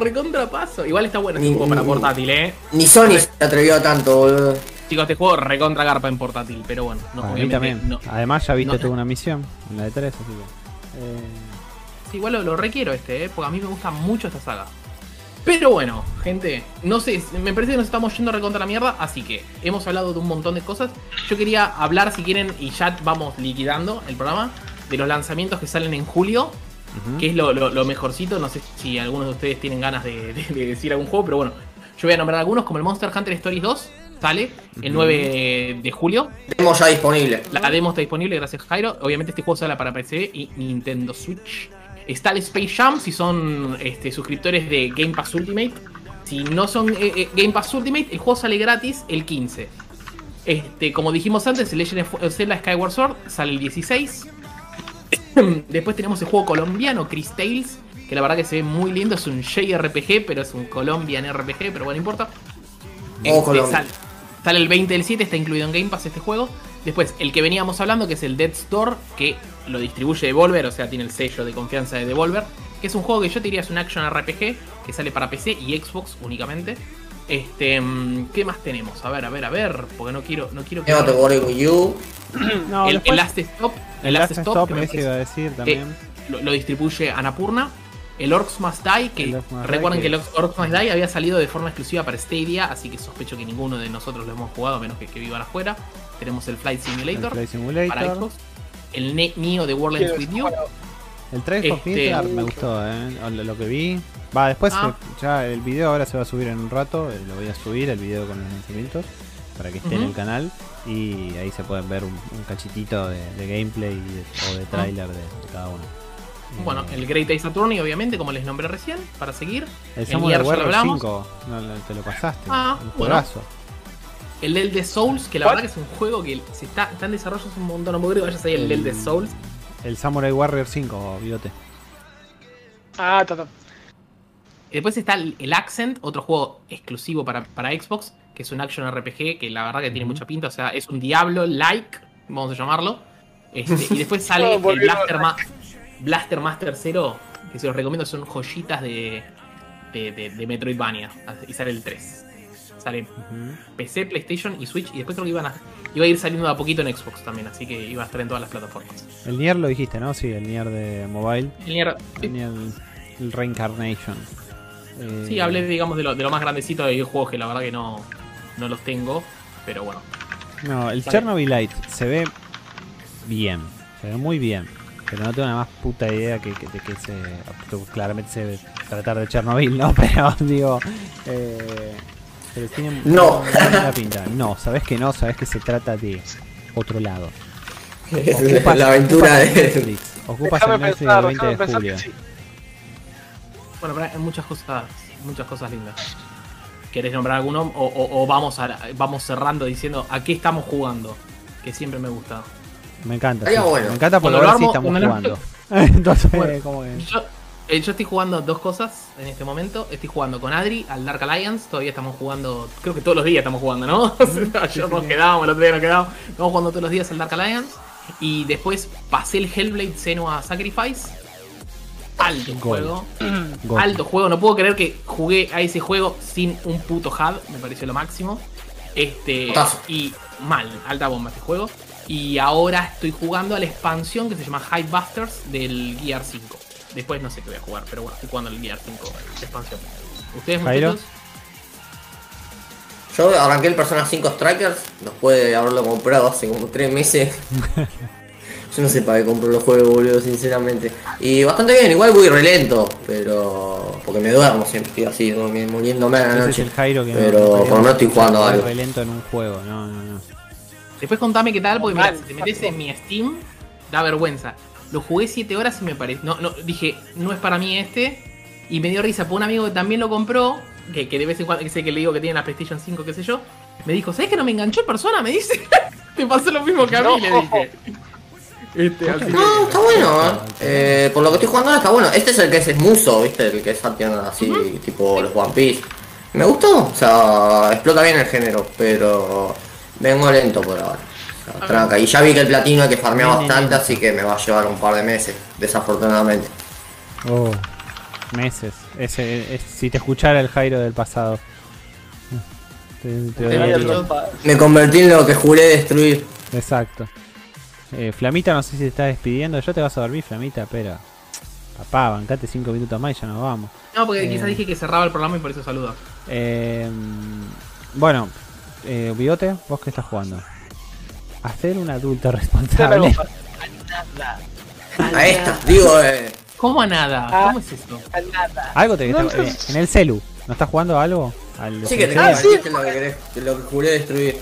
Recontrapaso. Igual está bueno este Ni- juego para ni- portátil, eh. Ni Sony se atrevió a tanto, boludo. Chicos, este juego recontra garpa en portátil, pero bueno, no, Para mí también. no. Además, ya viste no- tuvo una misión en la de 3, así que. eh, Sí, igual lo, lo requiero este, eh, porque a mí me gusta mucho esta saga. Pero bueno, gente, no sé, me parece que nos estamos yendo recontra la mierda, así que hemos hablado de un montón de cosas. Yo quería hablar, si quieren, y ya vamos liquidando el programa, de los lanzamientos que salen en julio, que es lo, lo- lo mejorcito. No sé si algunos de ustedes tienen ganas de, de- de decir algún juego, pero bueno, yo voy a nombrar algunos, como el Monster Hunter Stories 2, sale el 9 de julio. Tenemos ya disponible. La demo está disponible, gracias Jairo. Obviamente este juego sale para PC y Nintendo Switch. Está el Space Jam si son este, suscriptores de Game Pass Ultimate. Si no son eh, eh, Game Pass Ultimate, el juego sale gratis el 15. Este, como dijimos antes, el Legend of Zelda Skyward Sword sale el 16. *laughs* Después tenemos el juego colombiano Chris Tales, que la verdad que se ve muy lindo. Es un JRPG, pero es un Colombian RPG, pero bueno, no importa. Oh, Este, sale el 20 del 7, está incluido en Game Pass este juego. Después, el que veníamos hablando, que es el Dead Store, que lo distribuye Devolver, o sea, tiene el sello de confianza de Devolver. Que es un juego que yo te diría es un action RPG, que sale para PC y Xbox únicamente. Este, mm, ¿qué más tenemos? A ver, a ver, a ver, porque no quiero, no quiero que No te worry with you. No, el, después- el Last Stop, el el Last Last Stop, Stop, que me parece- iba a decir también. lo, lo distribuye Anapurna. El Orcs Must Die, que Must recuerden que- que el Orcs Orcs Must Die había salido de forma exclusiva para Stadia, así que sospecho que ninguno de nosotros lo hemos jugado, a menos que, que vivan afuera. Tenemos el Flight El Simulator Flight para Simulator. Xbox. El Ne- Neo de World Ends With You. El Trail of Este- Midgard me gustó, eh. Lo, lo que vi. Va, después Ah. eh, ya el video ahora se va a subir en un rato. eh, Lo voy a subir, el video con los lanzamientos. Para que esté en el canal. Y ahí se pueden ver un, un cachitito de, de gameplay y de- o de trailer de, de cada uno. Ah. Bueno, Eh, el Great Ace Attorney, obviamente, como les nombré recién, para seguir. el el Samurai Warrior hablamos. 5, no, te lo pasaste. Ah, un bueno. juegazo. El Elder Souls, que la ¿Cuál? verdad que es un juego que se está, está en desarrollo hace un montón. No puedo creer que vaya a salir el El- Elder Souls. El Samurai Warrior 5, bigote. Ah, ta, ta. Y Después está el, el Accent, otro juego exclusivo para, para Xbox, que es un action RPG que la verdad que tiene mucha pinta. O sea, es un Diablo-like, vamos a llamarlo. Este, y después sale *laughs* No, el volvieron Blaster, Ma- Blaster Master 0, que se los recomiendo, son joyitas de, de, de, de Metroidvania. Y sale el 3. Sale. PC, PlayStation y Switch. Y después creo que iban a, iba a ir saliendo a poquito en Xbox también, así que iba a estar en todas las plataformas. El Nier lo dijiste, ¿no? Sí, el Nier de mobile. El Nier- El Nier el Reincarnation. Eh, Sí, hablé, digamos, de lo, de lo más grandecito de videojuegos que la verdad que no, no los tengo. Pero bueno. No, el Sale. Chernobyl Light se ve bien, se ve muy bien, pero no tengo una más puta idea que, que- de que se. claramente se debe tratar de Chernobyl, ¿no? *laughs* Pero digo. Eh, pero tiene No. buena *laughs* pinta. No, sabes que no, sabes que se trata de otro lado. *laughs* la aventura de. Netflix. Ocupas Déjame el Netflix pensar, del 20 déjame de julio. sí. Bueno, pero hay muchas cosas, muchas cosas lindas. ¿Querés nombrar alguno? O, o- o vamos, a, vamos cerrando diciendo a qué estamos jugando. Que siempre me gusta. Me encanta. Estaría sí. bueno. Me encanta porque Cuando lo ahora sí estamos jugando. *laughs* Entonces, Bueno, como que. Yo, Eh, yo estoy jugando dos cosas en este momento. Estoy jugando con Adri al Dark Alliance. Todavía estamos jugando, creo que todos los días estamos jugando, ¿no? *laughs* O sea, Ayer nos *laughs* quedábamos, el otro día nos quedábamos. Estamos jugando todos los días al Dark Alliance. Y después pasé el Hellblade Senua Sacrifice. Alto Gol. juego. *clears throat* Gol. Alto juego. No puedo creer que jugué a ese juego sin un puto hub. Me pareció lo máximo. Este. Y mal. Alta bomba este juego. Y ahora estoy jugando a la expansión que se llama Hype Busters del Gear 5. Después no sé qué voy a jugar, pero bueno, estoy jugando el Gear 5 de expansión. ¿Ustedes, Jairo. muchachos? Yo arranqué el Persona 5 Strikers, después de haberlo comprado hace como 3 meses. *laughs* Yo no sé para qué compro los juegos, boludo, sinceramente. Y bastante bien, igual voy re lento, pero... Porque me duermo siempre, estoy así, muriéndome a la Ese es noche. el Jairo que no- pero no por lo podía menos estoy jugando algo. re lento en un juego. No, no, no. Después contame qué tal, porque mira, Mal. si te metes en mi Steam, da vergüenza. Lo jugué 7 horas y me parece. No, no, dije, no es para mí este. Y me dio risa por un amigo que también lo compró. Que, que de vez en cuando, que sé que le digo que tiene la PlayStation 5, qué sé yo. Me dijo, ¿sabes que no me enganchó en persona? Me dice. *laughs* Te pasó lo mismo que a mí, No. le dije. Este, así que- No, está bueno, ¿eh? Eh, Por lo que estoy jugando ahora está bueno. Este es el que es esmuso, ¿viste? El que es así, tipo los One Piece. Me gustó, o sea, explota bien el género, pero vengo lento por ahora. Tranca. Y ya vi que el platino hay que farmear bastante, así que me va a llevar un par de meses, desafortunadamente. Oh, meses. Ese, es- si te escuchara el Jairo del pasado. Te, te trompada. Me convertí en lo que juré destruir. Exacto. Eh, Flamita, no sé si te está despidiendo. Yo te vas a dormir, Flamita, pero. Papá, bancate 5 minutos más y ya nos vamos. No, porque Eh. quizás dije que cerraba el programa y por eso saludo. Eh, bueno, eh, Bigote, ¿vos qué estás jugando? Hacer un adulto responsable. fácil. *laughs* A esta, digo, eh, ¿Cómo a nada? ¿Cómo es? A nada. Algo te No, está- no. eh, en el celu. ¿No estás jugando algo? Al sí que te? Ah, sí. lo que, querés, lo que juré destruir.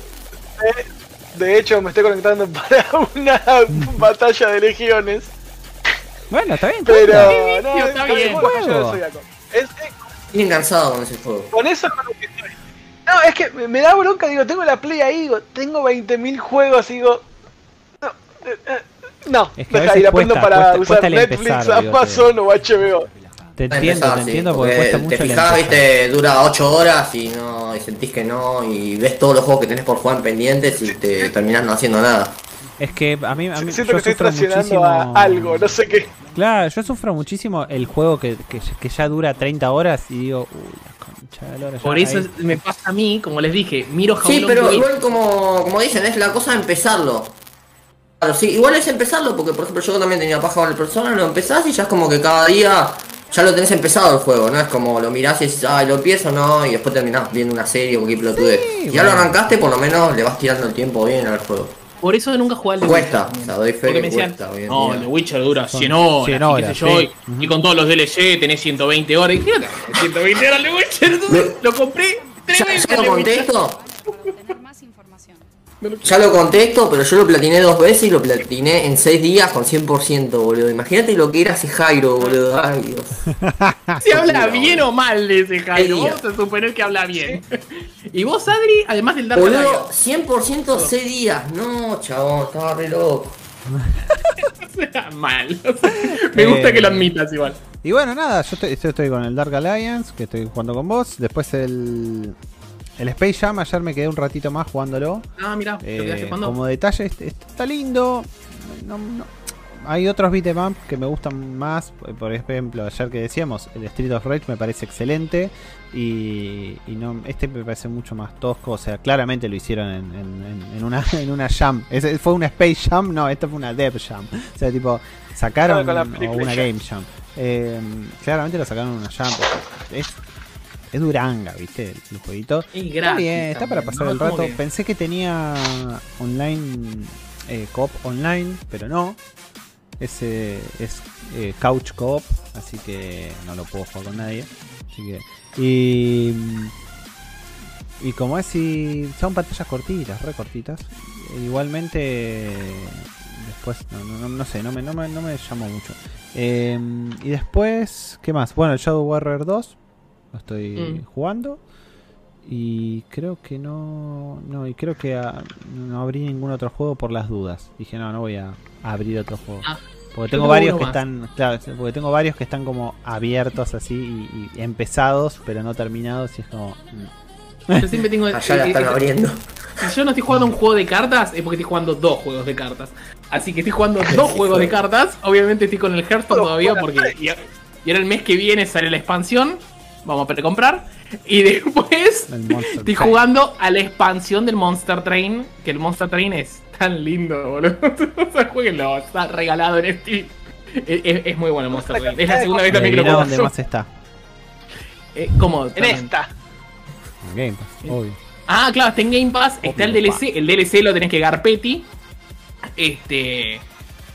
De hecho, me estoy conectando *laughs* para una *laughs* batalla de legiones. Bueno, está bien. Pero. No, está es bien. Juego. Es- es- cansado con ese juego. con eso lo que. No, es que me me da bronca, digo, tengo la Play ahí, digo, tengo 20.000 juegos, y digo. No, eh, eh, no, Es que a deja, veces y la prendo para cuesta- usar cuesta Netflix, empezar, digo, Amazon o HBO. Te entiendo, empezar, te sí, entiendo porque, cuesta mucho te fijás, viste, dura 8 horas y no y sentís que no y ves todos los juegos que tenés por jugar pendientes y te terminás no haciendo nada. Es que a mí, a mí Siento yo que estoy muchísimo. a algo, no sé qué. Claro, yo sufro muchísimo el juego que, que, que ya dura 30 horas y digo, uy, la concha de la Por eso ahí- me pasa a mí, como les dije, miro Sí, pero igual como, como dicen, es la cosa de empezarlo. Claro, sí, igual es empezarlo porque por ejemplo yo también tenía paja con el persona, lo empezás y ya es como que cada día ya lo tenés empezado el juego, ¿no? Es como lo mirás y dices, ay, lo empiezo, no, y después terminás viendo una serie o cualquier pelotudez. Sí, ya lo arrancaste, por lo menos le vas tirando el tiempo bien al juego. Por eso nunca jugué al The Cuesta, Witcher. sea, doy fe Porque que me decían, cuesta hoy en no, día. el The Witcher dura Son 100 horas, 100 y qué horas, sé yo, sí. y, y con todos los DLC tenés 120 horas. Y dije, "No, 120 horas el The Witcher, entonces Lo- lo compré tres Ya, veces. ya lo The Witcher. contesto, ya lo contesto, pero yo lo platiné dos veces y lo platiné en 6 días con 100%, boludo. Imagínate lo que era ese Jairo, boludo. Ay, Dios. *laughs* Si habla bien o mal de ese Jairo, vamos a suponer que habla bien. y vos, Adri, además del Dark Boludo, Alliance. 100% 6 días. No, chabón, estaba re loco. *laughs* mal. me gusta Eh, que lo admitas igual. Y bueno, nada, yo estoy, yo estoy con el Dark Alliance, que estoy jugando con vos. Después el, el Space Jam, ayer me quedé un ratito más jugándolo. Ah, mira, Eh, como detalle, este- este está lindo. No- no- Hay otros beat'em up que me gustan más. Por ejemplo, ayer que decíamos, el Street of Rage me parece excelente. Y, y no, este me parece mucho más tosco. O sea, claramente lo hicieron en, en- en- en una, *laughs* en una jam. Ese fue una Space Jam, no, esta fue una Dev Jam. O sea, tipo, sacaron o una. Game Jam. Eh, claramente lo sacaron en una jam. Es, es Duranga, ¿viste? El jueguito. Y Está bien, está para pasar ¿no? el rato. que- Pensé que tenía online, eh, coop online, pero no. Ese es eh, couch coop, así que no lo puedo jugar con nadie. Así que y y como es si son pantallas cortitas, re cortitas. Igualmente después no, no, no- no sé, no me, no me, no me llamó mucho. Eh, y después, ¿qué más? Bueno, el Shadow Warrior 2 lo estoy Mm. jugando. Y creo que no. No, y creo que ah, no abrí ningún otro juego por las dudas. Dije, no, no voy a abrir otro juego. Ah. Porque tengo varios que más. están, claro, porque tengo varios que están como abiertos así y, y empezados, pero no terminados y es como mm. Yo siempre tengo. *laughs* Allá la están eh, abriendo. Si yo no estoy jugando un juego de cartas, es porque estoy jugando dos juegos de cartas. Así que estoy jugando dos *laughs* juegos de cartas. Obviamente estoy con el Hearthstone todavía porque. *laughs* Y, y ahora el mes que viene sale la expansión. Vamos a precomprar. Y después estoy Train. jugando a la expansión del Monster Train. Que el Monster Train es tan lindo, boludo. *laughs* o sea, jueguenlo, está regalado en Steam. Es, es- es muy bueno el Monster Train. Es la segunda vez también que lo juego. dónde más *laughs* está. Eh, ¿Cómo? En esta. En Game Pass, obvio. Ah, claro, está en Game Pass, está el DLC, el DLC lo tenés que garpeti. Este.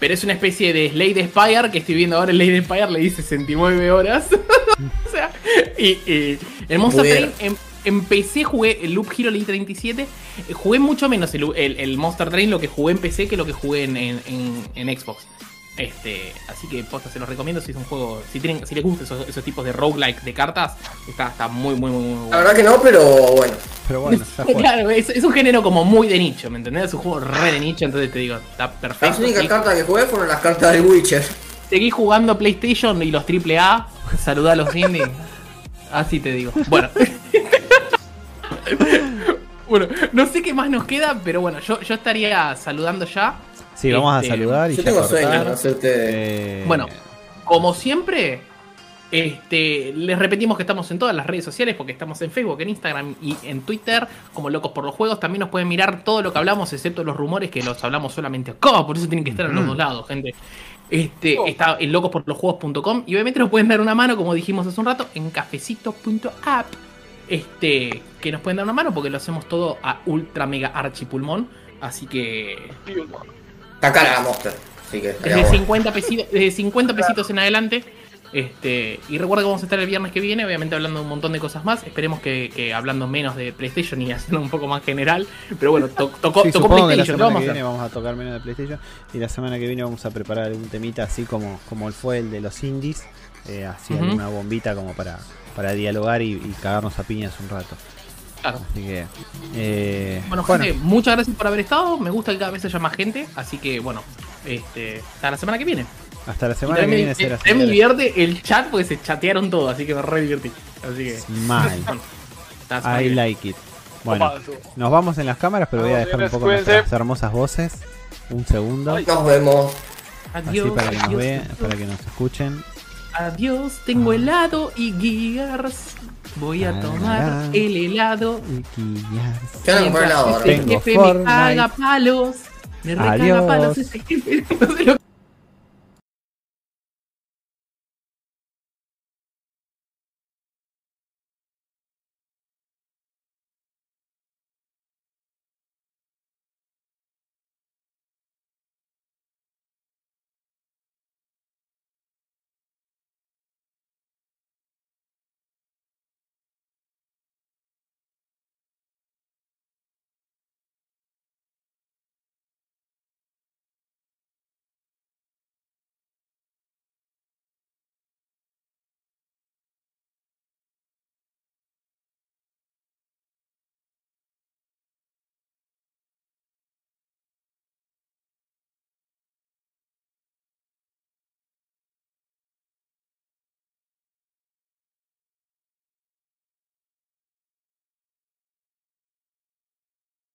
Pero es una especie de Slade Spire que estoy viendo ahora. El Slade Spire le dice 69 horas. *laughs* o sea, y, y el Monster Train em- empecé, jugué el Loop Hero leí 37. eh, Jugué mucho menos el, el- el Monster Train lo que jugué en PC que lo que jugué en, en- en- en Xbox. Este, así que posta, se los recomiendo si es un juego, si tienen, si les gustan esos, esos tipos de roguelike de cartas, está, está muy muy muy, muy bueno. La verdad que no, pero bueno. Pero bueno. *laughs* Claro, es, es un género como muy de nicho, ¿me entendés? Es un juego re de nicho, entonces te digo, está Las perfecto. únicas Sí, cartas que jugué fueron las cartas del Witcher. Seguí jugando PlayStation y los AAA, *laughs* saludá a los indie. Así te digo. Bueno. *laughs* bueno, no sé qué más nos queda, pero bueno, yo, yo estaría saludando ya. Sí, vamos a Este, saludar y Yo tengo sueño, ustedes. Eh, Bueno, como siempre, este, les repetimos que estamos en todas las redes sociales porque estamos en Facebook, en Instagram y en Twitter como Locos por los Juegos. También nos pueden mirar todo lo que hablamos, excepto los rumores que los hablamos solamente acá, por eso tienen que estar en los dos lados, gente. Este, está en locosporlosjuegos.com y obviamente nos pueden dar una mano, como dijimos hace un rato, en cafecito.app. Este, que nos pueden dar una mano porque lo hacemos todo a ultra mega archipulmón. Así que Está cara la Monster. Así que desde bueno. 50 pesitos, desde 50 pesitos en adelante. Este, y recuerda que vamos a estar el viernes que viene, obviamente hablando de un montón de cosas más. Esperemos que, que hablando menos de PlayStation y haciendo un poco más general. Pero bueno, to- tocó, Sí, tocó que la PlayStation. ¿Qué semana vamos a que viene vamos a tocar menos de PlayStation y la semana que viene vamos a preparar algún temita así como, como fue el de los indies, eh, así alguna bombita como para, para dialogar y, y cagarnos a piñas un rato. Claro. Así que, eh, Bueno, gente, muchas gracias por haber estado. Me gusta que cada vez haya más gente. Así que bueno, este, hasta la semana que viene. hasta la semana que viene me, será me divierte el chat porque se chatearon todo, así que me re divertí. Así que. mal. *laughs* Bueno, I like it. Bueno, Opa, nos vamos en las cámaras, pero voy a dejar un poco nuestras hermosas voces. Un segundo. Nos vemos. Así Adiós, para que nos vean, para que nos escuchen. Adiós, tengo helado y gears. Voy a tomar el helado. Yo no Mientras helado ahora. Tengo jefe Fortnite. me caga palos. Me recaga palos ese jefe. No sé lo